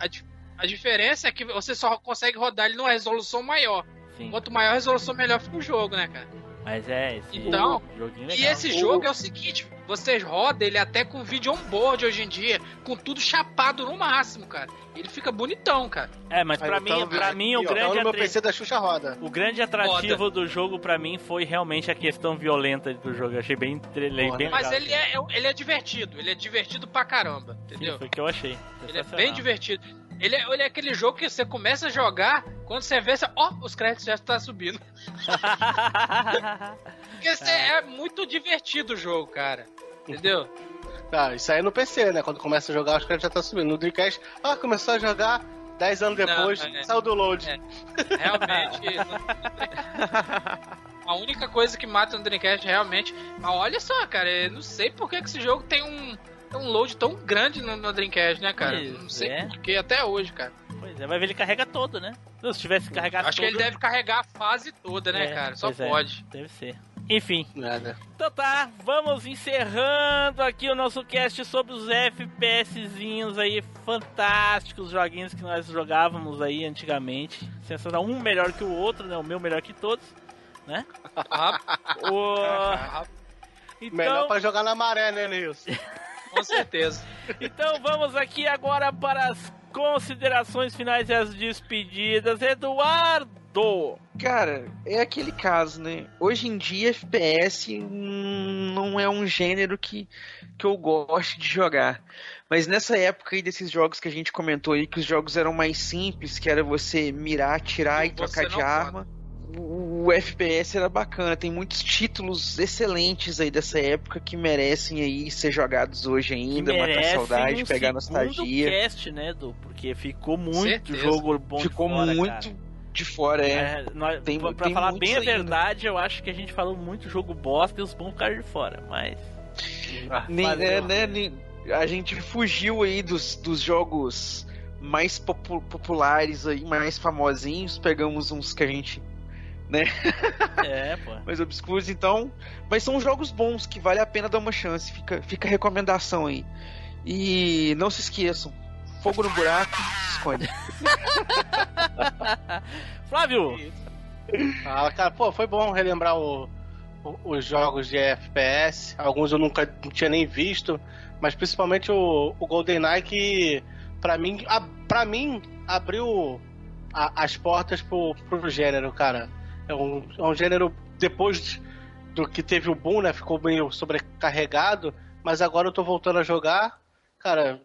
F: a di- a diferença é que você só consegue rodar ele numa resolução maior.
B: Sim.
F: Quanto maior a resolução, melhor fica o jogo, né, cara?
B: Mas é, esse
F: Então,
B: joguinho
F: E
B: legal.
F: esse jogo é o seguinte, você roda ele até com vídeo on-board hoje em dia, com tudo chapado no máximo, cara. Ele fica bonitão, cara.
B: É, mas
E: eu
B: mim, pra
E: vendo
B: mim o
E: aqui, ó,
B: grande
E: então meu
B: atre-
E: PC da Xuxa roda.
B: O grande atrativo do jogo pra mim foi realmente a questão violenta do jogo. Eu achei bem, bem
F: Mas
B: legal.
F: ele é, ele é divertido, ele é divertido pra caramba,
B: Sim,
F: entendeu?
B: foi o que eu achei.
F: Ele é bem divertido. Ele é, ele é aquele jogo que você começa a jogar, quando você vê, você, ó, os créditos já estão subindo. *laughs* Porque você- é muito divertido o jogo, cara. Entendeu?
E: Ah, isso aí é no PC, né? Quando começa a jogar, os caras já tá subindo. No Dreamcast, ah, começou a jogar, 10 anos depois,
F: Não, é.
E: saiu do load.
F: É. Realmente. *laughs* a única coisa que mata no Dreamcast realmente. Mas olha só, cara, eu não sei por que que esse jogo tem um, um load tão grande no, no Dreamcast, né, cara?
B: Pois
F: não sei
B: é.
F: por que até hoje, cara.
B: Pois é, vai ver ele carrega todo, né? Se tivesse carregado
F: Acho que ele deve carregar a fase toda, né,
B: É,
F: cara? Só
B: é,
F: pode.
B: deve ser. Enfim,
E: Nada.
B: então tá, vamos encerrando aqui o nosso cast sobre os FPSzinhos aí, fantásticos joguinhos que nós jogávamos aí antigamente. Sensacional, um melhor que o outro, né? O meu melhor que todos, né? *laughs*
F: Ah,
B: O...
F: ah,
E: Melhor
B: Então,
E: pra jogar na maré, né, Nilson? *laughs*
F: com certeza.
B: então vamos aqui agora para as considerações finais e as despedidas. Eduardo!
D: Cara, é aquele caso, né? Hoje em dia, FPS não é um gênero que, que eu gosto de jogar. Mas nessa época aí desses jogos que a gente comentou aí, que os jogos eram mais simples, que era você mirar, atirar e
F: Você
D: trocar de arma. O, o FPS era bacana, tem muitos títulos excelentes aí dessa época que merecem aí ser jogados hoje ainda, matar saudade,
B: um
D: pegar nostalgia.
B: cast, né, Edu? Porque ficou muito
F: Certeza.
B: jogo bom de
D: Ficou
B: fora,
D: muito
B: cara.
D: de fora, é.
B: É, nós-
D: Tem-
B: pra pra
D: tem
B: falar bem a
D: ainda.
B: verdade, eu acho que a gente falou muito jogo bosta e os bons ficaram de fora, mas.
D: Nem,
B: Fazer
D: é, né, nem- a gente fugiu aí dos, dos jogos mais popu- populares aí, mais famosinhos, pegamos uns que a gente
B: É, pô. *laughs*
D: mais obscuros, então, mas são jogos bons que vale a pena dar uma chance, fica, fica a recomendação aí. E não se esqueçam, fogo no buraco, esconde. *laughs*
B: Flávio!
E: Ah, cara, pô, foi bom relembrar o- o- os jogos de FPS. Alguns eu nunca não tinha nem visto, mas principalmente o, o GoldenEye que, pra mim, a, pra mim abriu a- as portas pro, pro gênero, cara. É um, é um gênero, depois do que teve o boom, né, ficou meio sobrecarregado, mas agora eu tô voltando a jogar. Cara,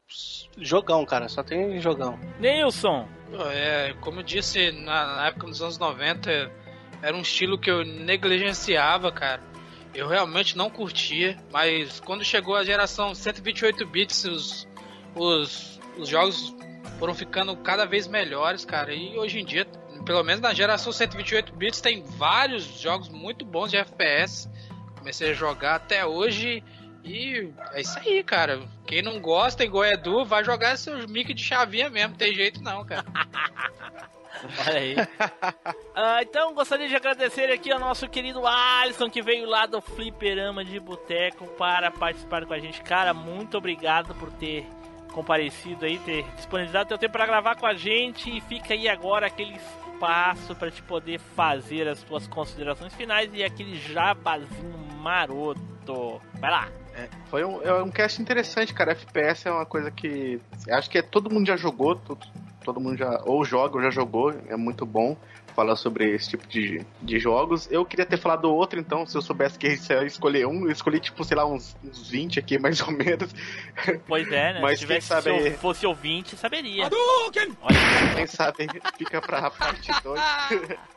E: jogão, cara, só tem jogão.
B: Nilson!
F: É, como eu disse, na, na época dos anos 90, era um estilo que eu negligenciava, cara. Eu realmente não curtia, mas quando chegou a geração 128 bits, os, os, os jogos foram ficando cada vez melhores, cara. E hoje em dia, pelo menos na geração 128 bits, tem vários jogos muito bons de FPS. Comecei a jogar até hoje e é isso aí, cara. Quem não gosta, igual Edu, vai jogar seus mic de chavinha mesmo. Tem jeito não, cara. *laughs*
B: Olha aí. Ah, então, gostaria de agradecer aqui ao nosso querido Alisson, que veio lá do Fliperama de Boteco para participar com a gente. Cara, muito obrigado por ter comparecido aí, ter disponibilizado teu tempo para gravar com a gente. E fica aí agora aquele espaço para te poder fazer as tuas considerações finais e aquele jabazinho maroto. Vai lá.
A: Foi um, é um cast interessante, cara. FPS é uma coisa que acho que é, todo mundo já jogou, todo, todo mundo já ou joga ou já jogou, é muito bom falar sobre esse tipo de, de jogos. Eu queria ter falado outro, então, se eu soubesse que ia escolher um, eu escolhi, tipo, sei lá, uns, uns 20 aqui, mais ou menos.
B: Pois é, né?
A: Mas
B: Se tivesse,
A: sabe
B: se fosse ouvinte, saberia. Olha,
A: Quem sabe fica pra parte 2. *laughs*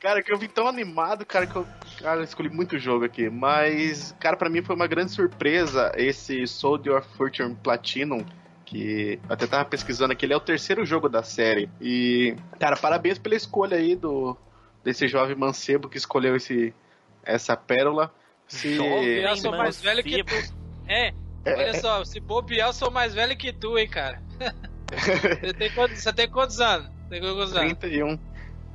A: Cara, que eu vi tão animado, cara, que eu, cara, eu escolhi muito jogo aqui. Mas, cara, pra mim foi uma grande surpresa esse Soldier of Fortune Platinum Que eu até tava pesquisando aqui, ele é o terceiro jogo da série. E, cara, parabéns pela escolha aí do desse jovem mancebo que escolheu esse, essa pérola. Se...
F: Bobear, eu sou mais velho que tu. É, olha só, se bobear, eu sou mais velho que tu, hein, cara. *laughs* você, tem quantos, você tem quantos anos? Tem quantos anos?
A: 31.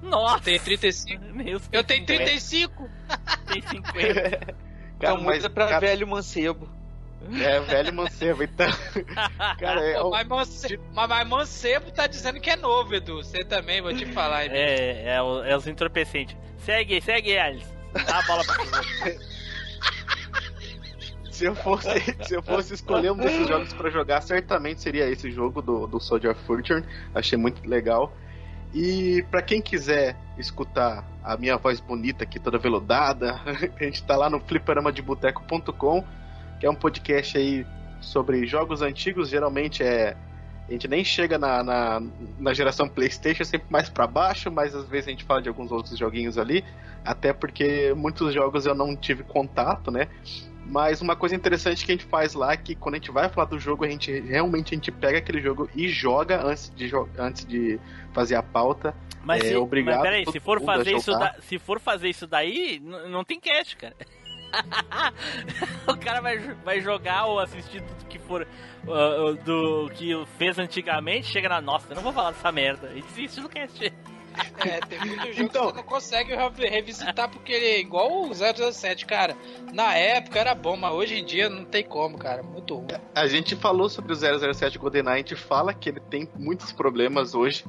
B: Nossa!
F: Tem 35.
B: Meu,
F: Eu tenho 35.
B: Tem 50. *laughs*
A: Cara,
D: Então
A: mas,
D: pra
A: cara,
D: velho mancebo.
A: É, velho mancebo, então. *laughs* cara, é,
F: mas, Mance... mas, mas Mancebo tá dizendo que é novo, Edu. Você também, vou te falar. hein?
B: É, é, o- é os entorpecentes. Segue, segue, Alice. Dá a bola pra *laughs* você.
A: se eu fosse, se eu fosse escolher um desses jogos pra jogar, certamente seria esse jogo do, do Soldier of Fortune. Achei muito legal. E pra quem quiser escutar a minha voz bonita aqui, toda veludada, *laughs* a gente tá lá no fliperamadeboteco.com, que é um podcast aí sobre jogos antigos, geralmente é a gente nem chega na, na, na geração PlayStation, é sempre mais pra baixo, mas às vezes a gente fala de alguns outros joguinhos ali, até porque muitos jogos eu não tive contato, né? Mas uma coisa interessante que a gente faz lá é que quando a gente vai falar do jogo, a gente realmente a gente pega aquele jogo e joga antes de, antes de fazer a pauta.
B: Mas,
A: É,
B: se,
A: obrigado
B: mas peraí, se for fazer isso da- se for fazer isso daí, não tem cast, cara. *laughs* o cara vai, vai jogar ou assistir tudo que for uh, uh, do que fez antigamente, chega na nossa, eu não vou falar dessa merda. E desiste do cast. *laughs*
F: É, tem muito jogo
A: Então-
F: que você não consegue re- revisitar porque ele é igual o 007, cara. Na época era bom, mas hoje em dia não tem como, cara. Muito ruim.
A: A gente falou sobre o 007 GoldenEye, a gente fala que ele tem muitos problemas hoje,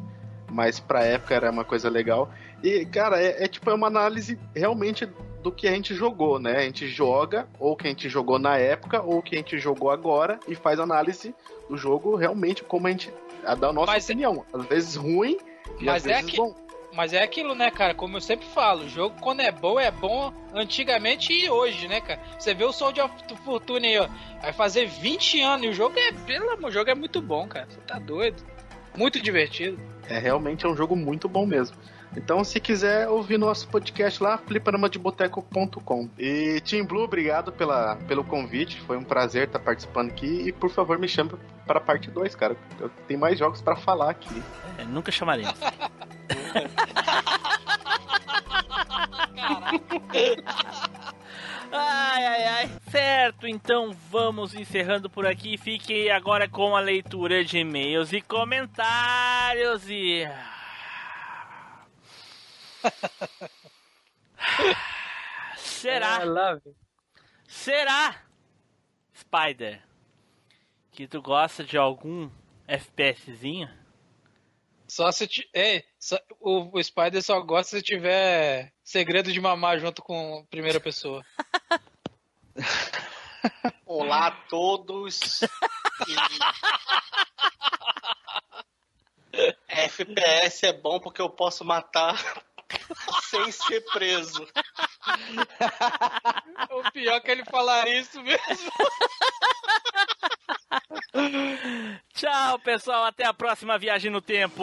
A: mas pra época era uma coisa legal. E, cara, é, é tipo é uma análise realmente do que a gente jogou, né? A gente joga, ou que a gente jogou na época, ou que a gente jogou agora, e faz análise do jogo realmente como a gente. A da nossa
F: Mas é-
A: opinião. Às vezes ruim, e
F: Mas
A: às
F: é
A: vezes
F: que-
A: bom.
F: Mas é aquilo, né, cara? Como eu sempre falo, o jogo quando é bom, é bom antigamente e hoje, né, cara? Você vê o Soldier of Fortune aí, ó. Vai fazer 20 anos e o jogo é, pelo amor, o jogo é muito bom, cara. Você tá doido. Muito divertido.
A: É realmente é um jogo muito bom mesmo. Então, se quiser ouvir nosso podcast lá, fliperamadeboteco.com. E Team Blue, obrigado pela, pelo convite. Foi um prazer estar participando aqui. E por favor, me chame para a parte 2, cara. Eu tenho mais jogos para falar aqui.
B: É, nunca chamaremos. *laughs* Ai, ai, ai. Certo, então vamos encerrando por aqui. Fiquem agora com a leitura de e-mails e comentários e. *laughs* Será? Será, Spider, que tu gosta de algum FPSzinho?
F: Só se ti- é, só- o, o Spider só gosta se tiver segredo de mamar junto com primeira pessoa. *laughs*
E: Olá a todos. *laughs* FPS é bom porque eu posso matar *laughs* sem ser preso. *laughs*
F: o pior é que ele falar isso mesmo. *laughs*
B: Tchau, pessoal. Até a próxima viagem no tempo.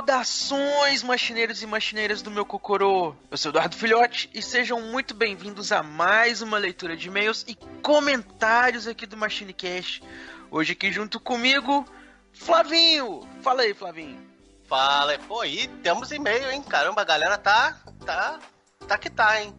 D: Saudações, machineiros e machineiras do meu Cocorô! Eu sou Eduardo Filhote e sejam muito bem-vindos a mais uma leitura de e-mails e comentários aqui do MachineCast. Hoje aqui junto comigo, Flavinho! Fala aí, Flavinho.
E: Fala, pô, aí temos e-mail, hein? Caramba, a galera tá. tá. tá que tá, hein?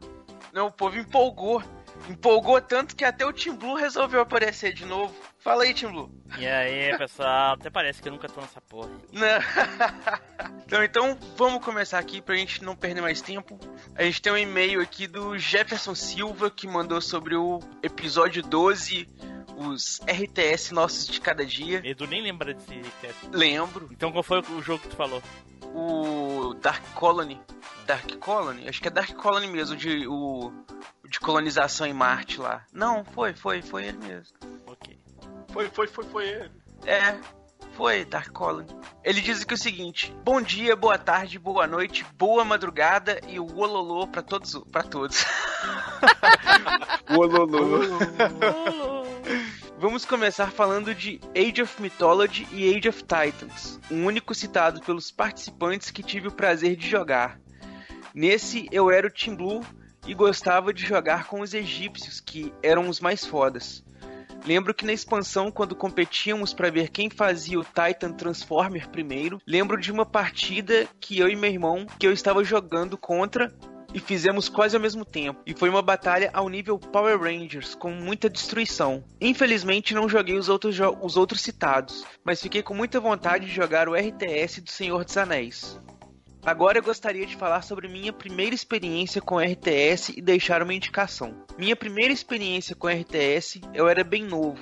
D: Não, o povo empolgou. Empolgou tanto que até o Team Blue resolveu aparecer de novo. Fala aí, Team Blue.
B: E aí, pessoal? Até parece que eu nunca tô nessa porra. *laughs*
D: Então, então, vamos começar aqui pra gente não perder mais tempo. A gente tem um e-mail aqui do Jefferson Silva que mandou sobre o episódio 12, os RTS nossos de cada dia.
B: Edu nem lembra desse teste.
D: Lembro.
B: Então qual foi o jogo que tu falou?
D: O Dark Colony. Dark Colony? Acho que é Dark Colony mesmo, de, o, de colonização em Marte lá. Não, foi, foi, foi ele mesmo.
B: Ok.
E: Foi, foi, foi, foi ele.
D: É, foi Dark Colony. Ele diz aqui o seguinte: Bom dia, boa tarde, boa noite, boa madrugada e o ololô pra todos. Pra todos. *laughs* ololô. *laughs* Vamos começar falando de Age of Mythology e Age of Titans, o único citado pelos participantes que tive o prazer de jogar. Nesse eu era o Team Blue e gostava de jogar com os egípcios, que eram os mais fodas. Lembro que na expansão, quando competíamos para ver quem fazia o Titan Transformer primeiro, lembro de uma partida que eu e meu irmão, que eu estava jogando contra, e fizemos quase ao mesmo tempo. E foi uma batalha ao nível Power Rangers, com muita destruição. Infelizmente não joguei os outros, jo os outros citados, mas fiquei com muita vontade de jogar o RTS do Senhor dos Anéis. Agora eu gostaria de falar sobre minha primeira experiência com RTS e deixar uma indicação. Minha primeira experiência com RTS, eu era bem novo.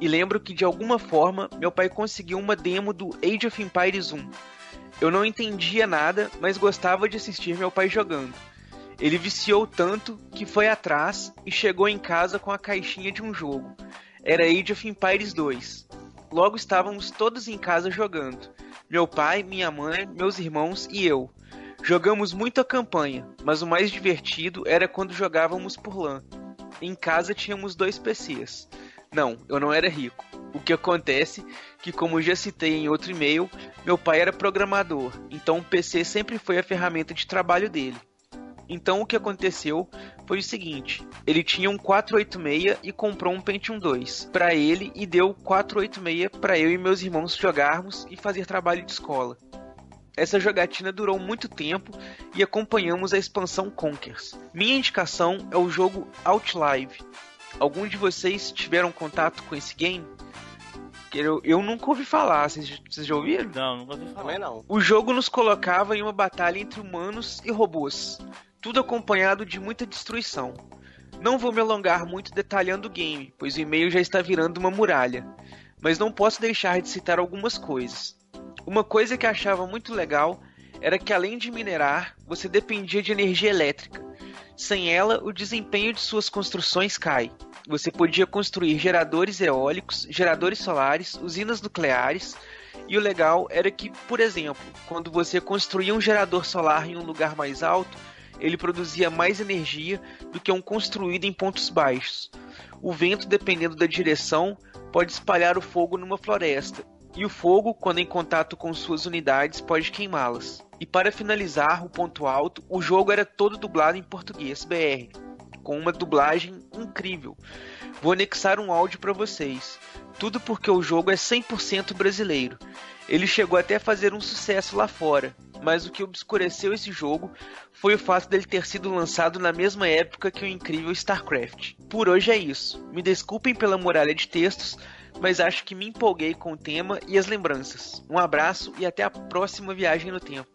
D: E lembro que de alguma forma meu pai conseguiu uma demo do Age of Empires 1. Eu não entendia nada, mas gostava de assistir meu pai jogando. Ele viciou tanto que foi atrás e chegou em casa com a caixinha de um jogo. Era Age of Empires 2. Logo estávamos todos em casa jogando meu pai, minha mãe, meus irmãos e eu. Jogamos muito a campanha, mas o mais divertido era quando jogávamos por LAN. Em casa tínhamos dois PCs. Não, eu não era rico. O que acontece que, como já citei em outro e-mail, meu pai era programador, então o PC sempre foi a ferramenta de trabalho dele. Então o que aconteceu foi o seguinte: ele tinha um 486 e comprou um Pentium 2 para ele e deu 486 para eu e meus irmãos jogarmos e fazer trabalho de escola. Essa jogatina durou muito tempo e acompanhamos a expansão Conkers. Minha indicação é o jogo Outlive. Algum de vocês tiveram contato com esse game? Eu, eu nunca ouvi falar, vocês, vocês já ouviram?
B: Não, nunca ouvi falar.
E: Também não.
D: O jogo nos colocava em uma batalha entre humanos e robôs, tudo acompanhado de muita destruição. Não vou me alongar muito detalhando o game, pois o e-mail já está virando uma muralha, mas não posso deixar de citar algumas coisas. Uma coisa que achava muito legal era que além de minerar, você dependia de energia elétrica. Sem ela, o desempenho de suas construções cai. Você podia construir geradores eólicos, geradores solares, usinas nucleares, e o legal era que, por exemplo, quando você construía um gerador solar em um lugar mais alto, ele produzia mais energia do que um construído em pontos baixos. O vento, dependendo da direção, pode espalhar o fogo numa floresta, e o fogo, quando em contato com suas unidades, pode queimá-las. E para finalizar o ponto alto, o jogo era todo dublado em português BR, com uma dublagem incrível. Vou anexar um áudio para vocês. Tudo porque o jogo é 100% brasileiro. Ele chegou até a fazer um sucesso lá fora, mas o que obscureceu esse jogo foi o fato dele ter sido lançado na mesma época que o incrível StarCraft. Por hoje é isso. Me desculpem pela muralha de textos, mas acho que me empolguei com o tema e as lembranças. Um abraço e até a próxima viagem no tempo.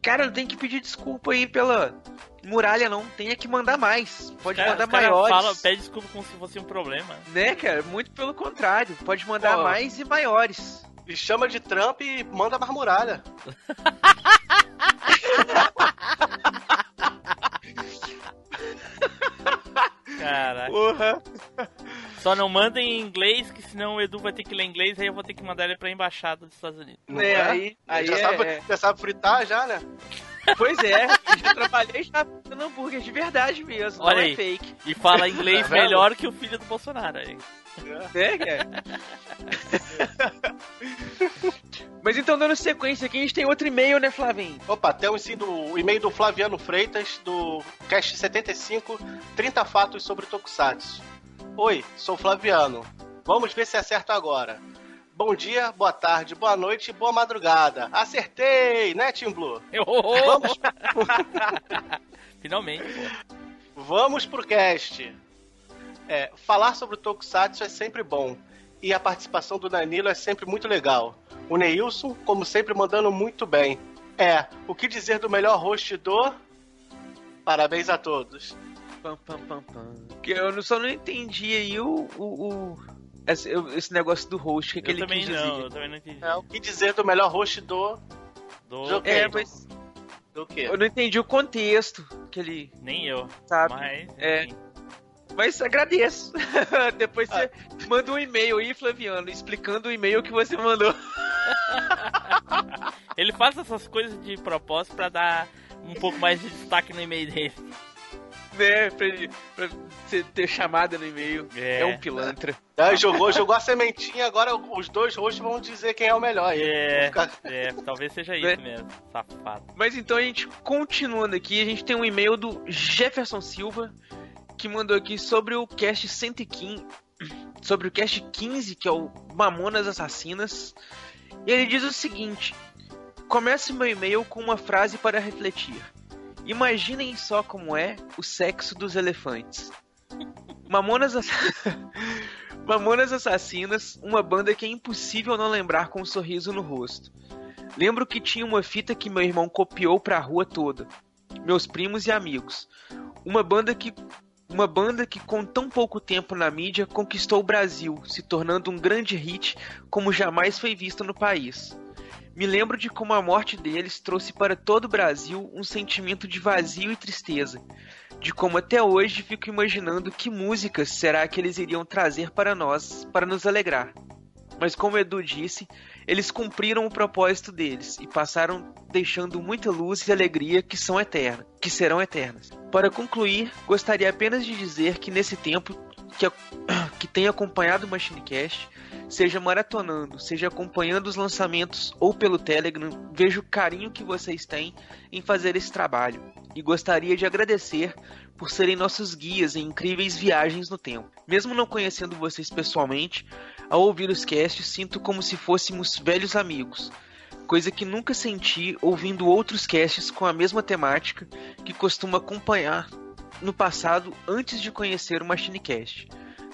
D: Cara, não tem que pedir desculpa aí pela muralha, não. Tem que mandar mais. Pode
B: Cara,
D: mandar
B: cara
D: maiores.
B: Fala, pede desculpa como se fosse um problema.
D: Né, cara? Muito pelo contrário. Pode mandar
E: Pô.
D: mais e maiores.
E: E chama de Trump e manda mais muralha.
B: Caraca.
D: Porra.
B: Só não mandem em inglês, que senão o Edu vai ter que ler inglês, aí eu vou ter que mandar ele pra embaixada dos Estados Unidos.
E: Não
D: É,
E: é?
D: aí, aí
E: já,
D: é,
E: sabe,
D: é.
E: já sabe fritar já, né?
D: Pois é, eu já trabalhei já fazendo hambúrguer de verdade mesmo,
B: Olha
D: não
B: aí.
D: é fake.
B: E fala inglês
E: Tá
B: melhor que o filho do Bolsonaro. Aí.
D: Né, cara? Mas então, dando sequência aqui, a gente tem outro e-mail, né, Flavinho?
E: Opa, temos sim do, o e-mail do Flaviano Freitas, do Cast 75, 30 fatos sobre Tokusatsu. Oi, sou Flaviano. Vamos ver se acerto agora. Bom dia, boa tarde, boa noite, boa madrugada. Acertei, né, Team Blue? *laughs* Vamos,
B: Finalmente, pô.
E: vamos pro cast. É, falar sobre o Tokusatsu é sempre bom. E a participação do Danilo é sempre muito legal. O Neilson, como sempre, mandando muito bem. É, o que dizer do melhor host do. Parabéns a todos.
D: Pam, pam, pam, pam. Que eu não- só não entendi aí o. o, o- esse, esse negócio do host, que, que
B: Eu
D: ele
B: também
D: quis
B: não,
D: dizer.
B: eu também não entendi.
E: É o que dizer do melhor host do.
B: Do...
D: É, mas
E: Do quê?
D: eu não entendi o contexto que ele
B: Nem eu.
D: sabe.
B: Mas.
D: É.
B: enfim.
D: Mas agradeço. *laughs* Depois você
E: Ah.
D: manda um e-mail aí, Flaviano, explicando o e-mail que você mandou. *laughs*
B: Ele faz essas coisas de propósito pra dar um pouco mais de destaque no e-mail dele.
D: Né? Pra, ele- pra você ter chamada no e-mail.
B: É.
D: É, um pilantra.
E: Ah, jogou, jogou a sementinha, agora os dois hosts vão dizer quem é o melhor. aí.
B: É,
E: ficar-
B: é, talvez seja isso
D: Né?
B: mesmo, safado.
D: Mas então a gente continuando aqui, a gente tem um e-mail do Jefferson Silva que mandou aqui sobre o cast 115, sobre o cast 15, que é o Mamonas Assassinas. E ele diz o seguinte: Comece meu e-mail com uma frase para refletir. Imaginem só como é o sexo dos elefantes. *laughs* Mamonas, Ass... *laughs* Mamonas Assassinas, uma banda que é impossível não lembrar com um sorriso no rosto. Lembro que tinha uma fita que meu irmão copiou pra rua toda. Meus primos e amigos. Uma banda que uma banda que com tão pouco tempo na mídia conquistou o Brasil, se tornando um grande hit como jamais foi visto no país. Me lembro de como a morte deles trouxe para todo o Brasil um sentimento de vazio e tristeza. De como até hoje fico imaginando que músicas será que eles iriam trazer para nós para nos alegrar. Mas como Edu disse, eles cumpriram o propósito deles e passaram deixando muita luz e alegria que são eternas, que serão eternas. Para concluir, gostaria apenas de dizer que nesse tempo que, *coughs* que tenho acompanhado o MachineCast, seja maratonando, seja acompanhando os lançamentos ou pelo Telegram, vejo o carinho que vocês têm em fazer esse trabalho e gostaria de agradecer por serem nossos guias em incríveis viagens no tempo. Mesmo não conhecendo vocês pessoalmente, ao ouvir os casts, sinto como se fôssemos velhos amigos, coisa que nunca senti ouvindo outros casts com a mesma temática que costumo acompanhar no passado antes de conhecer o MachineCast.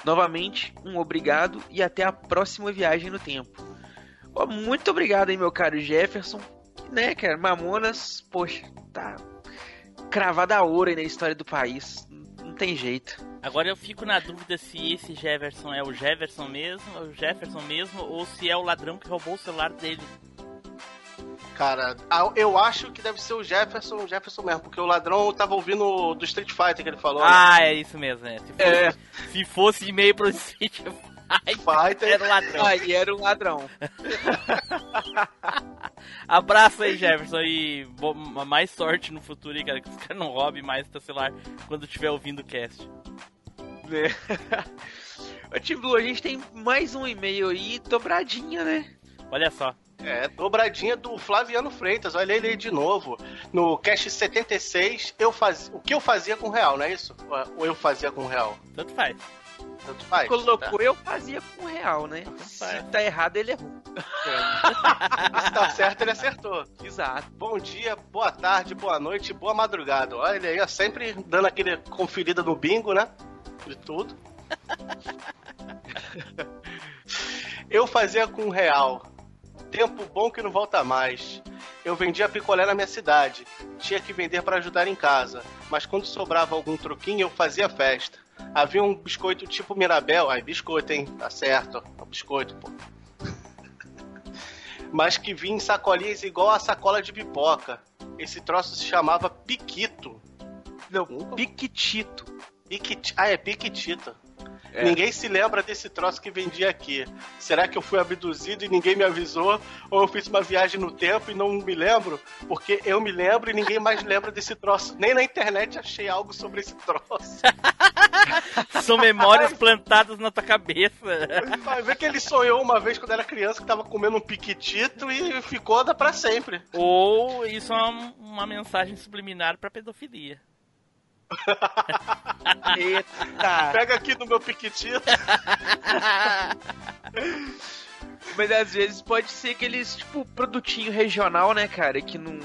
D: Novamente, um obrigado e até a próxima viagem no tempo. Ó, muito obrigado aí, meu caro Jefferson. Né, cara, Mamonas, poxa, tá cravada a ouro aí na história do país. Não tem jeito.
B: Agora eu fico na dúvida se esse Jefferson é o Jefferson mesmo, é o Jefferson mesmo, ou se é o ladrão que roubou o celular dele.
E: Cara, eu acho que deve ser o Jefferson, o Jefferson mesmo, porque o ladrão tava ouvindo do Street Fighter que ele falou. né?
B: Ah, é isso mesmo, né? Se fosse,
D: É.
B: se fosse e-mail pro Street Fighter,
E: Fighter.
B: era o ladrão.
D: Aí era um ladrão. *laughs*
B: Abraço aí, Jefferson, e mais sorte no futuro aí, cara, que os caras não roubem mais teu celular quando estiver ouvindo o cast. *laughs*
D: Tim Blue, a gente tem mais um e-mail aí, dobradinha, né?
B: Olha só.
E: É, dobradinha do Flaviano Freitas, olha ele aí de novo. No Cast 76, eu faz... o que eu fazia com real, não é isso? Ou eu fazia com real?
B: Tanto faz.
E: Tanto faz.
D: Colocou, eu fazia com real, né? Se tá errado, ele errou.
E: Se tá certo, ele acertou. *laughs*
D: Exato.
E: Bom dia, boa tarde, boa noite, boa madrugada. Olha ele aí, ó, sempre dando aquele conferida no bingo, né? De tudo. *laughs* Eu fazia com real. Tempo bom que não volta mais. Eu vendia picolé na minha cidade. Tinha que vender para ajudar em casa. Mas quando sobrava algum troquinho, eu fazia festa. Havia um biscoito tipo Mirabel. Ai, biscoito, hein? Tá certo. É um biscoito, pô. *laughs* Mas que vinha em sacolinhas igual a sacola de pipoca. Esse troço se chamava Piquito.
D: Não, Piquitito.
E: Piquiti... Ah, é Piquitito.
D: É.
E: Ninguém se lembra desse troço que vendia aqui. Será que eu fui abduzido e ninguém me avisou? Ou eu fiz uma viagem no tempo e não me lembro? Porque eu me lembro e ninguém mais lembra desse troço. Nem na internet achei algo sobre esse troço. *laughs*
B: São memórias plantadas na tua cabeça.
E: Vai ver que ele sonhou uma vez quando era criança que tava comendo um piquitito e ficou da pra sempre.
B: Ou isso é uma, uma mensagem subliminar pra pedofilia.
D: Eita.
E: Pega aqui no meu piquitito. *laughs*
D: Mas às vezes pode ser aqueles, tipo, produtinho regional, né, cara? Que não.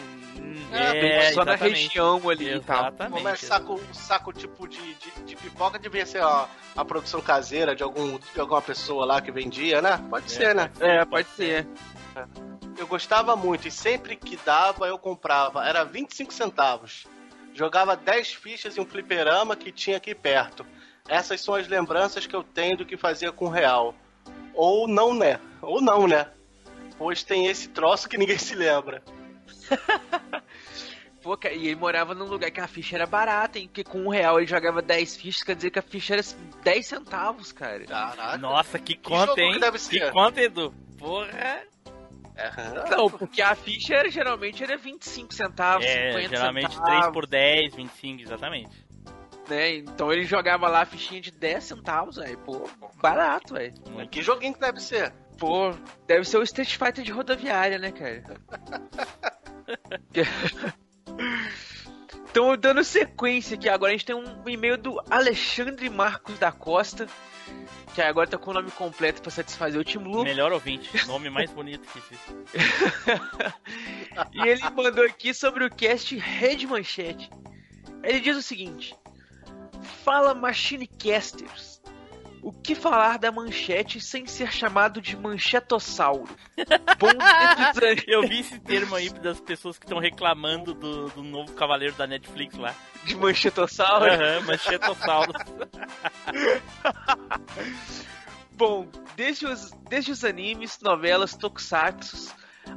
B: É,
D: vem só na região ali e tal.
B: Exatamente.
E: Como é saco, saco tipo de, de, de pipoca, devia ser ó, a produção caseira de, algum, de alguma pessoa lá que vendia, né? Pode ser, né?
D: É, pode ser.
E: Eu gostava muito e sempre que dava eu comprava. Era 25 centavos. Jogava 10 fichas em um fliperama que tinha aqui perto. Essas são as lembranças que eu tenho do que fazia com o real. Ou não, né? Ou não, né? Pois tem esse troço que ninguém *laughs* se lembra. *laughs*
D: Pô, cara, e ele morava num lugar que a ficha era barata, hein? Porque com um real ele jogava 10 fichas, quer dizer que a ficha era 10 centavos, cara.
E: Caraca.
B: Nossa, que conta,
E: que
B: hein?
E: deve
B: Que
E: ser?
B: conta, Edu. Porra.
E: É.
D: Não, porque a ficha era, geralmente era 25 centavos,
B: É,
D: 50
B: geralmente
D: centavos,
B: 3 por 10, 25, exatamente.
D: né? Então ele jogava lá a fichinha de 10 centavos, velho. Pô, barato, velho.
E: Que joguinho que deve ser?
D: Pô, deve ser o Street Fighter de rodoviária, né, cara? *laughs* Então, dando sequência aqui, agora a gente tem um e-mail do Alexandre Marcos da Costa, que agora tá com o nome completo pra satisfazer o Team Lu.
B: Melhor ouvinte. Nome mais bonito que existe. *laughs*
D: E ele mandou aqui sobre o cast Red Manchete. Ele diz o seguinte: Fala Machinecasters. O que falar da manchete sem ser chamado de manchetossauro? *laughs* *laughs*
B: Eu vi esse termo aí das pessoas que estão reclamando do, do novo cavaleiro da Netflix lá.
D: de manchetossauro.
B: Aham, Manchetossauro. *laughs*
D: Bom, desde os, desde os animes, novelas, tokusatsu,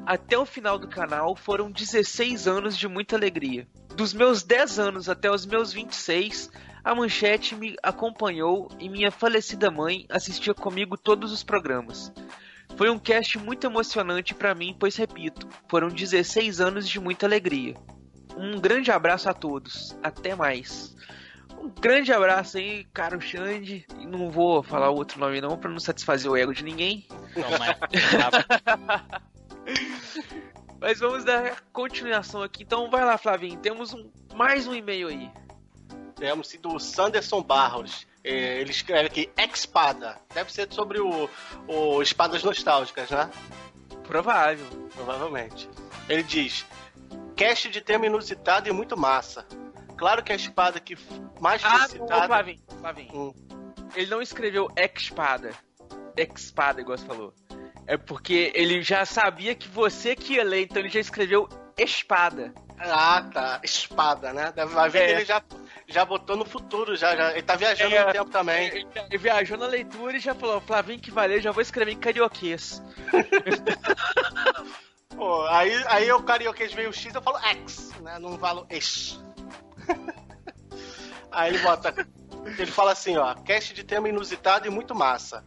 D: até o final do canal foram 16 anos de muita alegria. Dos meus 10 anos até os meus 26, a Manchete me acompanhou e minha falecida mãe assistia comigo todos os programas. Foi um cast muito emocionante pra mim, pois repito, foram 16 anos de muita alegria. Um grande abraço a todos. Até mais. Um grande abraço aí, caro Xande. Não vou falar outro nome não pra não satisfazer o ego de ninguém.
B: Não, mas. *laughs*
D: Mas vamos dar continuação aqui. Então vai lá, Flavinho. Temos um, mais um e-mail aí.
E: Temos do Sanderson Barros. É, Ele escreve aqui, Expada. Deve ser sobre o, o Espadas Nostálgicas, né?
D: Provável.
E: Provavelmente. Ele diz: Cast de tema inusitado e muito massa. Claro que a espada que mais foi
D: Ah,
E: citada.
D: Flavinho. Flavinho.
E: Hum.
D: Ele não escreveu Expada. Expada, igual você falou. É porque ele já sabia que você que ia ler, então ele já escreveu Espada.
E: Ah, tá. Espada, né? Deve- Vai ver
D: É.
E: que ele já, já botou no futuro, já, já. Ele tá viajando
D: É.
E: no tempo também.
D: Ele ele viajou na leitura e já falou: Flavinho que vai ler, já vou escrever em carioquês. *laughs*
E: Pô, aí, aí o carioquês veio o X, eu falo X, né? Não falo X. *laughs* aí ele bota. Ele fala assim, ó, cast de tema inusitado e muito massa.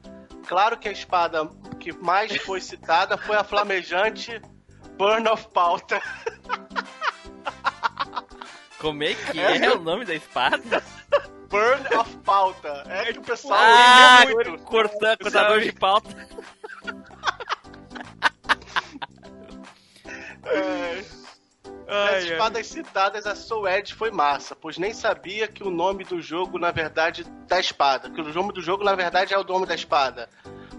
E: Claro que a espada que mais foi citada foi a flamejante Burn of Pauta. *laughs*
B: Como é que é o nome da espada?
E: Burn of Pauta. É que o pessoal
B: Ah,
E: muito.
B: corta- cortador de pauta.
E: É. Das espadas citadas, a Soul Edge foi massa, pois nem sabia que o nome do jogo, na verdade, da espada. Que o nome do jogo, na verdade, é o nome da espada.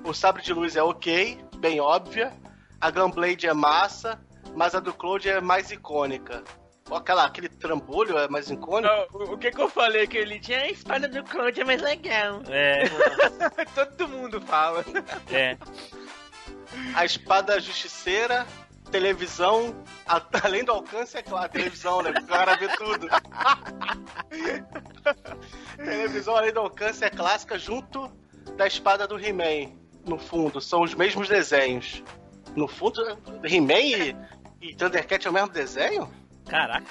E: O sabre de luz é ok, bem óbvia. A Gunblade é massa, mas a do Cloud é mais icônica. Ó, Aquela, aquele trambolho é mais icônico.
D: o, o que que eu falei que ele tinha? A espada do Claude é mais legal.
B: É, *laughs*
D: Todo mundo fala.
B: é.
E: A espada justiceira, televisão, a- *laughs* além do alcance, é claro, televisão, né? O cara vê tudo. *laughs* televisão, além do alcance, é clássica, junto da espada do He-Man, no fundo. São os mesmos desenhos. No fundo, He-Man e, e Thundercat é o mesmo desenho?
B: Caraca.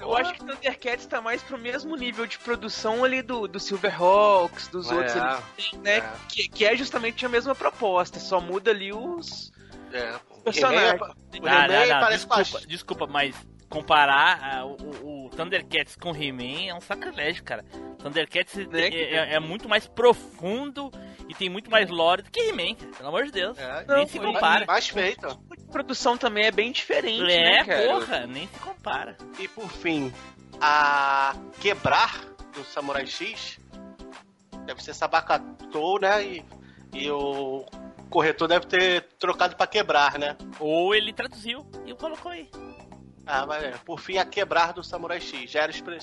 D: Eu acho que Thundercats tá mais pro mesmo nível de produção ali do, do Silverhawks, dos
E: É,
D: outros ali, né?
E: é.
D: Que, que é justamente a mesma proposta, só muda ali os
E: É.
D: personagens.
E: He-Man, o
B: Ah, não, não,
E: parece
B: desculpa, desculpa, mas comparar ah, o, o- Thundercats com He-Man é um sacrilégio, cara. Thundercats
D: Né,
B: é,
D: que-
B: é- é muito mais profundo e tem muito mais lore do que He-Man. Pelo amor de Deus.
E: É,
B: nem
D: não,
B: se compara.
E: mais feito.
D: A produção também é bem diferente,
B: É,
D: né, cara?
B: porra, nem se compara.
E: E por fim, a quebrar do Samurai X deve ser Sabacatou, né? E, e o corretor deve ter trocado pra quebrar, né?
B: Ou ele traduziu e colocou aí.
E: Ah, mas é, por fim, a quebrar do Samurai X. Já era espe-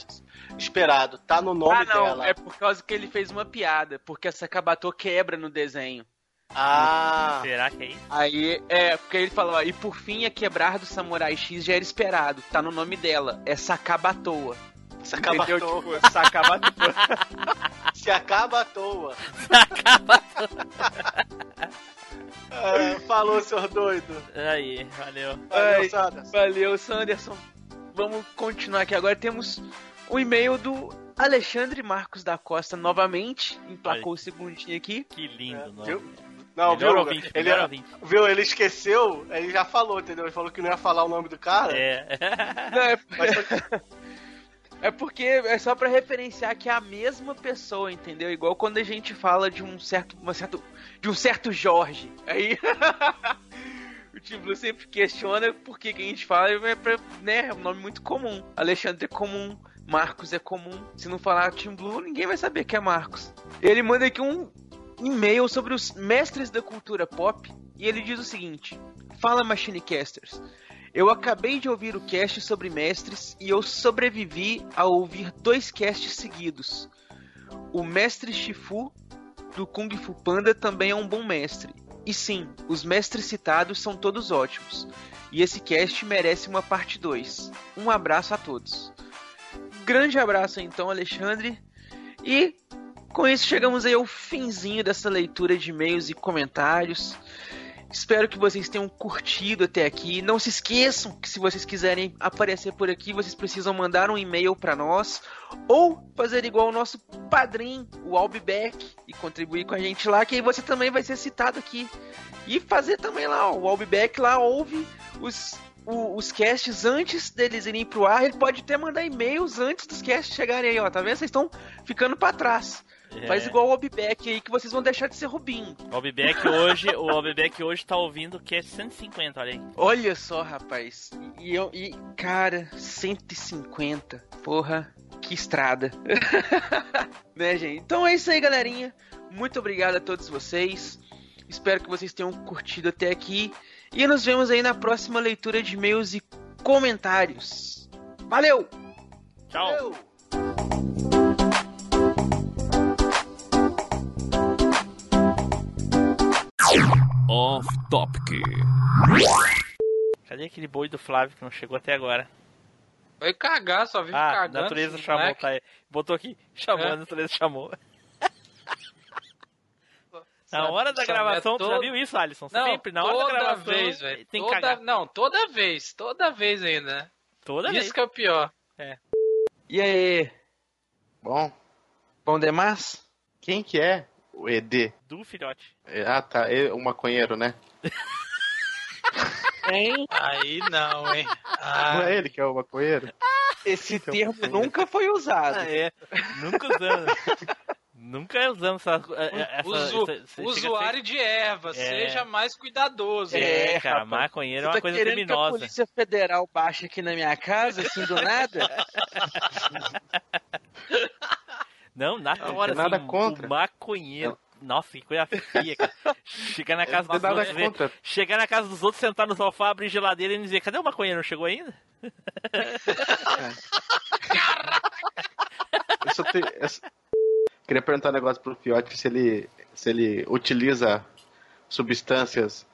E: esperado, tá no nome
D: Ah, não,
E: dela.
D: é por causa que ele fez uma piada, porque essa Kabato quebra no desenho.
E: Ah,
B: Será que é isso?
D: Aí, é, porque ele falou, ó, e por fim a quebrar do Samurai X já era esperado. Tá no nome dela, é
E: se acaba à
D: Entendeu?
E: toa.
D: Tipo, Sakabatoa. *laughs*
E: Se acaba à toa.
B: Acaba.
E: Ah, falou, senhor doido.
B: Aí, valeu.
E: Valeu,
D: Ai.
E: Sanderson.
D: Valeu, Sanderson. Vamos continuar aqui agora. Temos o e-mail do Alexandre Marcos da Costa novamente. Emplacou o segundinho aqui.
B: Que lindo,
E: É,
B: nome.
E: viu? Não,
B: melhor
E: viu?
B: ouvinte,
E: ele,
B: melhor ouvinte.
E: viu? Ele esqueceu, ele já falou, entendeu? Ele falou que não ia falar o nome do cara.
B: É. *laughs*
D: Não, é,
E: Mas foi- *laughs*
D: é porque é só pra referenciar que é a mesma pessoa, entendeu? Igual quando a gente fala de um certo, uma certo, de um certo Jorge. Aí o Tim Blue sempre questiona por que, a gente fala, é pra, né, é um nome muito comum. Alexandre é comum, Marcos é comum. Se não falar Tim Blue, ninguém vai saber que é Marcos. Ele manda aqui um e-mail sobre os mestres da cultura pop e ele diz o seguinte: Fala Machinecasters. Eu acabei de ouvir o cast sobre mestres e eu sobrevivi a ouvir dois casts seguidos. O mestre Shifu do Kung Fu Panda também é um bom mestre. E sim, os mestres citados são todos ótimos. E esse cast merece uma parte 2. Um abraço a todos. Grande abraço então, Alexandre. E com isso chegamos aí ao finzinho dessa leitura de e-mails e comentários. Espero que vocês tenham curtido até aqui. Não se esqueçam que se vocês quiserem aparecer por aqui, vocês precisam mandar um e-mail para nós ou fazer igual o nosso padrinho, o Albeck, e contribuir com a gente lá, que aí você também vai ser citado aqui. E fazer também lá, ó, o Albeck lá ouve os o- os casts antes deles irem pro ar, ele pode até mandar e-mails antes dos casts chegarem aí, ó. Tá vendo? Vocês estão ficando para trás.
B: É.
D: Faz igual o Albeck aí que vocês vão deixar de ser Rubinho.
B: O Albeck hoje, o Albeck hoje tá ouvindo o cast 150, olha aí.
D: Olha só, rapaz. E, eu, e cara, 150. Porra, que estrada. *laughs* né, gente? Então é isso aí, galerinha. Muito obrigado a todos vocês. Espero que vocês tenham curtido até aqui. E nos vemos aí na próxima leitura de e-mails e comentários. Valeu!
B: Tchau.
C: Off Topic.
B: Cadê aquele boi do Flávio que não chegou até agora?
F: Vai cagar, só vive
B: Ah, a
F: cagando.
B: natureza
F: esse
B: chamou,
F: moleque.
B: tá aí. Botou aqui, chamou,
F: É.
B: a natureza chamou. *laughs* Na hora da
F: é
B: gravação, tu já
F: todo-
B: viu isso, Alisson?
F: Não,
B: Sempre, na hora da
F: toda
B: gravação,
F: vez, velho.
B: tem que
F: Toda...
B: cagar.
F: Não, toda vez. Toda vez ainda, né?
B: Toda
F: Isso
B: vez.
F: que é o pior.
D: E aí,
A: Bom,
D: bom demais?
A: quem que é o ED?
B: Do filhote.
A: É, Ah, tá. É o maconheiro, né? *laughs*
D: Hein?
F: Aí não, hein? Ah,
A: Não é ele que é o maconheiro?
D: Esse termo nunca foi usado.
B: Ah, é. Nunca usamos. *laughs* Nunca usamos essa. essa,
F: usu-
B: essa- essa- a ser-
F: usuário de erva,
B: É.
F: seja mais cuidadoso.
B: É,
D: É,
B: cara,
D: rapaz.
B: maconheiro é uma
D: tá
B: coisa criminosa.
D: que a Polícia Federal baixe aqui na minha casa, assim, do nada? *laughs*
B: Não, na
A: Não,
B: hora,
A: nada
B: assim,
A: contra.
B: o maconheiro. Nossa, que coisa feia, cara. Chegar na casa
A: Não
B: dos outros, ver- chegar na casa dos outros, sentar no sofá, abrir geladeira e dizer, cadê o maconheiro? Não chegou ainda?
A: Eu só tenho- eu só- Queria perguntar um negócio pro Fiote se ele, se ele utiliza substâncias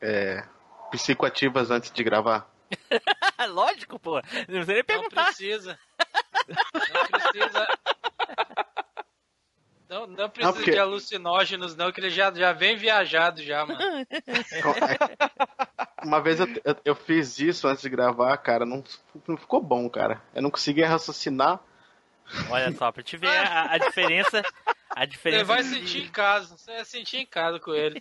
A: é, psicoativas antes de gravar. *laughs*
B: Lógico, pô. Não precisa nem
F: Não
B: perguntar.
F: precisa. Não precisa. Não, não precisa
A: porque-
F: de alucinógenos, não, que ele já, já vem viajado já, mano.
A: Uma vez eu, eu, eu fiz isso antes de gravar, cara, não, não ficou bom, cara. Eu não conseguia raciocinar.
B: Olha só, pra te ver a, a diferença. A diferença.
F: Você vai sentir em casa. Você vai sentir em casa com ele.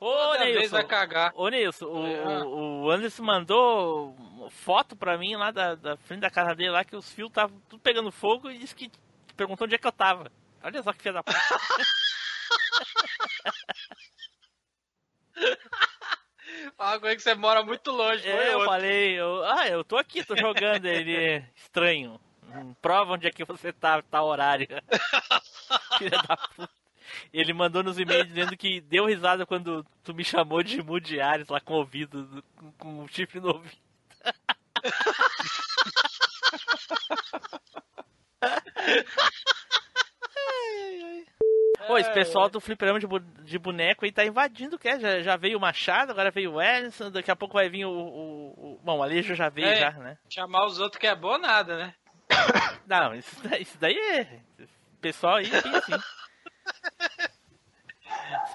B: Ô,
F: Toda vez
B: Nilson.
F: vai cagar.
B: Ô, Nilson, o,
F: É.
B: o, o Anderson mandou foto pra mim lá da, da frente da casa dele lá que os fios estavam tudo pegando fogo e disse que perguntou onde é que eu tava. Olha só que filha da puta. *laughs*
F: Fala com ele que você mora muito longe.
B: É, eu
F: outro.
B: falei, eu, ah, eu tô aqui, tô jogando. Ele, estranho. Hum, Prova onde é que você tá, tá horário. *laughs* Filha da puta. Ele mandou nos e-mails dizendo que deu risada quando tu me chamou de Mudiares lá com o ouvido, com, com o chifre no ouvido. Ô, esse pessoal do fliperama de, bu- de boneco aí tá invadindo, quer? Já, já veio o Machado, agora veio o Ellison, daqui a pouco vai vir o. o- o- Bom, o Alejo já veio,
F: É.
B: já, né?
F: Chamar os outros que é bom nada, né? *coughs*
B: Não, isso daí, isso daí é. O pessoal aí é bem assim.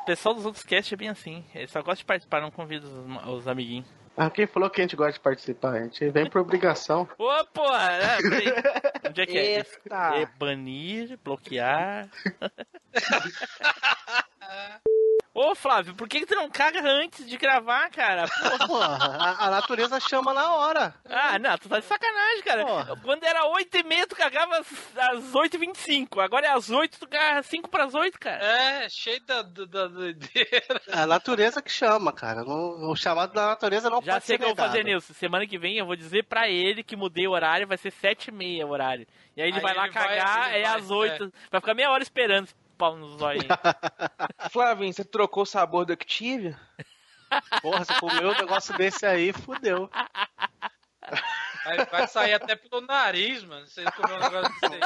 B: O pessoal dos outros casts é bem assim. Eles só gostam de participar, não convida os, os amiguinhos.
A: Ah, quem falou que a gente gosta de participar? A gente vem por obrigação. *laughs*
B: Ô, porra! É. Onde é que é?
D: Eita.
B: É banir, bloquear. *laughs* Ô, Flávio, por que, que tu não caga antes de gravar, cara? *laughs*
E: Porra, a, a natureza chama na hora.
B: Ah, não, tu tá de sacanagem, cara.
E: Porra.
B: Quando era 8h30, tu cagava às, às 8h25. Agora é às 8 tu caga 5 pras 8, cara.
F: É, cheio da, da, da doideira.
E: É a natureza que chama, cara. O chamado da natureza não
B: Já
E: pode
B: sei
E: ser
B: o que eu vou fazer. Nilson. Semana que vem eu vou dizer pra ele que mudei o horário, vai ser 7h30 o horário. E aí ele
F: Aí
B: vai lá
F: ele vai-
B: cagar, é
F: vai,
B: às 8. Vai ficar meia hora esperando pau nos zóio. *laughs*
D: Flavinho, você trocou o sabor do Activia?
E: Porra, você comeu um negócio desse aí, fudeu.
F: Vai, vai sair até pelo nariz, mano. Se ele comer um negócio desse aí.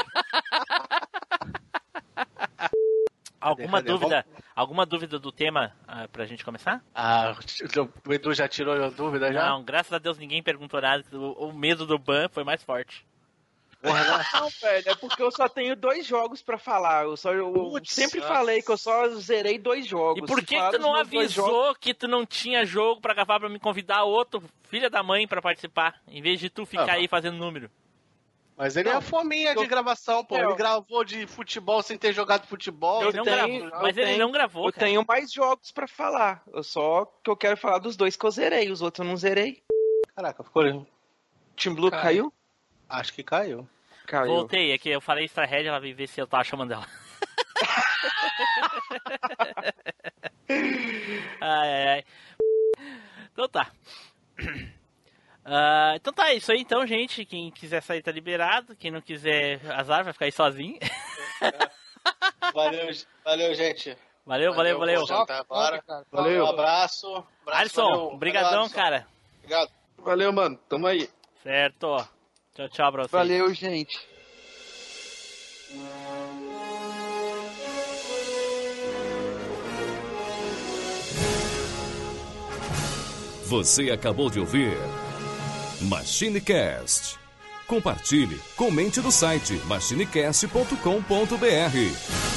B: Alguma
E: Cadê?
B: dúvida? Alguma dúvida do tema ah, pra gente começar?
E: Ah, o Edu já tirou a dúvida já?
B: Não, graças a Deus ninguém perguntou nada. O, o medo do ban foi mais forte.
E: Porra, *laughs* não.
D: Velho, é porque eu só tenho dois jogos pra falar. Eu, só, eu
E: Putz,
D: sempre
F: nossa.
D: falei que eu só zerei dois jogos.
B: E por que, que tu não
D: jogos-
B: avisou que tu não tinha jogo pra gravar pra me convidar outro filha da mãe pra participar? Em vez de tu ficar
E: Ah,
B: aí fazendo número.
E: Mas ele
D: Não,
E: é fominha de
D: eu-
E: gravação, pô.
D: eu-
E: Ele gravou de futebol sem ter jogado futebol.
D: Eu
B: Ele não
D: tenho- eu
B: mas ele
D: tenho-
B: não gravou,
D: Eu
B: cara.
D: tenho mais jogos pra falar. Eu só que eu quero falar dos dois que eu zerei. Os outros eu não zerei.
E: Caraca, ficou.
D: Team Blue
F: Caiu.
D: caiu?
E: Acho que caiu.
D: Caiu.
B: Voltei, é que eu falei extra head, ela veio ver se eu tava chamando ela. *laughs* ai, ai, ai. Então tá. Ah, então tá, é isso aí então, gente. Quem quiser sair tá liberado. Quem não quiser, azar, vai ficar aí sozinho. *laughs*
E: Valeu, valeu gente.
B: Valeu, valeu, valeu.
E: Agora.
A: Valeu.
E: Um abraço. abraço
B: Alisson,
E: valeu.
B: brigadão,
E: Valeu, Alisson.
B: cara.
E: Obrigado.
A: Valeu, mano. Tamo aí.
B: Certo. Tchau, tchau pra vocês.
D: Valeu, gente.
C: Você acabou de ouvir MachineCast. Compartilhe, comente no site machinecast.com.br.